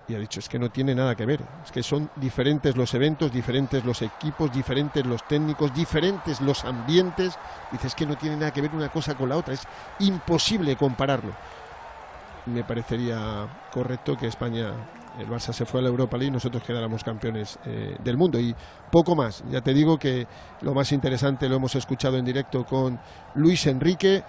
y ha dicho, es que no tiene nada que ver, es que son diferentes los eventos, diferentes los equipos, diferentes los técnicos, diferentes los ambientes. Dice, es que no tiene nada que ver una cosa con la otra, es imposible compararlo. Me parecería correcto que España, el Barça se fue a la Europa League y nosotros quedáramos campeones eh, del mundo. Y poco más, ya te digo que lo más interesante lo hemos escuchado en directo con Luis Enrique.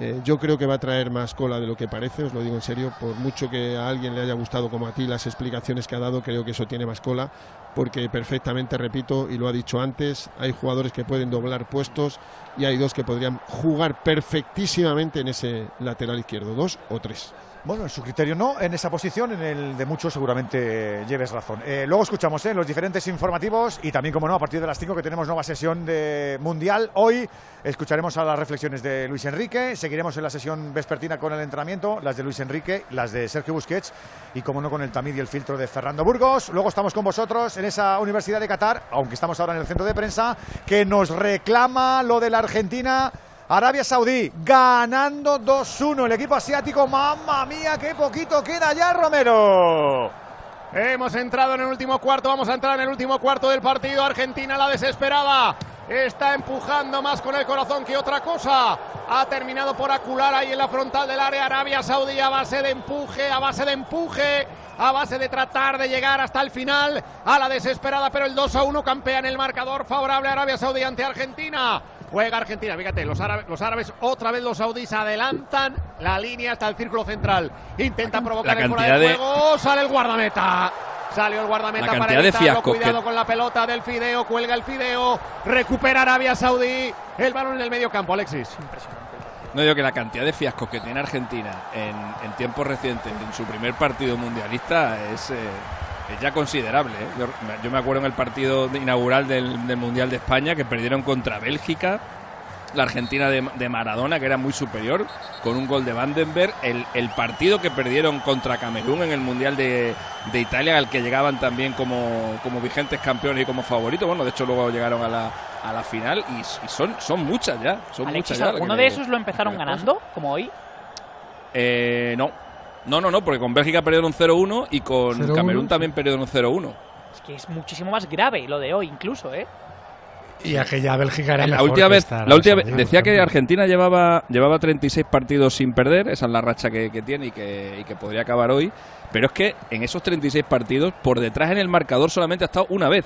Eh, yo creo que va a traer más cola de lo que parece, os lo digo en serio, por mucho que a alguien le haya gustado como a ti las explicaciones que ha dado, creo que eso tiene más cola, porque perfectamente, repito, y lo ha dicho antes, hay jugadores que pueden doblar puestos y hay dos que podrían jugar perfectísimamente en ese lateral izquierdo, dos o tres. Bueno, en su criterio no, en esa posición, en el de muchos seguramente lleves razón. Eh, luego escuchamos eh, los diferentes informativos y también, como no, a partir de las 5 que tenemos nueva sesión de Mundial. Hoy escucharemos a las reflexiones de Luis Enrique, seguiremos en la sesión vespertina con el entrenamiento, las de Luis Enrique, las de Sergio Busquets y, como no, con el tamid y el filtro de Fernando Burgos. Luego estamos con vosotros en esa Universidad de Qatar, aunque estamos ahora en el centro de prensa, que nos reclama lo de la Argentina Arabia Saudí ganando 2-1 el equipo asiático. Mamma mía, qué poquito queda ya, Romero. Hemos entrado en el último cuarto, vamos a entrar en el último cuarto del partido. Argentina la desesperada. Está empujando más con el corazón que otra cosa. Ha terminado por acular ahí en la frontal del área Arabia Saudí a base de empuje, a base de empuje, a base de tratar de llegar hasta el final a la desesperada, pero el 2 a 1 campea en el marcador favorable a Arabia Saudí ante Argentina. Juega Argentina, fíjate, los árabes, los árabes otra vez los saudíes adelantan la línea hasta el círculo central. Intenta provocar el fuera de juego, sale el guardameta. Salió el guardameta para evitarlo, cuidado con la pelota del Fideo, cuelga el Fideo, recupera Arabia Saudí, el balón en el medio campo, Alexis. Impresionante. No digo que la cantidad de fiascos que tiene Argentina en, en tiempos recientes, en su primer partido mundialista, es, eh, es ya considerable. ¿eh? Yo, me acuerdo en el partido inaugural del, del, Mundial de España que perdieron contra Bélgica. La Argentina de, Maradona, que era muy superior, con un gol de Vandenberg. El, el partido que perdieron contra Camerún en el Mundial de, de Italia, al que llegaban también como, como, vigentes campeones y como favoritos. Bueno, de hecho, luego llegaron a la, a la final y, son, son muchas ya. Son muchas ya ¿Alguno de esos lo empezaron ganando, como hoy? Eh, no, no, no, no, porque con Bélgica perdieron 0-1 y con Camerún también perdieron 0-1. Es que es muchísimo más grave lo de hoy, incluso, ¿eh? Y aquella Bélgica era la última vez, la última vez decía que Argentina llevaba llevaba 36 partidos sin perder, esa es la racha que, tiene y que, y que podría acabar hoy, pero es que en esos 36 partidos por detrás en el marcador solamente ha estado una vez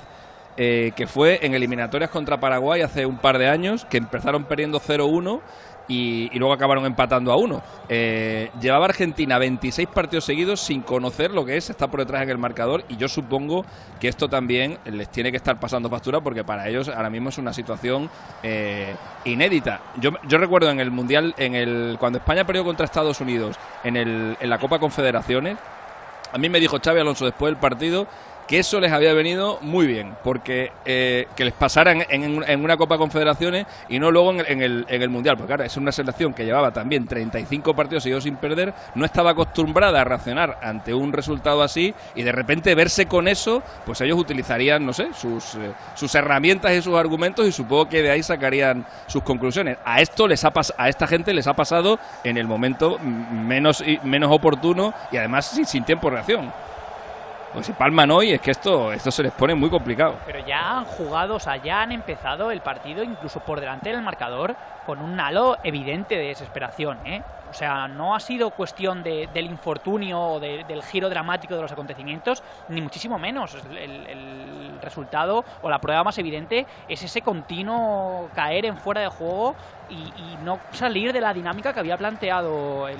eh, que fue en eliminatorias contra Paraguay hace un par de años, que empezaron perdiendo 0-1 y, luego acabaron empatando a uno. Eh, llevaba Argentina 26 partidos seguidos sin conocer lo que es estar por detrás en el marcador y yo supongo que esto también les tiene que estar pasando factura porque para ellos ahora mismo es una situación eh, inédita. Yo, yo recuerdo en el Mundial, en el cuando España perdió contra Estados Unidos en, el, en la Copa Confederaciones, a mí me dijo Xavi Alonso después del partido que eso les había venido muy bien, porque eh, que les pasara en, en- una Copa Confederaciones y no luego en el, en el, en el Mundial, porque claro, es una selección que llevaba también 35 partidos seguidos sin perder, no estaba acostumbrada a reaccionar ante un resultado así y de repente verse con eso, pues ellos utilizarían, no sé, sus, eh, sus herramientas y sus argumentos y supongo que de ahí sacarían sus conclusiones. A esto les ha a esta gente les ha pasado en el momento menos, menos oportuno y además sin, sin tiempo de reacción. Pues si palman hoy es que esto, esto se les pone muy complicado. Pero ya han jugado, o sea, ya han empezado el partido incluso por delante del marcador con un halo evidente de desesperación, ¿eh? O sea, no ha sido cuestión de- del infortunio o de- del giro dramático de los acontecimientos, ni muchísimo menos. El, el- resultado o la prueba más evidente es ese continuo caer en fuera de juego y, y no salir de la dinámica que había planteado el,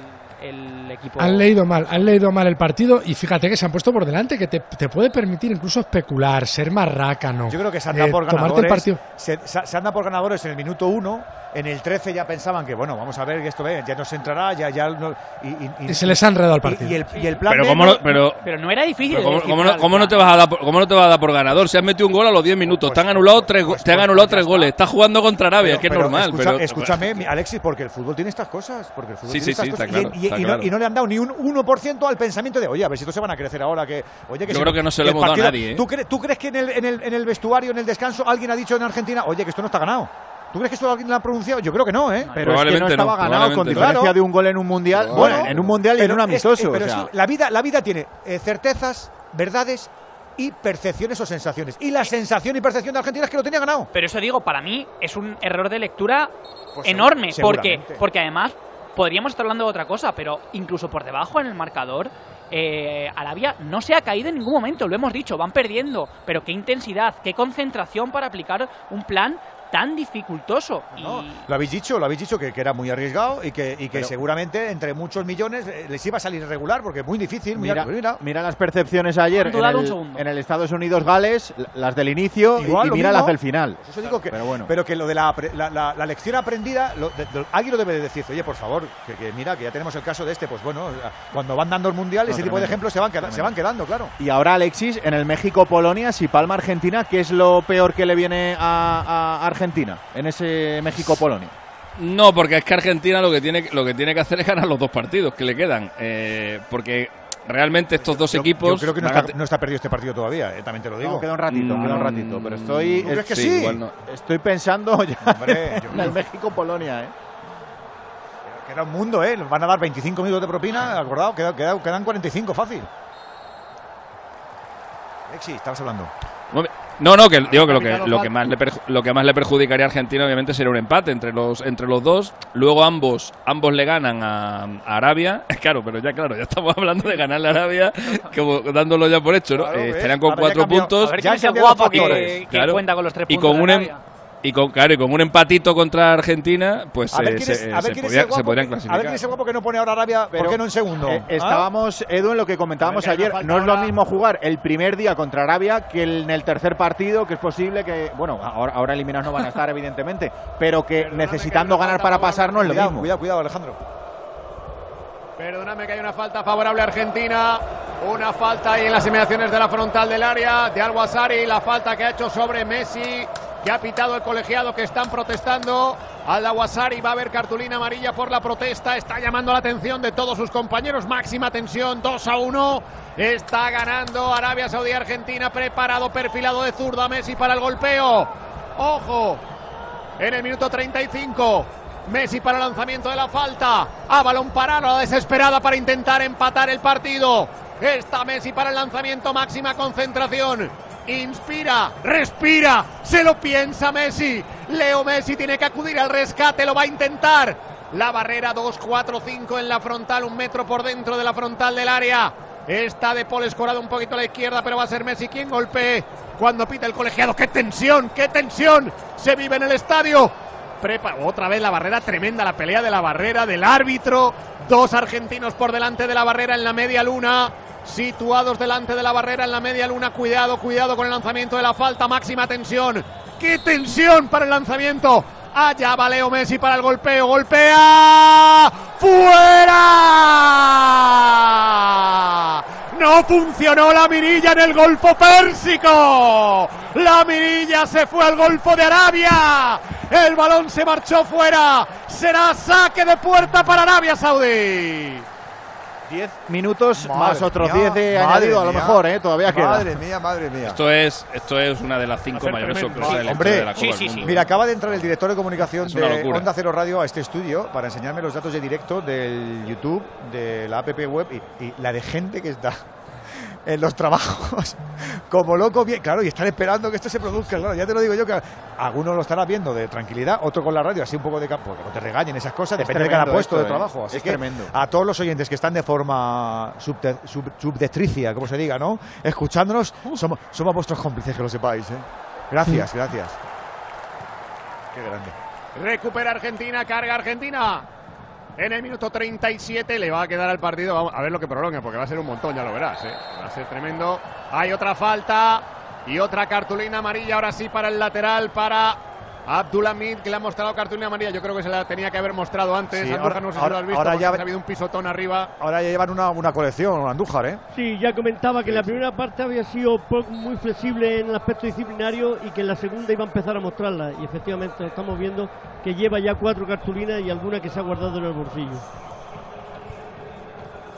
el equipo. Han leído mal, han leído mal el partido y fíjate que se han puesto por delante, que te, te puede permitir incluso especular, ser más rácano. Yo creo que se anda eh, por el ganadores. partido. Se, se- se anda por ganadores en el minuto 1. En el 13 ya pensaban que, bueno, vamos a ver que esto ve, ya nos entrará, ya. ya no- y, y- y- Y se les ha enredado el partido. Y, el, y el plan Pero cómo no- pero, Pero no era difícil. cómo, no, cómo no te vas a dar por, cómo no te vas a dar por ganador? Si has metido un gol a los 10 minutos, te han anulado tres, go- te han anulado tres goles, estás jugando contra Arabia, Pero- que es pero normal. escucha- pero, escúchame, Alexis, porque el fútbol tiene estas cosas. Porque el fútbol Sí, tiene sí, estas sí, cosas. está Y- claro, y, está y no, claro. y no le han dado ni un 1% al pensamiento de, oye, a ver si estos se van a crecer ahora. que oye que Yo creo que no se lo hemos dado a nadie, ¿eh? ¿tú, cre- tú crees que en el, en, el, en el vestuario, en el descanso, alguien ha dicho en Argentina, oye, que esto no está ganado? ¿Tú crees que eso alguien lo ha pronunciado? Yo creo que no, ¿eh? Pero es que no estaba no, ganado con diferencia Claro. de un gol en un mundial. Bueno, Bueno, en un mundial y en un es- amistoso. pero o sea. es- la, vida, la vida tiene eh, certezas, verdades y percepciones o sensaciones. Y la sensación y percepción de Argentina es que lo tenía ganado. Pero eso digo, para mí es un error de lectura Pues enorme, porque, porque además podríamos estar hablando de otra cosa, pero incluso por debajo en el marcador, eh, Arabia no se ha caído en ningún momento, lo hemos dicho, van perdiendo, pero qué intensidad, qué concentración para aplicar un plan tan dificultoso. Y Lo habéis dicho, lo habéis dicho que, que era muy arriesgado y que, y que Pero- seguramente entre muchos millones eh, les iba a salir irregular porque es muy difícil. Mira, mira. mira las percepciones ayer en el, segundo. en el Estados Unidos-Gales, las del inicio y- Igual, y lo mira mismo. las del final. Eso digo que, Pero bueno. pero que lo de la, la, la- la lección aprendida, lo, de- de- alguien lo debe de decir. Oye, por favor, que, que mira, que ya tenemos el caso de este. Pues bueno, cuando van dando el mundial, No, ese tipo de ejemplos se van, queda- se van quedando, claro. Y ahora Alexis, en el México-Polonia, si palma Argentina, ¿qué es lo peor que le viene a, a Argentina en ese México-Polonia? No, porque es que Argentina lo que tiene, lo que tiene que hacer es ganar los dos partidos que le quedan. eh, porque realmente estos dos Yo- equipos. Yo creo que no está, no está perdido este partido todavía, eh, también te lo digo. No, queda un ratito, queda un ratito, pero estoy... ¿Tú crees que sí? no. Estoy pensando ya Hombre, yo- en el México-Polonia, ¿eh? Queda un mundo, ¿eh? Van a dar 25 minutos de propina, acordado, queda- queda- quedan 45 fácil. Alexis, estabas hablando. No, no, que digo que lo que, lo que más le perju- lo que más le perjudicaría a Argentina obviamente sería un empate entre los entre los dos. Luego ambos ambos le ganan a, a Arabia. Claro, pero ya claro, ya estamos hablando de ganarle a Arabia, como dándolo ya por hecho, ¿no? Claro, Eh, con cuatro cambió- puntos. a ver Ya es el guapo que, que Claro. cuenta con los tres y puntos con de un em-. Y con claro, y con un empatito contra Argentina, pues A ver eh, quién se, a ver podrían clasificar. A ver quién es el guapo que no pone ahora Arabia, ¿por qué no en segundo? Eh, ¿Ah? estábamos, Edu, en lo que comentábamos ayer. No es lo mismo jugar el primer día contra Arabia que el- en el tercer partido, que es posible que, bueno, ahora, ahora eliminados no van a estar, evidentemente, pero que necesitando ganar para pasar no es lo Cuidado, mismo. cuidado, cuidado, Alejandro. Perdóname que hay una falta favorable a Argentina. Una falta ahí en las inmediaciones de la frontal del área de Al-Wasari. La falta que ha hecho sobre Messi, que ha pitado el colegiado que están protestando. Al-Wasari va a haber cartulina amarilla por la protesta. Está llamando la atención de todos sus compañeros. Máxima tensión, 2 a 1. Está ganando Arabia Saudí Argentina. Preparado, perfilado de zurda Messi para el golpeo. Ojo, en el minuto 35. Messi para el lanzamiento de la falta. A balón parado, la desesperada para intentar empatar el partido. Está Messi para el lanzamiento, máxima concentración. Inspira, respira, se lo piensa Messi. Leo Messi tiene que acudir al rescate, lo va a intentar. La barrera 2-4-5 en la frontal, un metro por dentro de la frontal del área. Está de Paul escorado un poquito a la izquierda, pero va a ser Messi quien golpee cuando pita el colegiado. ¡Qué tensión! ¡Qué tensión! Se vive en el estadio. Otra vez la barrera tremenda, la pelea de la barrera del árbitro. Dos argentinos por delante de la barrera en la media luna. Situados delante de la barrera en la media luna. Cuidado, cuidado con el lanzamiento de la falta. Máxima tensión. ¡Qué tensión para el lanzamiento! Allá va Leo Messi para el golpeo. ¡Golpea! ¡Fuera! No funcionó la mirilla en el Golfo Pérsico. La mirilla se fue al Golfo de Arabia. El balón se marchó fuera. Será saque de puerta para Arabia Saudí. 10 minutos Madre más otros mía, 10 de madre añadido, a lo mejor, ¿eh? Todavía queda. Madre mía, madre mía. Esto es, esto es una de las cinco mayores sorpresas de la historia de la Copa del Mundo. Mira, acaba de entrar el director de comunicación de. Onda Cero Radio a este estudio para enseñarme los datos de directo del YouTube, de la app web y, y la de gente que está en los trabajos como loco bien claro y están esperando que esto se produzca claro ya te lo digo yo que algunos lo estarán viendo de tranquilidad otro con la radio así un poco de campo que no te regañen esas cosas Es depende de cada tremendo puesto esto, de ¿eh? trabajo así Es que tremendo. a todos los oyentes que están de forma subde- sub- subdestricia como se diga no escuchándonos somos, somos vuestros cómplices que lo sepáis ¿eh? gracias gracias qué grande Recupera Argentina, carga Argentina. En el minuto 37 le va a quedar al partido. A ver lo que prolonga, porque va a ser un montón, ya lo verás. ¿eh? Va a ser tremendo. Hay otra falta y otra cartulina amarilla. Ahora sí para el lateral, para Abdulhamid, que le ha mostrado cartulina amarilla. Yo creo que se la tenía que haber mostrado antes. Sí, Andújar, ahora- no sé si ahora- lo has visto. ahora ya- ha habido un pisotón arriba. ahora ya llevan una, una colección Andújar ¿eh? Sí, ya comentaba que la primera parte había sido muy flexible en el aspecto disciplinario y que en la segunda iba a empezar a mostrarla. Y efectivamente lo estamos viendo que lleva ya cuatro cartulinas y alguna que se ha guardado en el bolsillo.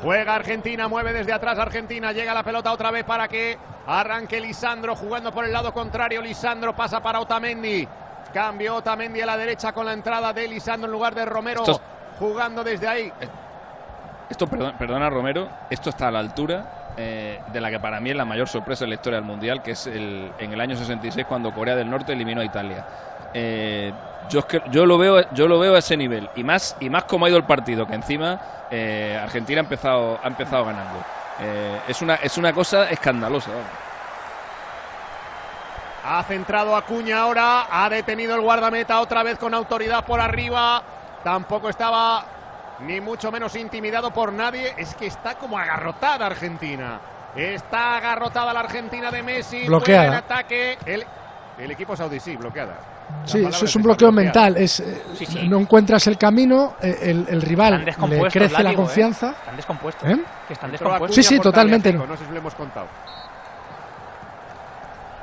Juega Argentina, mueve desde atrás Argentina, llega la pelota otra vez para que arranque Lisandro jugando por el lado contrario. Lisandro pasa para Otamendi. Cambio Otamendi a la derecha con la entrada de Lisandro en lugar de Romero. Esto es- Jugando desde ahí. Esto, perdón- perdona Romero, esto está a la altura eh, de la que para mí es la mayor sorpresa en la historia del Mundial, que es el, en el año 66 cuando Corea del Norte eliminó a Italia. Eh, yo, yo, lo veo, yo lo veo a ese nivel, y más, y más como ha ido el partido, que encima eh, Argentina ha empezado, ha empezado ganando. Eh, es, una, es una cosa escandalosa. vamos. Ha centrado Acuña ahora. Ha detenido el guardameta otra vez con autoridad por arriba. Tampoco estaba ni mucho menos intimidado por nadie. Es que está como agarrotada Argentina. Está agarrotada la Argentina de Messi. Bloqueada. En ataque. El, el equipo saudí, sí, bloqueada. La Sí, eso es un bloqueo bloqueada. mental. Es, eh, Sí, sí. No encuentras el camino, eh, el, el rival le crece la ¿eh? confianza. Están descompuestos. ¿Eh? Que están descompuestos. Sí, sí, totalmente. No sé si lo hemos contado.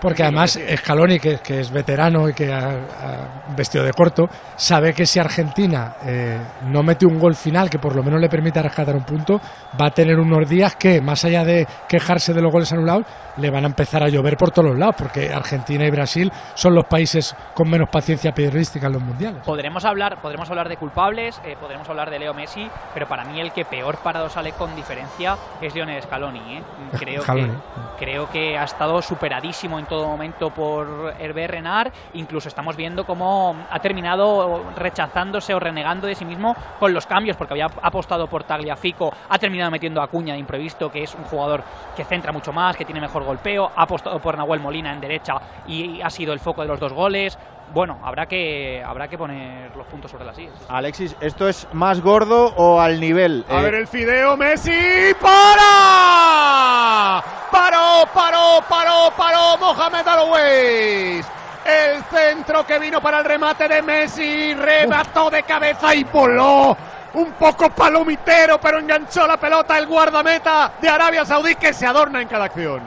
Porque además Scaloni, que, que es veterano y que ha, ha vestido de corto, sabe que si Argentina eh, no mete un gol final que por lo menos le permita rescatar un punto, va a tener unos días que, más allá de quejarse de los goles anulados, le van a empezar a llover por todos los lados, porque Argentina y Brasil son los países con menos paciencia periodística en los mundiales. Podremos hablar, podremos hablar de culpables, eh, podremos hablar de Leo Messi, pero para mí el que peor parado sale con diferencia es Lionel Scaloni. ¿eh? Creo, Scaloni. Que, creo que ha estado superadísimo en todo momento por Hervé Renard. Incluso estamos viendo cómo ha terminado rechazándose o renegando de sí mismo con los cambios, porque había apostado por Tagliafico, ha terminado metiendo a Cuña de imprevisto, que es un jugador que centra mucho más, que tiene mejor golpeo, ha apostado por Nahuel Molina en derecha y ha sido el foco de los dos goles. Bueno, habrá que habrá que poner los puntos sobre las sillas. Alexis, ¿esto es más gordo o al nivel? A Eh, ver el fideo, Messi. ¡Para! Paró, paró, paró, paró Mohamed Alouez. El centro que vino para el remate de Messi. Remató de cabeza y voló. Un poco palomitero, pero enganchó la pelota el guardameta de Arabia Saudí que se adorna en cada acción.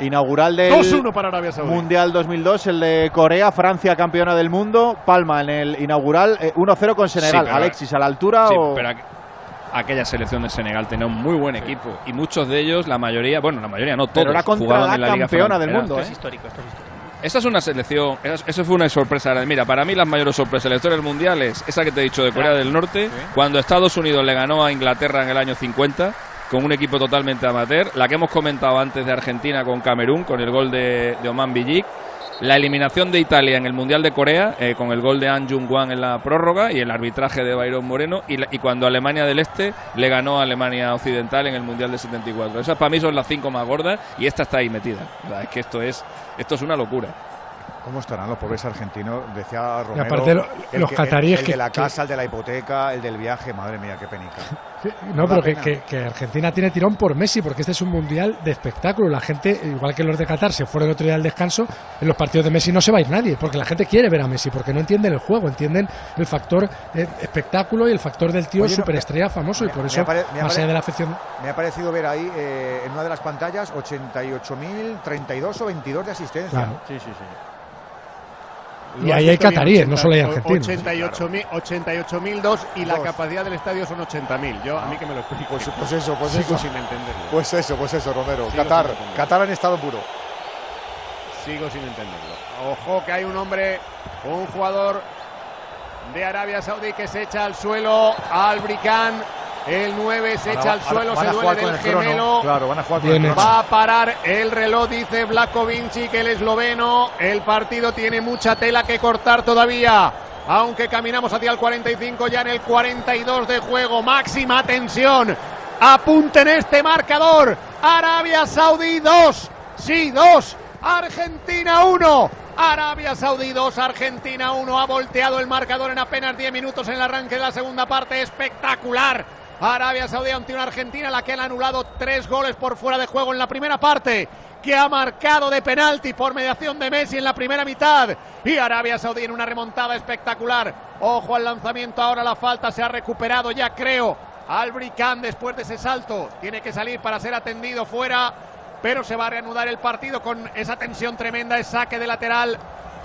Inaugural del 2-1 para Arabia Saudí. Mundial 2002, el de Corea, Francia campeona del mundo, Palma en el inaugural, eh, 1-0 con Senegal. Sí, pero- Alexis, ¿a la altura Sí, o...? pero aqu- aquella selección de Senegal tenía un muy buen equipo y muchos de ellos, la mayoría, bueno, la mayoría no todos, Pero era contra jugaban la en la Liga campeona Fran- del era- mundo, Esto ¿eh? es histórico, esto es histórico. Esa es una selección, esa- eso fue una sorpresa. Mira, para mí las mayores sorpresas de la historia del Mundial es esa que te he dicho de Corea del Norte, cuando Estados Unidos le ganó a Inglaterra en el año 50 con un equipo totalmente amateur, la que hemos comentado antes de Argentina con Camerún, con el gol de, de Oman Villic, la eliminación de Italia en el Mundial de Corea, eh, con el gol de An Jung-Hwan en la prórroga y el arbitraje de Byron Moreno, y, y, cuando Alemania del Este le ganó a Alemania Occidental en el Mundial de 74. Esas para mí son las cinco más gordas y esta está ahí metida. es que esto es, esto es una locura. ¿Cómo estarán los pobres argentinos? Decía Romero. Y aparte los cataríes el, el, de la casa, el de la hipoteca, el del viaje, madre mía, qué penica. No, pero que, que, Argentina tiene tirón por Messi, porque este es un mundial de espectáculo. La gente, igual que los de Qatar, se fueron el otro día al descanso. En los partidos de Messi no se va a ir nadie, porque la gente quiere ver a Messi, porque no entienden el juego, entienden el factor eh, espectáculo y el factor del tío Oye, superestrella no, famoso, me, y por eso, más allá de la afición. Me ha parecido ver ahí eh, en una de las pantallas 88.032 o 22 de asistencia. Claro. Sí, sí, sí. Y ahí hay cataríes, no solo hay argentinos. 88.002 88 y la capacidad del estadio son 80.000. Yo, a mí que me lo explico. Pues, pues eso, pues Sigo eso. sin entenderlo. Pues eso, pues eso, Romero. Sigo Qatar, Qatar en estado puro. Sigo sin entenderlo. Ojo que hay un hombre, un jugador de Arabia Saudí que se echa al suelo, Albricán. El 9 se echa al suelo, se duele del gemelo. Claro, van a jugar con el Va a parar el reloj, dice Vlaco Vinci, que el esloveno. El partido tiene mucha tela que cortar todavía. Aunque caminamos hacia el 45, ya en el 42 de juego. Máxima tensión. Apunten este marcador. Arabia Saudí 2. Sí, 2. Argentina 1. Arabia Saudí 2, Argentina 1. Ha volteado el marcador en apenas 10 minutos en el arranque de la segunda parte. Espectacular. Arabia Saudí ante una Argentina la que han anulado tres goles por fuera de juego en la primera parte, que ha marcado de penalti por mediación de Messi en la primera mitad. Y Arabia Saudí en una remontada espectacular. Ojo al lanzamiento, ahora la falta se ha recuperado ya creo. Albricán después de ese salto tiene que salir para ser atendido fuera, pero se va a reanudar el partido con esa tensión tremenda, es saque de lateral.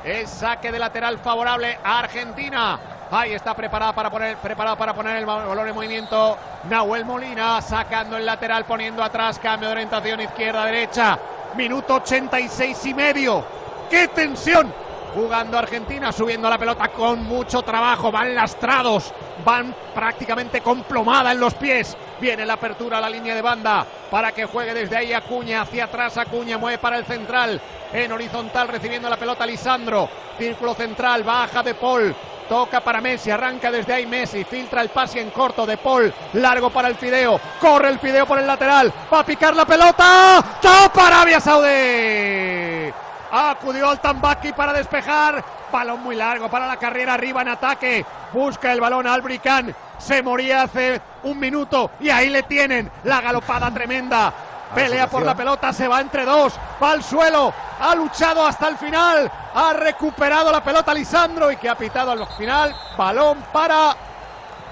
Es saque de lateral favorable a Argentina. Ahí está preparada para poner, preparada para poner el balón en movimiento. Nahuel Molina sacando el lateral, poniendo atrás, cambio de orientación izquierda-derecha. Minuto 86 y medio. ¡Qué tensión! Jugando Argentina, subiendo la pelota con mucho trabajo. Van lastrados, van prácticamente con plomada en los pies. Viene la apertura a la línea de banda para que juegue desde ahí Acuña. Hacia atrás Acuña, mueve para el central. En horizontal recibiendo la pelota Lisandro. Círculo central, baja de Paul. Toca para Messi, arranca desde ahí Messi, filtra el pase en corto de Paul, largo para el Fideo, corre el Fideo por el lateral, va a picar la pelota, ¡Tapa Arabia Saudí! Acudió al Tambaki para despejar, balón muy largo para la carrera arriba en ataque, busca el balón Albricán, se moría hace un minuto y ahí le tienen. La galopada tremenda. Pelea por la pelota, se va entre dos, va al suelo, ha luchado hasta el final, ha recuperado la pelota Lisandro y que ha pitado al final. Balón para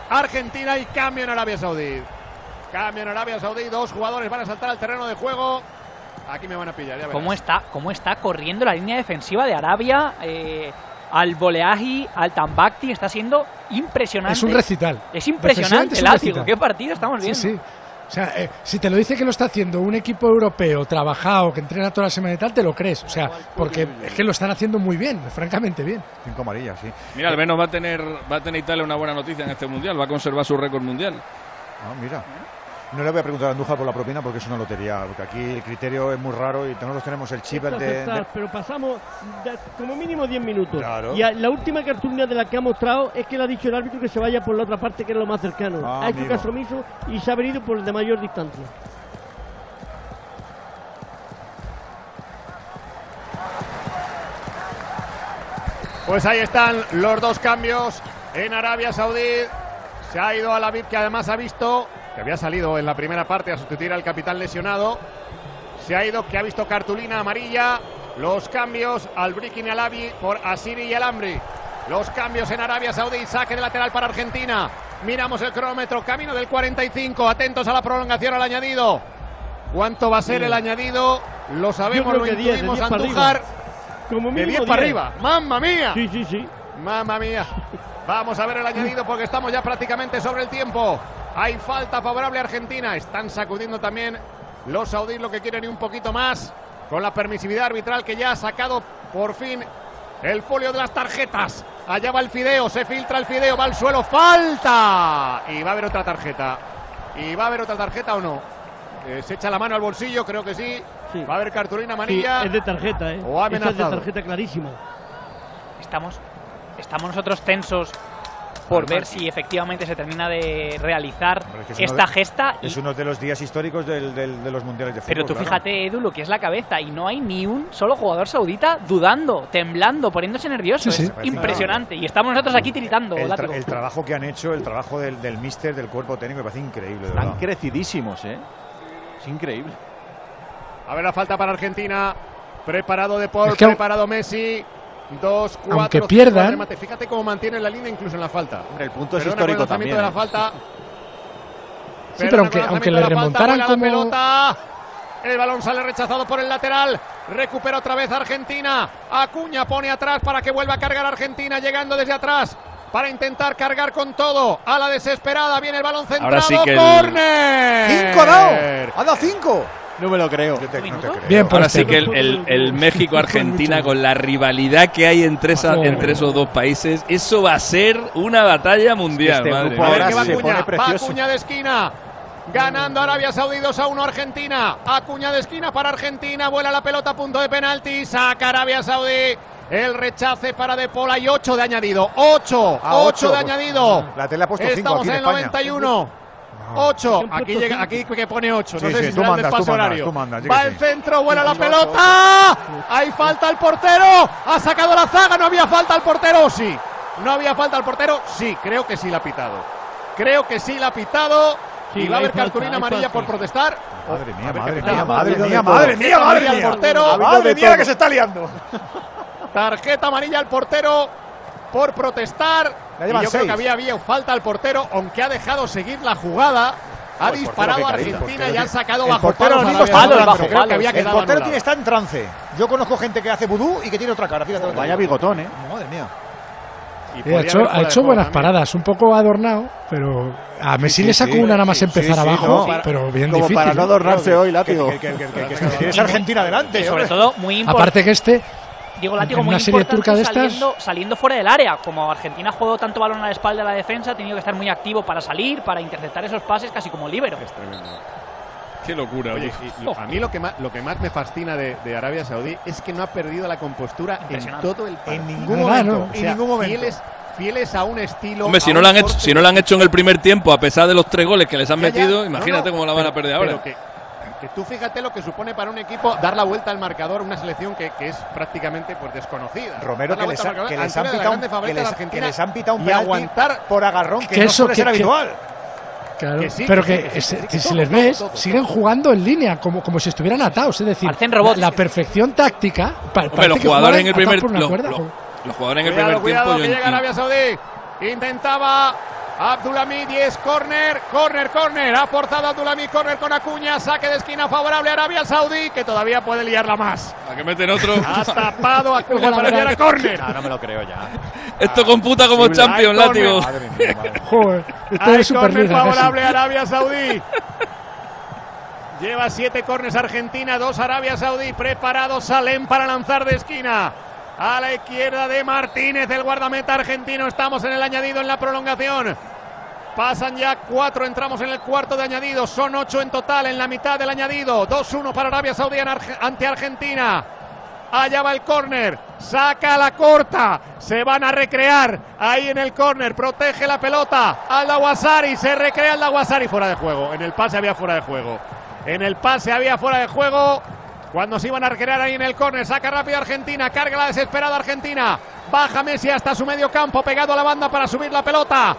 Argentina y cambio en Arabia Saudí. Cambio en Arabia Saudí, dos jugadores van a saltar al terreno de juego. Aquí me van a pillar, ya ¿Cómo está, ¿Cómo está corriendo la línea defensiva de Arabia? Eh, al Boleaji, al Tambakti, está siendo impresionante. Es un recital. Es impresionante el látigo. ¿Qué partido estamos viendo? Sí, sí. O sea, eh, si te lo dice que lo está haciendo un equipo europeo trabajado, que entrena toda la semana y tal, te lo crees. O sea, porque es que lo están haciendo muy bien, francamente bien. Cinco amarillas, sí. Mira, al menos va a tener va a tener Italia una buena noticia en este mundial, va a conservar su récord mundial. Ah, mira. No le voy a preguntar a Andújar por la propina porque es una lotería, porque aquí el criterio es muy raro y nosotros tenemos el chip de, de... Pero pasamos de, como mínimo 10 minutos. Claro. Y a, la última cartulina de la que ha mostrado es que le ha dicho el árbitro que se vaya por la otra parte, que es lo más cercano. Ah, ha hecho amigo. caso omiso y se ha venido por el de mayor distancia. Pues ahí están los dos cambios en Arabia Saudí. Se ha ido a la VIP que además ha visto que había salido en la primera parte a sustituir al capitán lesionado. Se ha ido que ha visto cartulina amarilla. Los cambios al Brikin Alabi por Asiri y Alambri. Los cambios en Arabia Saudí. Saque de lateral para Argentina. Miramos el cronómetro. Camino del 45. Atentos a la prolongación al añadido. ¿Cuánto va a ser el añadido? Lo sabemos, lo que 10, de intuimos. 10 para Andújar. Como De mínimo 10 para 10. arriba. ¡Mamma mía! Sí, sí, sí. Mamma mía. Vamos a ver el añadido porque estamos ya prácticamente sobre el tiempo. Hay falta favorable a Argentina. Están sacudiendo también los saudíes lo que quieren y un poquito más con la permisividad arbitral que ya ha sacado por fin el folio de las tarjetas. Allá va el fideo, se filtra el fideo, va al suelo, falta. Y va a haber otra tarjeta. ¿Y va a haber otra tarjeta o no? Eh, se echa la mano al bolsillo, creo que sí. Va a haber cartulina amarilla. es de tarjeta, ¿eh? O amenazado. Esa es de tarjeta clarísima. Estamos, estamos nosotros tensos por ver si efectivamente se termina de realizar es esta de- gesta. y- Es uno de los días históricos del- del- de los mundiales de fútbol. pero tú claro. fíjate, Edu, lo que es la cabeza y no hay ni un solo jugador saudita dudando, temblando, poniéndose nervioso. Sí, sí. Es impresionante. Y estamos nosotros aquí tiritando. El, tra- el trabajo que han hecho, el trabajo del, del míster, del cuerpo técnico, me parece increíble. Están verdad. crecidísimos, ¿eh? Es increíble. A ver la falta para Argentina. Preparado De Paul, Es que au- preparado Messi. Dos, cuatro, Aunque pierdan-. Fíjate cómo mantiene la línea incluso en la falta. Hombre, el punto es Perdona histórico también. de la ¿eh? falta. Sí, pero aunque, aunque le falta, remontaran la como... pelota. El balón sale rechazado por el lateral. Recupera otra vez Argentina. Acuña pone atrás para que vuelva a cargar Argentina, llegando desde atrás. Para intentar cargar con todo. A la desesperada viene el balón centrado. Ahora sí que el- ¡Córner! ¡Cinco ha dado! ¡Ha dado cinco! No me lo creo. Te- no te creo. Bien, por Ahora sí que el, el- el México-Argentina, con la rivalidad que hay entre, esa- entre esos dos países, eso va a ser una batalla mundial. Este madre A ver que va se Acuña. Va. Acuña de esquina. Ganando Arabia Saudí 2 a 1 Argentina. Acuña de esquina para Argentina. Vuela la pelota a punto de penalti. Saca Arabia Saudí. El rechace para De Paul. Hay 8 de añadido. 8. Ah, 8 ocho. de añadido. La tele ha puesto Estamos aquí en en el España. 91. 8. Han Aquí llega, aquí que pone 8. No Sí, sé sí, si tú será el mandas, tú mandas, horario. tú mandas, Va el sí. centro, vuela la pelota. Hay falta al portero. Ha sacado la zaga. No había falta al portero. Sí. No había falta al portero. Sí, creo que sí la ha pitado. Creo que sí la ha pitado. Sí, y va a haber cartulina amarilla por protestar. Madre mía, madre mía, madre mía, madre mía, madre mía. Madre mía, que se está liando. Tarjeta amarilla al portero por protestar. Y yo creo seis. que había, había falta al portero, aunque ha dejado seguir la jugada. Ha el disparado a portero. Argentina y han sacado El bajo portero palos Arabia está Saudí, bajo creo que había El portero tiene, está en trance. Yo conozco gente que hace vudú y que tiene otra cara. Fíjate. Vaya bigotón, ¿eh? Madre mía. Y Sí, ha hecho, ha hecho buenas también. paradas, un poco adornado, pero a Messi sí, le sacó sí. una nada más Sí, empezar sí, abajo, no, pero bien Como difícil. para no adornarse hoy, látigo. Que, que, que, que, que, que tienes a Argentina delante. Y sobre todo, muy importante. Aparte que este, Diego Látigo muy una serie importante turca de estas- saliendo, saliendo fuera del área. Como Argentina ha jugado tanto balón a la espalda de la defensa, ha tenido que estar muy activo para salir, para interceptar esos pases casi como libero. Es tremendo. Qué locura. Oye, y- a mí lo que más, lo que más me fascina de, de Arabia Saudí es que no ha perdido la compostura en todo el partido. En ningún momento. no. O En sea, ningún momento. Fieles, fieles a un estilo. Hombre, si no, lo han hecho, si no lo han hecho en el primer tiempo, a pesar de los tres goles que les han Ya, metido, imagínate no, cómo la van a perder ahora. pero que, que tú fíjate lo que supone para un equipo dar la vuelta al marcador, una selección que, que es prácticamente pues, desconocida. Romero, que les, ha- que les han pitado que les, de que les han pitado un y aguantar por agarrón que, Que no eso, suele que- ser que- habitual. claro, Que sí, pero que que, sí, que es- sí, que que si todo, les ves, todo, todo. siguen jugando en línea, como, como si estuvieran atados. Es decir, la, la perfección táctica. pa- Hombre, los jugadores en el primer por una los, cuerda, jugadores en el Cuidado, primer cuidado, tiempo que yo llega Arabia entiendo- Saudí. Intentaba Abdulhamid y es córner, córner, córner. Ha forzado Abdulhamid, córner con Acuña. Saque de esquina favorable a Arabia Saudí, que todavía puede liarla más. ¿A que meten otro? Ha tapado Acuña para enviar a córner. No, no me lo creo ya. Esto computa como Champions, látigo. Madre mía, madre. Joder, esto Hay es casi. favorable a Arabia Saudí. Lleva siete córners Argentina, dos Arabia Saudí. Preparado Salem para lanzar de esquina. A la izquierda de Martínez, el guardameta argentino. Estamos en el añadido en la prolongación. Pasan ya cuatro, entramos en el cuarto de añadido. Son ocho en total en la mitad del añadido. 2-1 para Arabia Saudí ante Argentina. Allá va el córner. Saca la corta. Se van a recrear ahí en el córner. Protege la pelota. Al Dawasari. Se recrea el Dawasari fuera de juego. En el pase había fuera de juego. En el pase había fuera de juego. Cuando se iban a recrear ahí en el córner. Saca rápido Argentina. Carga la desesperada Argentina. Baja Messi hasta su medio campo. Pegado a la banda para subir la pelota.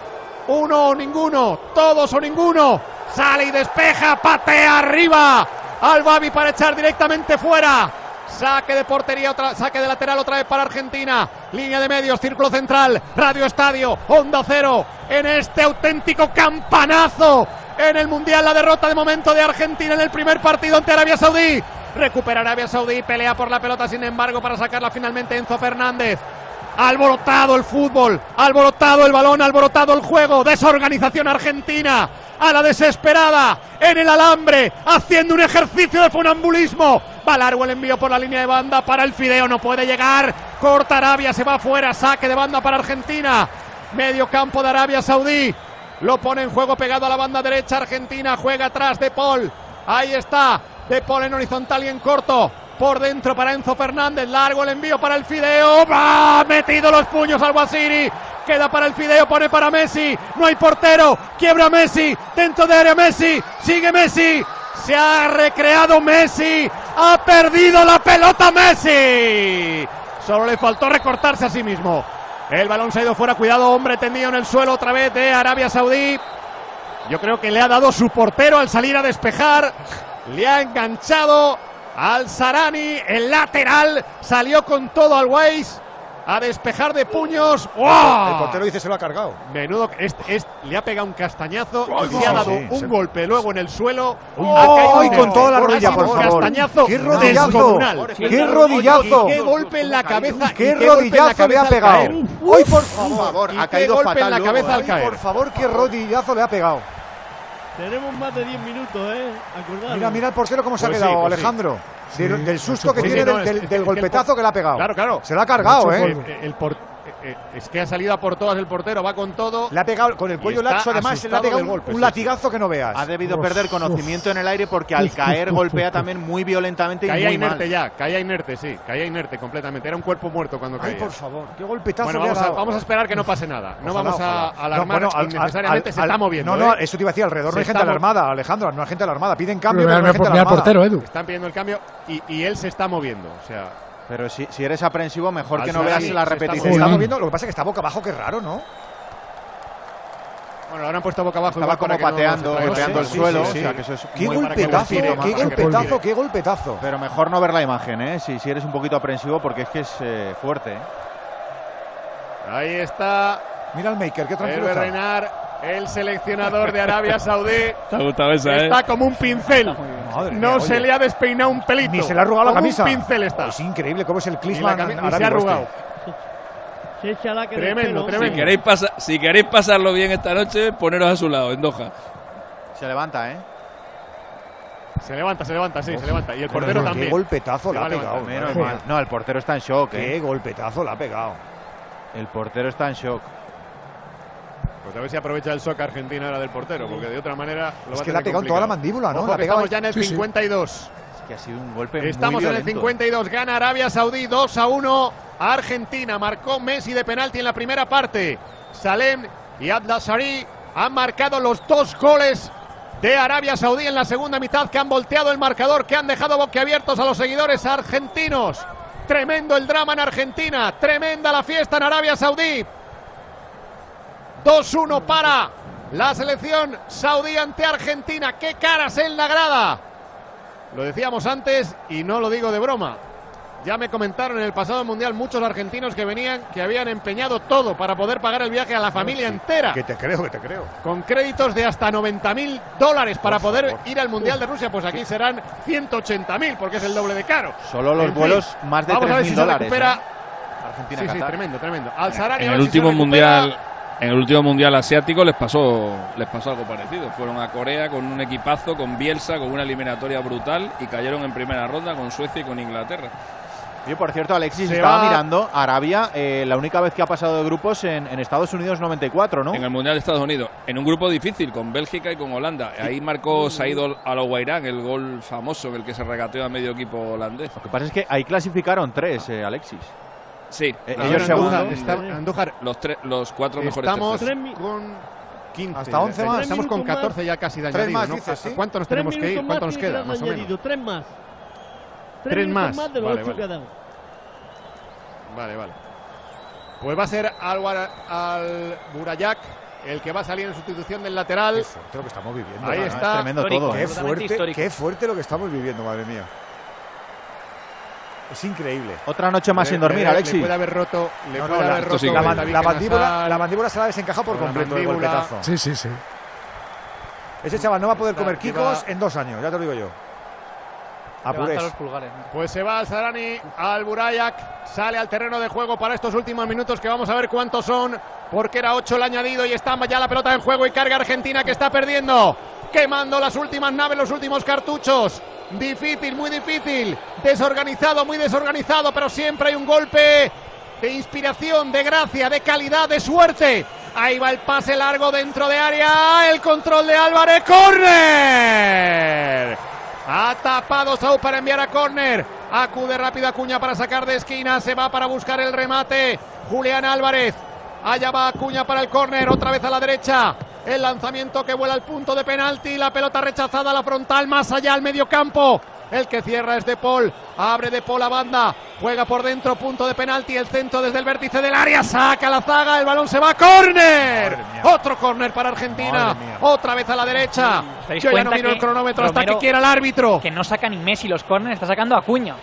Uno o ninguno. Todos o ninguno. Sale y despeja. Patea arriba. Al Babi para echar directamente fuera. Saque de portería, otra, saque de lateral otra vez para Argentina. Línea de medios, círculo central, Radio Estadio, Onda Cero. En este auténtico campanazo. En el Mundial, la derrota de momento de Argentina en el primer partido ante Arabia Saudí. Recupera Arabia Saudí, pelea por la pelota, sin embargo, para sacarla finalmente Enzo Fernández. Alborotado el fútbol, alborotado el balón, alborotado el juego, desorganización argentina, a la desesperada, en el alambre, haciendo un ejercicio de funambulismo. Va largo el envío por la línea de banda para el Fideo, no puede llegar. Corta Arabia, se va afuera, saque de banda para Argentina. Medio campo de Arabia Saudí. Lo pone en juego pegado a la banda derecha Argentina, juega atrás de Paul. Ahí está, De Paul en horizontal y en corto. Por dentro para Enzo Fernández. Largo el envío para el Fideo. ¡Va! Metido los puños al Guasiri. Queda para el Fideo, pone para Messi. No hay portero. Quiebra Messi. Dentro de área Messi. Sigue Messi. Se ha recreado Messi. Ha perdido la pelota Messi. Solo le faltó recortarse a sí mismo. El balón se ha ido fuera. Cuidado, hombre tendido en el suelo otra vez de Arabia Saudí. Yo creo que le ha dado su portero al salir a despejar. Le ha enganchado al Sarani. El lateral salió con todo al Weiss a despejar de puños. ¡Wow! El portero dice se lo ha cargado. Menudo, este, este- le ha pegado un castañazo y le ha dado sí, un se- golpe luego en el suelo. ¡Oh! Ha caído ¡Ay, con toda la Ha rodilla, por favor! Castañazo ¡Qué rodillazo! ¡Qué rodillazo! Y qué golpe en la cabeza! ¡Qué y rodillazo le ha pegado! ¡Ay, por favor! Y qué golpe en la cabeza al caer. por favor, qué rodillazo le ha pegado. Tenemos más de 10 minutos, ¿eh? Acordado. Mira, mira el portero cómo se Pues ha sí, quedado, pues. Alejandro. Sí, del, del susto que sí, tiene del, es- del- es del que el golpetazo que le ha pegado. Claro, claro. Se lo ha cargado, ¿eh? el por- eh, eh, es que ha salido a por todas el portero, va con todo. Le ha pegado con el cuello Y laxo, además, le ha pegado un, golpe, un sí, latigazo que no veas. Ha debido Uf, perder uf. conocimiento en el aire porque al caer golpea también muy violentamente y Caía muy inerte mal. ya, caía inerte, sí, caía inerte completamente. Era un cuerpo muerto cuando Ay, caía. por favor, qué golpetazo Bueno, le ha vamos a, dado. vamos a esperar que no pase nada. No Ojalá, vamos a ojalá. alarmar No, bueno, al- innecesariamente. al- se al- está moviendo. No, no, ¿eh? eso te iba a decir alrededor. No hay Se gente a la está mo- armada, Alejandro. No hay gente a la armada. Piden cambio, Pero no hay gente portero, Edu. Están pidiendo el cambio y, y él se está moviendo. O sea, Pero si, si eres aprensivo, mejor Al que no veas la repetición. está moviendo, lo que pasa es que está boca abajo, qué raro, ¿no? bueno, lo han puesto boca abajo. Estaba como que no pateando, el Sí, suelo. sí, sí. O sea, que eso es Qué que golpetazo, respire, qué que golpetazo, qué golpetazo. Pero mejor no ver la imagen, ¿eh? Si, si eres un poquito aprensivo, porque es que es eh, fuerte, ¿eh? Ahí está Mira el maker, qué tranquilo. está. El seleccionador de Arabia Saudí. Te ha gustado esa, ¿eh? Está como un pincel. Madre No mía, se oye. le ha despeinado un pelito. Ni se le ha arrugado la Como camisa. Un pincel está. Es increíble cómo es el la ni se ha arrugado. Se echa la que Tremendo, pelo. Si tremendo. queréis, pasa- si queréis pasarlo bien esta noche, poneros a su lado, en Doha. Se levanta, ¿eh? Se levanta, se levanta, sí, se levanta. Y el portero también. Qué golpetazo va ha pegado. Menos mal. No, el portero está en shock, Qué ¿eh? golpetazo le ha pegado. El portero está en shock. Pues a ver si aprovecha el shock argentino ahora del portero, porque de otra manera lo Es va a que le ha pegado en toda la mandíbula, ¿no? Ojo que pegado estamos ya en el Sí, sí. 52. Es que ha sido un golpe muy Estamos en el violento. 52. Gana Arabia Saudí 2 a 1 a Argentina. Marcó Messi de penalti en la primera parte. Salem y Abdasari han marcado los dos goles de Arabia Saudí en la segunda mitad que han volteado el marcador, que han dejado boquiabiertos a los seguidores argentinos. Tremendo el drama en Argentina. Tremenda la fiesta en Arabia Saudí. 2-1 para la selección saudí ante Argentina. ¡Qué caras en la grada! Lo decíamos antes y no lo digo de broma. Ya me comentaron en el pasado mundial muchos argentinos que venían que habían empeñado todo para poder pagar el viaje a la familia entera. Que te creo, que te creo. Con créditos de hasta 90 mil dólares para poder ir al mundial de Rusia. Pues aquí serán 180 mil porque es el doble de caro. Solo los En fin, vuelos más de Vamos a ver 3.000 si se dólares. recupera. ¿eh? Argentina, Sí, sí, tremendo, tremendo. Al En el si se último recupera. mundial, en el último mundial asiático les pasó, les pasó algo parecido. Fueron a Corea con un equipazo, con Bielsa, con una eliminatoria brutal y cayeron en primera ronda con Suecia y con Inglaterra. Oye, por cierto, Alexis, Se estaba va- mirando Arabia, eh, la única vez que ha pasado de grupos en, en Estados Unidos 94, ¿no? En el Mundial de Estados Unidos, en un grupo difícil, con Bélgica y con Holanda. Ahí marcó Said Al-Owairán, el gol famoso, el que se regateó a medio equipo holandés. Lo que pasa es que ahí clasificaron tres, eh, Alexis. Sí, Eh, ellos Andújar, los, tres, los cuatro mejores Estamos terceros. con 15. Hasta 11 ya- más. Estamos con Tres minutos 14 ya casi de añadido, más, ¿no? dices, ¿A sí. cuánto nos tenemos que ir? ¿Cuánto más nos queda? que Más o menos. Tres más. Tres, más. de los Vale, ocho vale. que ha dado. Vale, vale. Pues va a ser Alwar al Burayak el que va a salir en sustitución del lateral. Qué fuerte lo que estamos viviendo. Ahí ¿no? está. Es tremendo Histórico, todo. Qué ¿eh? Absolutamente fuerte, qué fuerte lo que estamos viviendo, madre mía. Es increíble. Otra noche más Le- sin dormir, le- Alexis. Le puede haber roto, le No, puede no, la- haber sí mandíbula, la mandíbula se la ha desencajado por la completo el golpetazo. Sí, sí, sí. Ese chaval no va a poder comer kikos en dos años, ya te lo digo yo. Apurés. los pulgares. Pues se va al Sarani, al Burayak, sale al terreno de juego para estos últimos minutos que vamos a ver cuántos son, porque era 8 el añadido y está ya la pelota en juego y carga Argentina que está perdiendo, quemando las últimas naves, los últimos cartuchos. Difícil, muy difícil, desorganizado, muy desorganizado, pero siempre hay un golpe de inspiración, de gracia, de calidad, de suerte. Ahí va el pase largo dentro de área, el control de Álvarez, córner. Ha tapado Saúl para enviar a córner. Acude rápido Acuña para sacar de esquina. Se va para buscar el remate. Julián Álvarez. Allá va Acuña para el córner. Otra vez a la derecha. El lanzamiento que vuela al punto de penalti. La pelota rechazada a la frontal. Más allá al medio campo. El que cierra es De Paul. Abre De Paul a banda. Juega por dentro. Punto de penalti. El centro desde el vértice del área. Saca la zaga. El balón se va. ¡Córner! Otro córner para Argentina. Otra vez a la derecha. Yo ya no miro el cronómetro hasta que quiera el árbitro. Que no saca ni Messi los córneres. Está sacando a Acuña.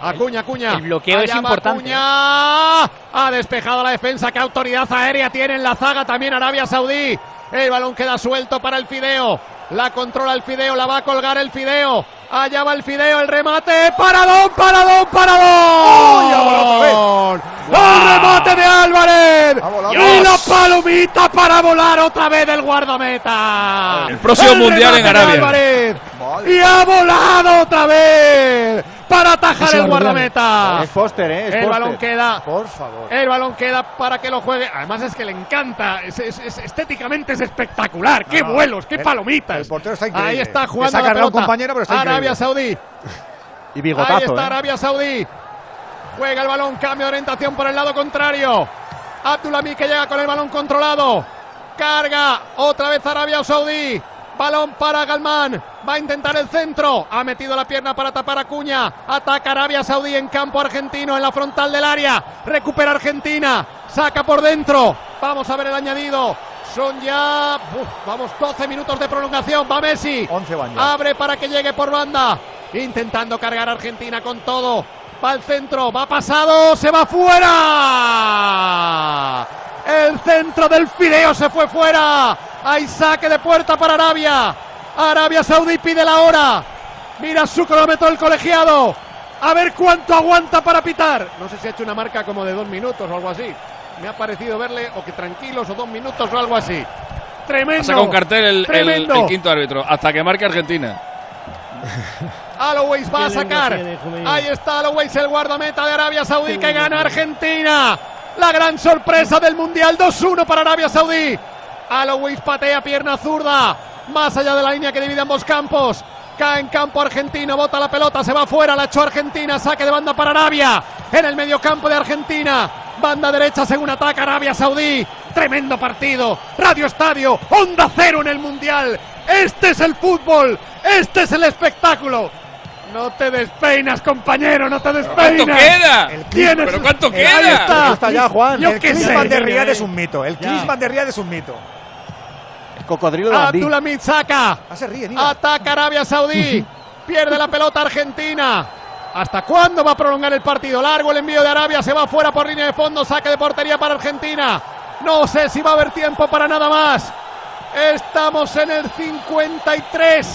Acuña, Acuña. El bloqueo es importante. Acuña. Ha despejado la defensa. Qué autoridad aérea tiene en la zaga también Arabia Saudí. El balón queda suelto para el Fideo. La controla el Fideo. La va a colgar el Fideo. Allá va el Fideo. El remate. Paradón, paradón, paradón. El remate de Álvarez. Y la palomita para volar otra vez del guardameta. El próximo mundial en Arabia. Álvarez. Y ha volado otra vez para atajar el guardameta. Es Foster, ¿eh? Es el Foster. balón queda. Por favor. El balón queda para que lo juegue. Además es que le encanta. Es, es- es- estéticamente es espectacular. qué No, vuelos, qué El- palomitas. el portero está increíble. Ahí está jugando se ha la cargado un pelota. compañero, pero está Arabia. Saudí. Y bigotazo, Ahí está ¿eh? Arabia Saudí. Juega el balón, cambio de orientación por el lado contrario. Abdulhamid que llega con el balón controlado. Carga otra vez Arabia Saudí. Balón para Galmán. Va a intentar el centro. Ha metido la pierna para tapar a Cuña. Ataca Arabia Saudí en campo argentino en la frontal del área. Recupera Argentina. Saca por dentro. Vamos a ver el añadido. Son ya, uf, vamos, 12 minutos de prolongación. Va Messi. 11 van ya. Abre para que llegue por banda. Intentando cargar a Argentina con todo. Va al centro, va pasado, se va fuera. El centro del Fideo se fue fuera. Hay saque de puerta para Arabia. Arabia Saudí pide la hora. Mira su cronómetro el colegiado. A ver cuánto aguanta para pitar. No sé si ha hecho una marca como de dos minutos o algo así. Me ha parecido verle o que tranquilos o dos minutos o algo así. Tremendo. Ha sacado un cartel el, el- Tremendo. el quinto árbitro. Hasta que marque Argentina. Aloways va a sacar. Ahí está Aloways, el guardameta de Arabia Saudí que gana Argentina. La gran sorpresa del Mundial 2-1 para Arabia Saudí. Aloways patea pierna zurda. Más allá de la línea que divide ambos campos. Cae en campo argentino, bota la pelota, se va fuera, la echó Argentina, saque de banda para Arabia. En el medio campo de Argentina. Banda derecha según ataca Arabia Saudí. Tremendo partido. Radio Estadio, onda cero en el Mundial. Este es el fútbol. Este es el espectáculo. No te despeinas, compañero, no te despeinas. ¿Cuánto queda? Tienes- ¿Pero cuánto queda? está. Ahí está ya, Juan. Yo el qué sé. Klinsmann de Riyadh es un mito. El Ya. Klinsmann de Riyadh es un mito. Cocodrilo de Andí. Abdulhamid saca. Ah, se ríe, mira. Ataca Arabia Saudí. Pierde la pelota Argentina. ¿Hasta cuándo va a prolongar el partido? Largo el envío de Arabia. Se va fuera por línea de fondo. Saque de portería para Argentina. No sé si va a haber tiempo para nada más. Estamos en el 53.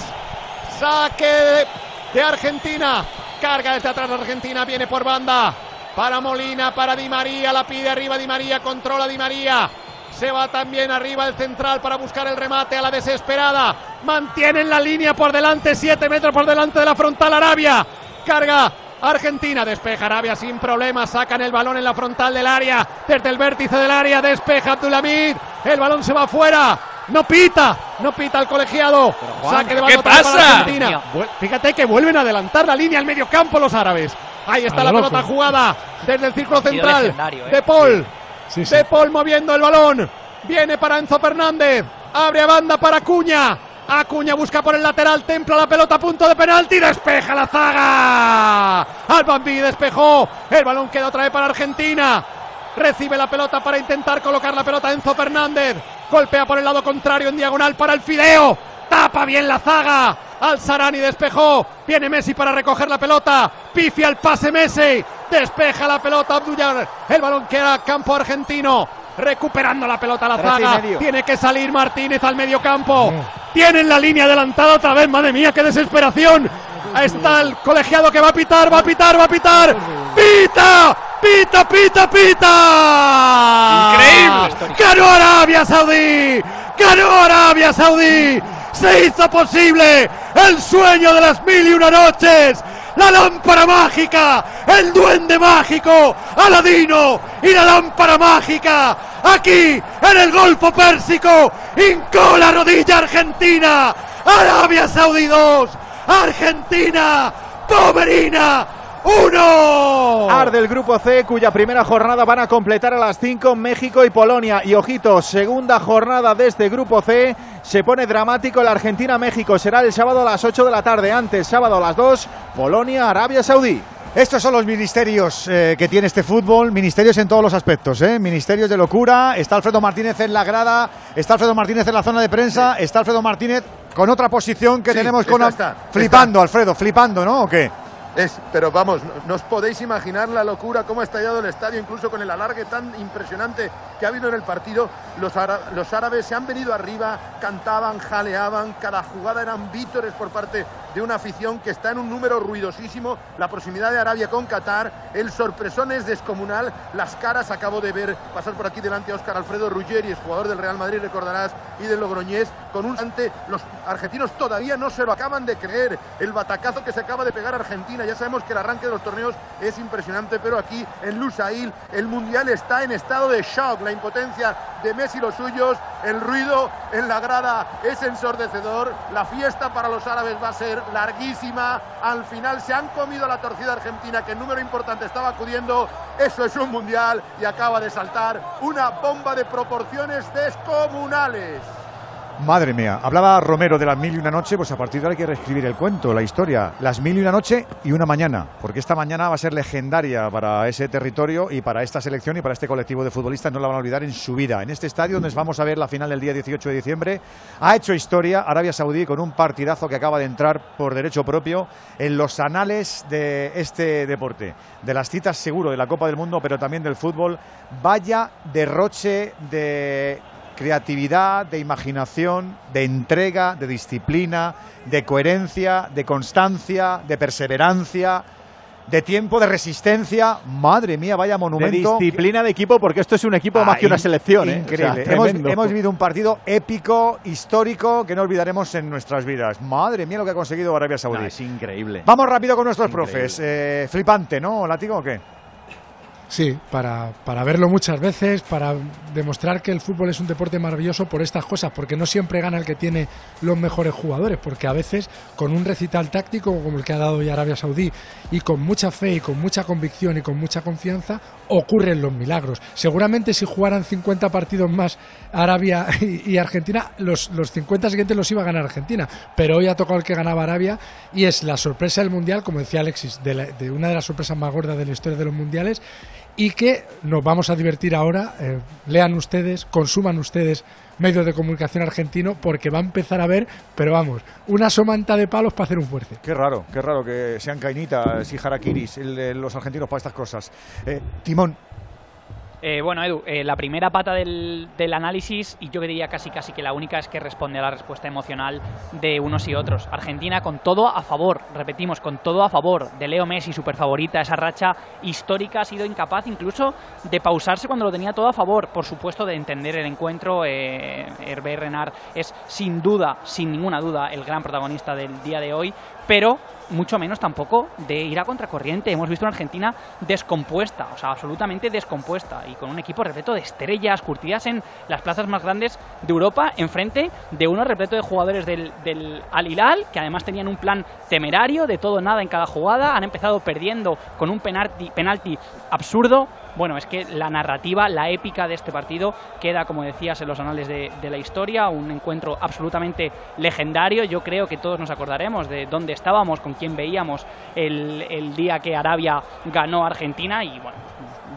Saque de, de Argentina. Carga desde atrás Argentina. Viene por banda. Para Molina, para Di María. La pide arriba Di María. Controla Di María. Se va también arriba el central para buscar el remate a la desesperada. Mantienen la línea por delante, 7 metros por delante de la frontal Arabia. Carga Argentina, despeja Arabia sin problemas. Sacan el balón en la frontal del área. Desde el vértice del área, despeja Abdulhamid. El balón se va fuera. No pita, no pita el colegiado. Juan, Saque de ¿qué pasa? Argentina. Fíjate que vuelven a adelantar la línea al medio campo los árabes. Ahí está A la lo pelota loco. jugada desde el círculo central. legendario, ¿eh? De Paul. Sí, sí. De Paul moviendo el balón. Viene para Enzo Fernández. Abre a banda para Acuña. Acuña busca por el lateral, templa la pelota a punto de penalti, despeja la zaga. Albambi despejó. El balón queda otra vez para Argentina. Recibe la pelota para intentar colocar la pelota Enzo Fernández. Golpea por el lado contrario en diagonal para el Fideo. Tapa bien la zaga. Al Sarani despejó. Viene Messi para recoger la pelota. Pifia el pase Messi. Despeja la pelota Abdullar. El balón queda a campo argentino. Recuperando la pelota la zaga. Tiene que salir Martínez al medio campo. Tienen la línea adelantada otra vez. Madre mía, qué desesperación. Ahí está el colegiado que va a pitar, va a pitar, va a pitar. ¡Pita! ¡Pita, pita, pita! Increíble. ¡Ganó Arabia Saudí! ¡Ganó Arabia Saudí! ¡Se hizo posible el sueño de las mil y una noches! ¡La lámpara mágica! ¡El duende mágico! ¡Aladino! ¡Y la lámpara mágica! ¡Aquí, en el Golfo Pérsico! ¡Hincó la rodilla Argentina! ¡Arabia Saudí 2! Argentina, Pomerina, ¡Uno! Arde el grupo C, cuya primera jornada van a completar a las 5 México y Polonia. Y ojito, segunda jornada de este grupo C. Se pone dramático la Argentina-México. Será el sábado a las 8 de la tarde. Antes, sábado a las 2, Polonia-Arabia Saudí. Estos son los ministerios eh, que tiene este fútbol, ministerios en todos los aspectos, ¿eh? ministerios de locura. Está Alfredo Martínez en la grada, está Alfredo Martínez en la zona de prensa, está Alfredo Martínez con otra posición que tenemos con. flipando, Alfredo, flipando, ¿no? ¿O qué? Es, pero vamos, no os podéis imaginar la locura, cómo ha estallado el estadio, incluso con el alargue tan impresionante que ha habido en el partido. Los, árabes se han venido arriba, cantaban, jaleaban, cada jugada eran vítores por parte de una afición que está en un número ruidosísimo. La proximidad de Arabia con Qatar, el sorpresón es descomunal. Las caras acabo de ver pasar por aquí delante a Óscar Alfredo Ruggeri, es jugador del Real Madrid, recordarás, y del Logroñés, con un ante. Los argentinos todavía no se lo acaban de creer. El batacazo que se acaba de pegar Argentina. Ya sabemos que el arranque de los torneos es impresionante, pero aquí en Lusail el mundial está en estado de shock. La impotencia de Messi y los suyos, el ruido en la grada es ensordecedor. La fiesta para los árabes va a ser larguísima. Al final se han comido la torcida argentina, que en número importante estaba acudiendo. Eso es un mundial y acaba de saltar una bomba de proporciones descomunales. Madre mía, hablaba Romero de las mil y una noche, pues a partir de ahora hay que reescribir el cuento, la historia. Las mil y una noche y una mañana, porque esta mañana va a ser legendaria para ese territorio y para esta selección y para este colectivo de futbolistas, no la van a olvidar en su vida. En este estadio donde vamos a ver la final del día 18 de diciembre, ha hecho historia Arabia Saudí con un partidazo que acaba de entrar por derecho propio en los anales de este deporte, de las citas seguro de la Copa del Mundo, pero también del fútbol. Vaya derroche de creatividad, de imaginación, de entrega, de disciplina, de coherencia, de constancia, de perseverancia, de tiempo, de resistencia. Madre mía, vaya monumento. De disciplina de equipo, porque esto es un equipo más que una selección. ¿eh? Increíble. hemos, vivido un partido épico, histórico, que no olvidaremos en nuestras vidas. Madre mía, lo que ha conseguido Arabia Saudí. es increíble. Vamos rápido con nuestros profes. Eh, flipante, ¿no, Látigo o qué? Sí, para, para, verlo muchas veces, para demostrar que el fútbol es un deporte maravilloso por estas cosas, porque no siempre gana el que tiene los mejores jugadores, porque a veces con un recital táctico como el que ha dado hoy Arabia Saudí y con mucha fe y con mucha convicción y con mucha confianza, ocurren los milagros. Seguramente si jugaran 50 partidos más Arabia y, Argentina, los, los 50 siguientes los iba a ganar Argentina, pero hoy ha tocado el que ganaba Arabia y es la sorpresa del Mundial, como decía Alexis, de, de una de las sorpresas más gordas de la historia de los Mundiales y que nos vamos a divertir ahora. Eh, lean ustedes, consuman ustedes medios de comunicación argentino porque va a empezar a ver, pero vamos, una somanta de palos para hacer un fuerte. Qué raro, qué raro que sean cainitas y jaraquiris los argentinos para estas cosas. Eh, Timón, eh, bueno, Edu, eh, la primera pata del, análisis, y yo diría casi casi que la única es que responde a la respuesta emocional de unos y otros. Argentina con todo a favor, repetimos, con todo a favor de Leo Messi, super favorita, esa racha histórica, ha sido incapaz incluso de pausarse cuando lo tenía todo a favor. Por supuesto, de entender el encuentro, eh, Hervé Renard es sin duda, sin ninguna duda, el gran protagonista del día de hoy, pero mucho menos tampoco de ir a contracorriente. Hemos visto una Argentina descompuesta, o sea, absolutamente descompuesta, y con un equipo repleto de estrellas curtidas en las plazas más grandes de Europa, enfrente de uno repleto de jugadores del, del Al Hilal, que además tenían un plan temerario de todo nada en cada jugada, han empezado perdiendo con un penalti, penalti absurdo, bueno, es que la narrativa, la épica de este partido queda, como decías, en los anales de, la historia, un encuentro absolutamente legendario. Yo creo que todos nos acordaremos de dónde estábamos, con quién veíamos el, día que Arabia ganó a Argentina y bueno,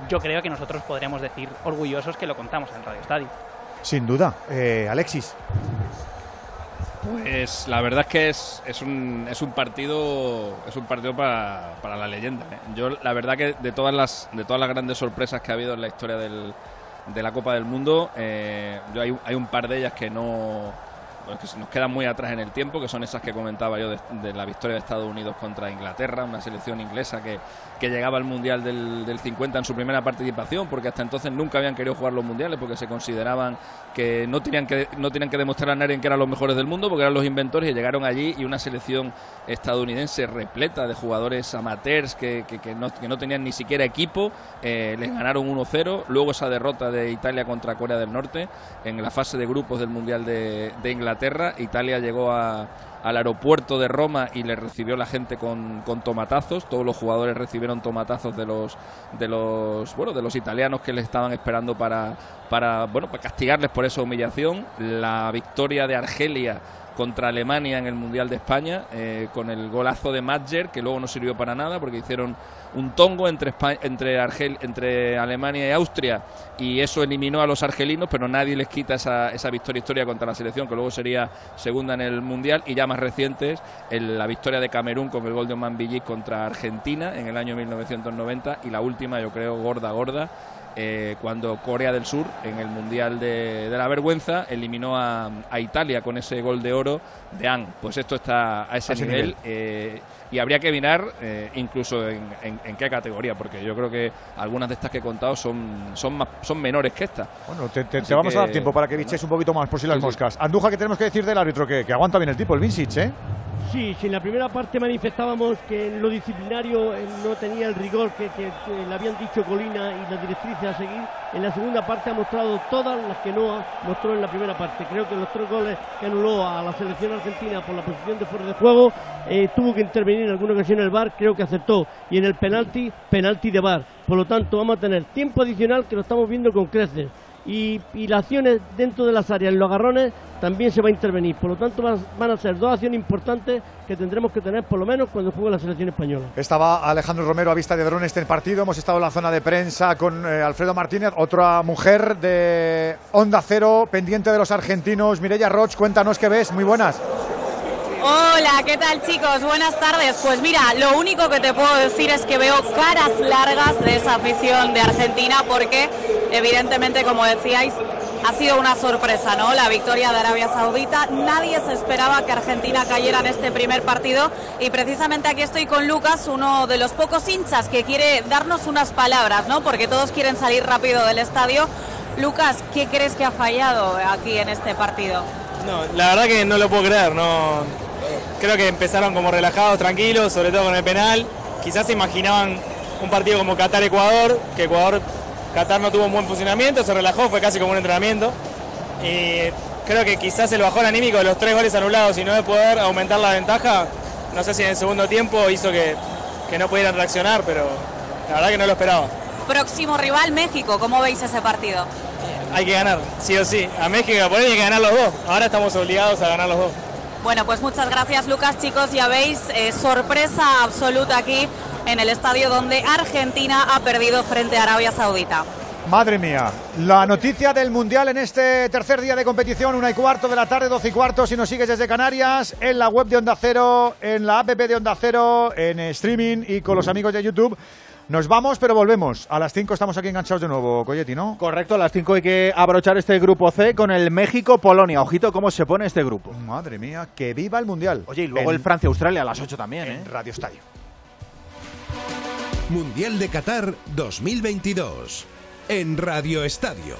yo creo que nosotros podremos decir orgullosos que lo contamos en Radio Estadio. Sin duda. Eh, Alexis. Pues la verdad es que es, es, un, es un partido es un partido para, para la leyenda. ¿eh? Yo la verdad que de todas las de todas las grandes sorpresas que ha habido en la historia del, de la Copa del Mundo, eh, yo hay, hay un par de ellas que no que nos quedan muy atrás en el tiempo, que son esas que comentaba yo de, la victoria de Estados Unidos contra Inglaterra, una selección inglesa que, que llegaba al Mundial del, del, 50 en su primera participación, porque hasta entonces nunca habían querido jugar los Mundiales, porque se consideraban que no tenían que, no tenían que demostrar a nadie que eran los mejores del mundo, porque eran los inventores y llegaron allí y una selección estadounidense repleta de jugadores amateurs que, que, no, que no, tenían ni siquiera equipo, eh, les ganaron 1-0, luego esa derrota de Italia contra Corea del Norte en la fase de grupos del Mundial de, de Inglaterra Italia llegó al aeropuerto de Roma y le recibió la gente con, con, tomatazos. Todos los jugadores recibieron tomatazos de los de los bueno de los italianos que les estaban esperando para para bueno para castigarles por esa humillación. La victoria de Argelia contra Alemania en el Mundial de España eh, con el golazo de Madger que luego no sirvió para nada porque hicieron un tongo entre, entre, Argel entre Alemania y Austria y eso eliminó a los argelinos, pero nadie les quita esa, esa victoria histórica contra la selección, que luego sería segunda en el Mundial, y ya más recientes, la victoria de Camerún con el gol de Oman contra Argentina en el año 1990 y la última, yo creo, gorda, gorda, eh, cuando Corea del Sur, en el Mundial de, la Vergüenza, eliminó a, Italia con ese gol de oro de An. Pues esto está a ese, nivel. Eh, y habría que mirar eh, incluso en, qué categoría, porque yo creo que algunas de estas que he contado son, son, son menores que esta. Bueno, te, vamos a dar tiempo para que biches un poquito más por si las moscas. Anduja, ¿qué tenemos que decir del árbitro? Que, que aguanta bien el tipo, el Vincic, ¿eh? Sí, si en la primera parte manifestábamos que en lo disciplinario no tenía el rigor que, le habían dicho Colina y las directrices a seguir, en la segunda parte ha mostrado todas las que no mostró en la primera parte. Creo que los tres goles que anuló a la selección argentina por la posición de fuera de juego, eh, tuvo que intervenir en alguna ocasión el VAR, creo que aceptó. Y en el penalti, penalti de VAR. Por lo tanto, vamos a tener tiempo adicional que lo estamos viendo con creces y, las acciones dentro de las áreas, en los agarrones, también se va a intervenir. Por lo tanto, van a ser dos acciones importantes que tendremos que tener por lo menos cuando juegue la selección española. Estaba Alejandro Romero a vista de drones este partido. Hemos estado en la zona de prensa con eh, Alfredo Martínez, otra mujer de Onda Cero, pendiente de los argentinos. Mireya Roch, cuéntanos qué ves. Muy buenas. Hola, ¿qué tal chicos? Buenas tardes. Pues mira, lo único que te puedo decir es que veo caras largas de esa afición de Argentina porque evidentemente, como decíais, ha sido una sorpresa, ¿no? La victoria de Arabia Saudita. Nadie se esperaba que Argentina cayera en este primer partido y precisamente aquí estoy con Lucas, uno de los pocos hinchas que quiere darnos unas palabras, ¿no? Porque todos quieren salir rápido del estadio. Lucas, ¿qué crees que ha fallado aquí en este partido? No, la verdad que no lo puedo creer, no, creo que empezaron como relajados, tranquilos, sobre todo con el penal. Quizás se imaginaban un partido como Qatar-Ecuador, que Ecuador, Qatar no tuvo un buen funcionamiento, se relajó, fue casi como un entrenamiento. Y creo que quizás el bajón anímico de los tres goles anulados y no de poder aumentar la ventaja, no sé si en el segundo tiempo hizo que, que no pudieran reaccionar, pero la verdad que no lo esperaba. Próximo rival México, ¿cómo veis ese partido? Hay que ganar, sí o sí. A México por ahí hay que ganar los dos. Ahora estamos obligados a ganar los dos. Bueno, pues muchas gracias Lucas, chicos. Ya veis, eh, sorpresa absoluta aquí en el estadio donde Argentina ha perdido frente a Arabia Saudita. Madre mía, la noticia del Mundial en este tercer día de competición, una y cuarto de la tarde, doce y cuarto, si nos sigues desde Canarias, en la web de Onda Cero, en la app de Onda Cero, en streaming y con los amigos de YouTube. Nos vamos, pero volvemos. A las 5 estamos aquí enganchados de nuevo, Coyetti, ¿no? Correcto, a las 5 hay que abrochar este grupo C con el México-Polonia. Ojito cómo se pone este grupo. Madre mía, que viva el Mundial. Oye, y luego el Francia-Australia a las 8 también, en ¿eh? Radio Estadio. Mundial de Qatar 2022 en Radio Estadio.